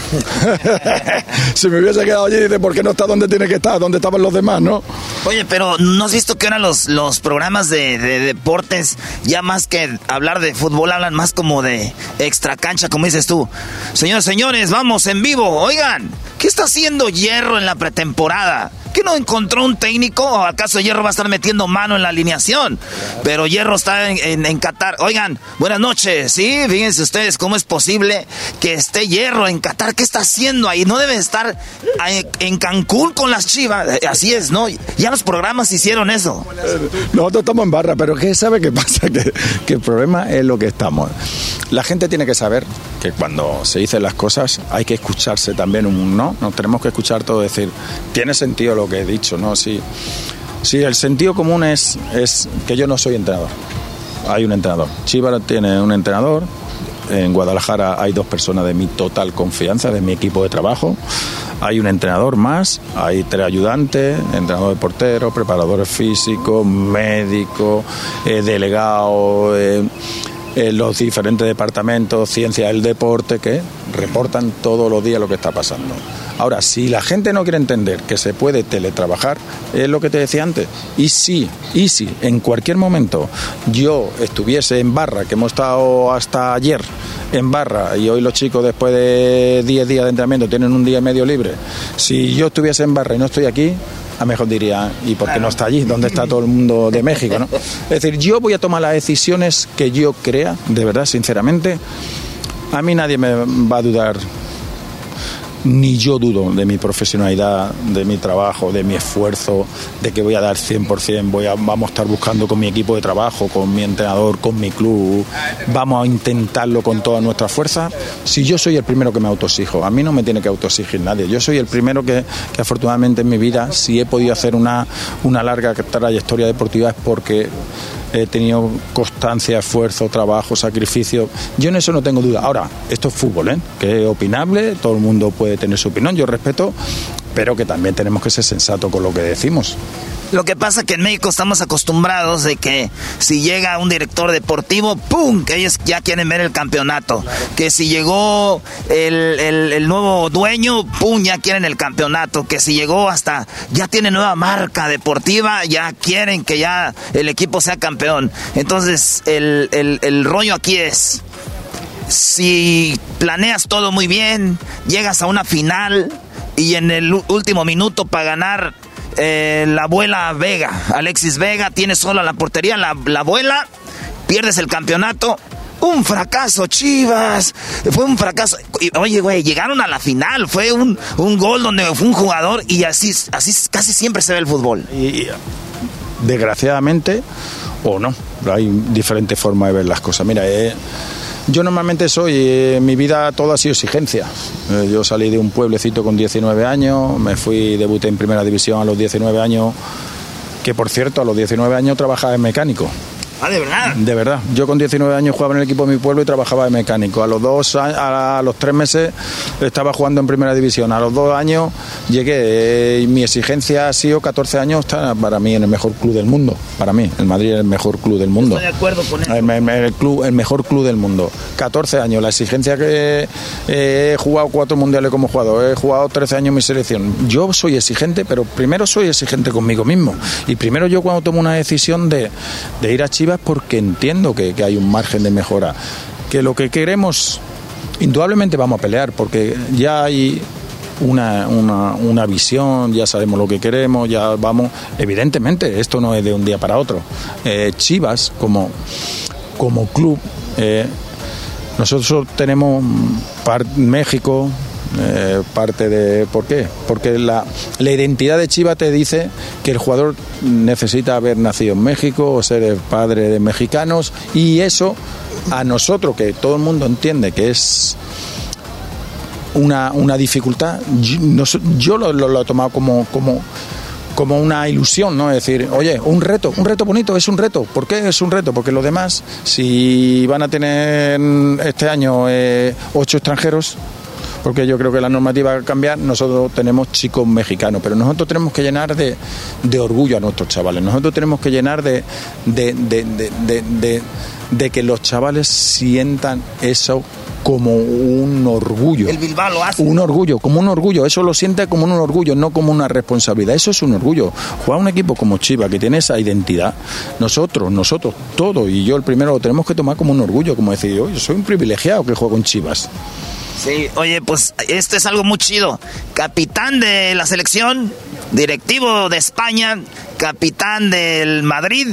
[LAUGHS] si me hubiese quedado allí, dice, ¿por qué no está donde tiene que estar? ¿Dónde estaban los demás, no? Oye, pero ¿no has visto que ahora los, los programas de, deportes, ya más que hablar de fútbol, hablan más como de extra cancha, como dices tú? Señores, señores, vamos en vivo. Oigan, ¿qué está haciendo Hierro en la pretemporada? ¿Qué no encontró un técnico? ¿O acaso Hierro va a estar metiendo mano en la alineación? Pero Hierro está en, Qatar. Oigan, buenas noches. Sí, fíjense ustedes cómo es posible que esté Hierro en Qatar. ¿Qué está haciendo ahí? No debe estar en Cancún con las chivas. Eh, así es, ¿no? Ya los programas hicieron eso. Nosotros estamos en barra, pero ¿qué sabe qué [LAUGHS] pasa? Que, que el problema es lo que estamos. La gente tiene que saber que cuando se dicen las cosas hay que escucharse también un no. Nos tenemos que escuchar todo, decir, tiene sentido lo que he dicho, ¿no? Sí, sí el sentido común es, es que yo no soy entrenador. Hay un entrenador. Chivas tiene un entrenador. En Guadalajara hay dos personas de mi total confianza, de mi equipo de trabajo. Hay un entrenador más, hay tres ayudantes, entrenador de portero, preparadores físicos, médico, eh, delegado. Eh, eh, los diferentes departamentos, ciencia del deporte, que reportan todos los días lo que está pasando. Ahora, si la gente no quiere entender que se puede teletrabajar, es lo que te decía antes. Y si, y si en cualquier momento yo estuviese en barra, que hemos estado hasta ayer en barra y hoy los chicos después de 10 días de entrenamiento tienen un día y medio libre, si yo estuviese en barra y no estoy aquí, a mejor diría, ¿y por qué no está allí? ¿Dónde está todo el mundo de México? ¿no? [LAUGHS] Es decir, yo voy a tomar las decisiones que yo crea, de verdad, sinceramente. A mí nadie me va a dudar ni yo dudo de mi profesionalidad, de mi trabajo, de mi esfuerzo, de que voy a dar 100%, voy a, vamos a estar buscando con mi equipo de trabajo, con mi entrenador, con mi club, vamos a intentarlo con toda nuestra fuerza. Si yo soy el primero que me autosijo, a mí no me tiene que autoexigir nadie, yo soy el primero que, que afortunadamente en mi vida, si he podido hacer una, una larga trayectoria deportiva es porque he tenido constancia, esfuerzo, trabajo, sacrificio. Yo en eso no tengo duda. Ahora, esto es fútbol, ¿eh? que es opinable, todo el mundo puede tener su opinión, yo respeto, pero que también tenemos que ser sensatos con lo que decimos. Lo que pasa que en México estamos acostumbrados de que si llega un director deportivo, ¡pum! que ellos ya quieren ver el campeonato. Que si llegó el, nuevo dueño, ¡pum! ya quieren el campeonato. Que si llegó hasta, ya tiene nueva marca deportiva, ya quieren que ya el equipo sea campeón. Entonces, el, el rollo aquí es, si planeas todo muy bien, llegas a una final y en el último minuto para ganar eh, la abuela Vega, Alexis Vega, tiene sola la portería, la, abuela, pierdes el campeonato. Un fracaso, Chivas. Fue un fracaso. Oye, güey, llegaron a la final. Fue un, gol donde fue un jugador y así, así casi siempre se ve el fútbol. Y, desgraciadamente, o no, hay diferentes formas de ver las cosas. Mira, eh, yo normalmente soy, eh, mi vida todo ha sido exigencia. Eh, yo salí de un pueblecito con 19 años, me fui, debuté en primera división a los 19 años, que por cierto a los 19 años trabajaba en mecánico. Ah, de verdad. De verdad. Yo con 19 años jugaba en el equipo de mi pueblo y trabajaba de mecánico. A los dos, a, los tres meses estaba jugando en primera división. A los dos años llegué. mi exigencia ha sido 14 años está para mí en el mejor club del mundo. Para mí, el Madrid es el mejor club del mundo. Estoy de acuerdo con eso. El, club, el mejor club del mundo. 14 años. La exigencia que he jugado cuatro mundiales como jugador. He jugado 13 años en mi selección. Yo soy exigente, pero primero soy exigente conmigo mismo. Y primero yo cuando tomo una decisión de, de ir a Chivas porque entiendo que, hay un margen de mejora. Que lo que queremos, indudablemente vamos a pelear, porque ya hay una, una, visión, ya sabemos lo que queremos, ya vamos. Evidentemente, esto no es de un día para otro. Eh, Chivas, como, como club, eh, nosotros tenemos México, eh, parte de... ¿Por qué? Porque la, la, identidad de Chivas te dice que el jugador necesita haber nacido en México o ser el padre de mexicanos y eso a nosotros, que todo el mundo entiende que es una, una dificultad, yo, lo, lo, he tomado como... como como una ilusión, ¿no? Es decir, oye, un reto, un reto bonito, es un reto. ¿Por qué es un reto? Porque los demás, si van a tener este año eh, ocho extranjeros, porque yo creo que la normativa va a cambiar. Nosotros tenemos chicos mexicanos, pero nosotros tenemos que llenar de, orgullo a nuestros chavales. Nosotros tenemos que llenar de, de, que los chavales sientan eso como un orgullo. El Bilbao lo hace. Un orgullo, como un orgullo. Eso lo siente como un orgullo, no como una responsabilidad. Eso es un orgullo. Jugar un equipo como Chiva, que tiene esa identidad, nosotros, nosotros, todo, y yo el primero lo tenemos que tomar como un orgullo, como decir, yo soy un privilegiado que juego en Chivas. Sí, oye, pues esto es algo muy chido. Capitán de la selección, directivo de España, capitán del Madrid,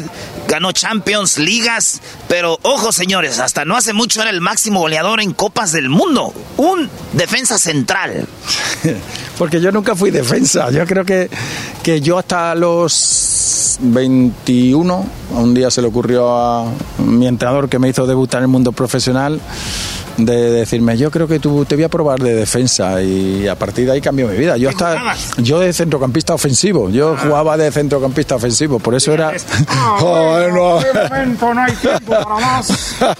ganó Champions, ligas, pero ojo señores, hasta no hace mucho era el máximo goleador en Copas del Mundo, un defensa central. [LAUGHS] Porque yo nunca fui defensa, yo creo que, que yo hasta los 21, un día se le ocurrió a mi entrenador que me hizo debutar en el mundo profesional, de decirme, yo creo que tú te voy a probar de defensa y a partir de ahí cambió mi vida. Yo hasta yo de centrocampista ofensivo, yo ah. jugaba de centrocampista ofensivo, por eso era [LAUGHS]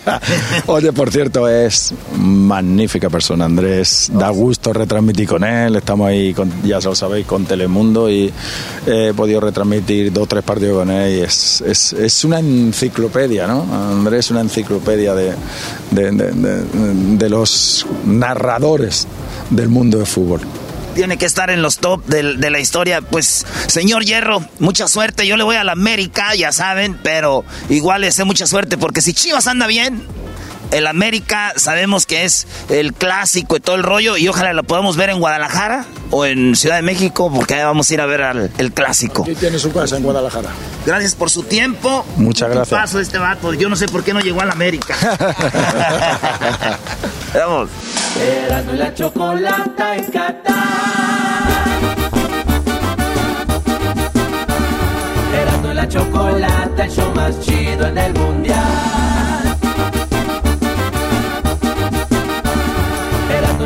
[LAUGHS] Oye, por cierto, es magnífica persona Andrés, da gusto retransmitir con él, estamos ahí con, ya lo sabéis con Telemundo y he podido retransmitir dos o tres partidos con él y es, es, es una enciclopedia, ¿no? Andrés es una enciclopedia de, de de los narradores del mundo de fútbol tiene que estar en los top de, la historia. Pues, señor Hierro, mucha suerte. Yo le voy a la América, ya saben, pero igual le sé mucha suerte porque si Chivas anda bien, el América sabemos que es el clásico y todo el rollo y ojalá lo podamos ver en Guadalajara o en Ciudad de México porque ahí vamos a ir a ver al, el clásico. Aquí tiene su casa en Guadalajara. Gracias por su tiempo. Muchas gracias. paso este vato. Yo no sé por qué no llegó a la América. [LAUGHS] Vamos. La chocolata en la chocolata, el show más chido en el mundial.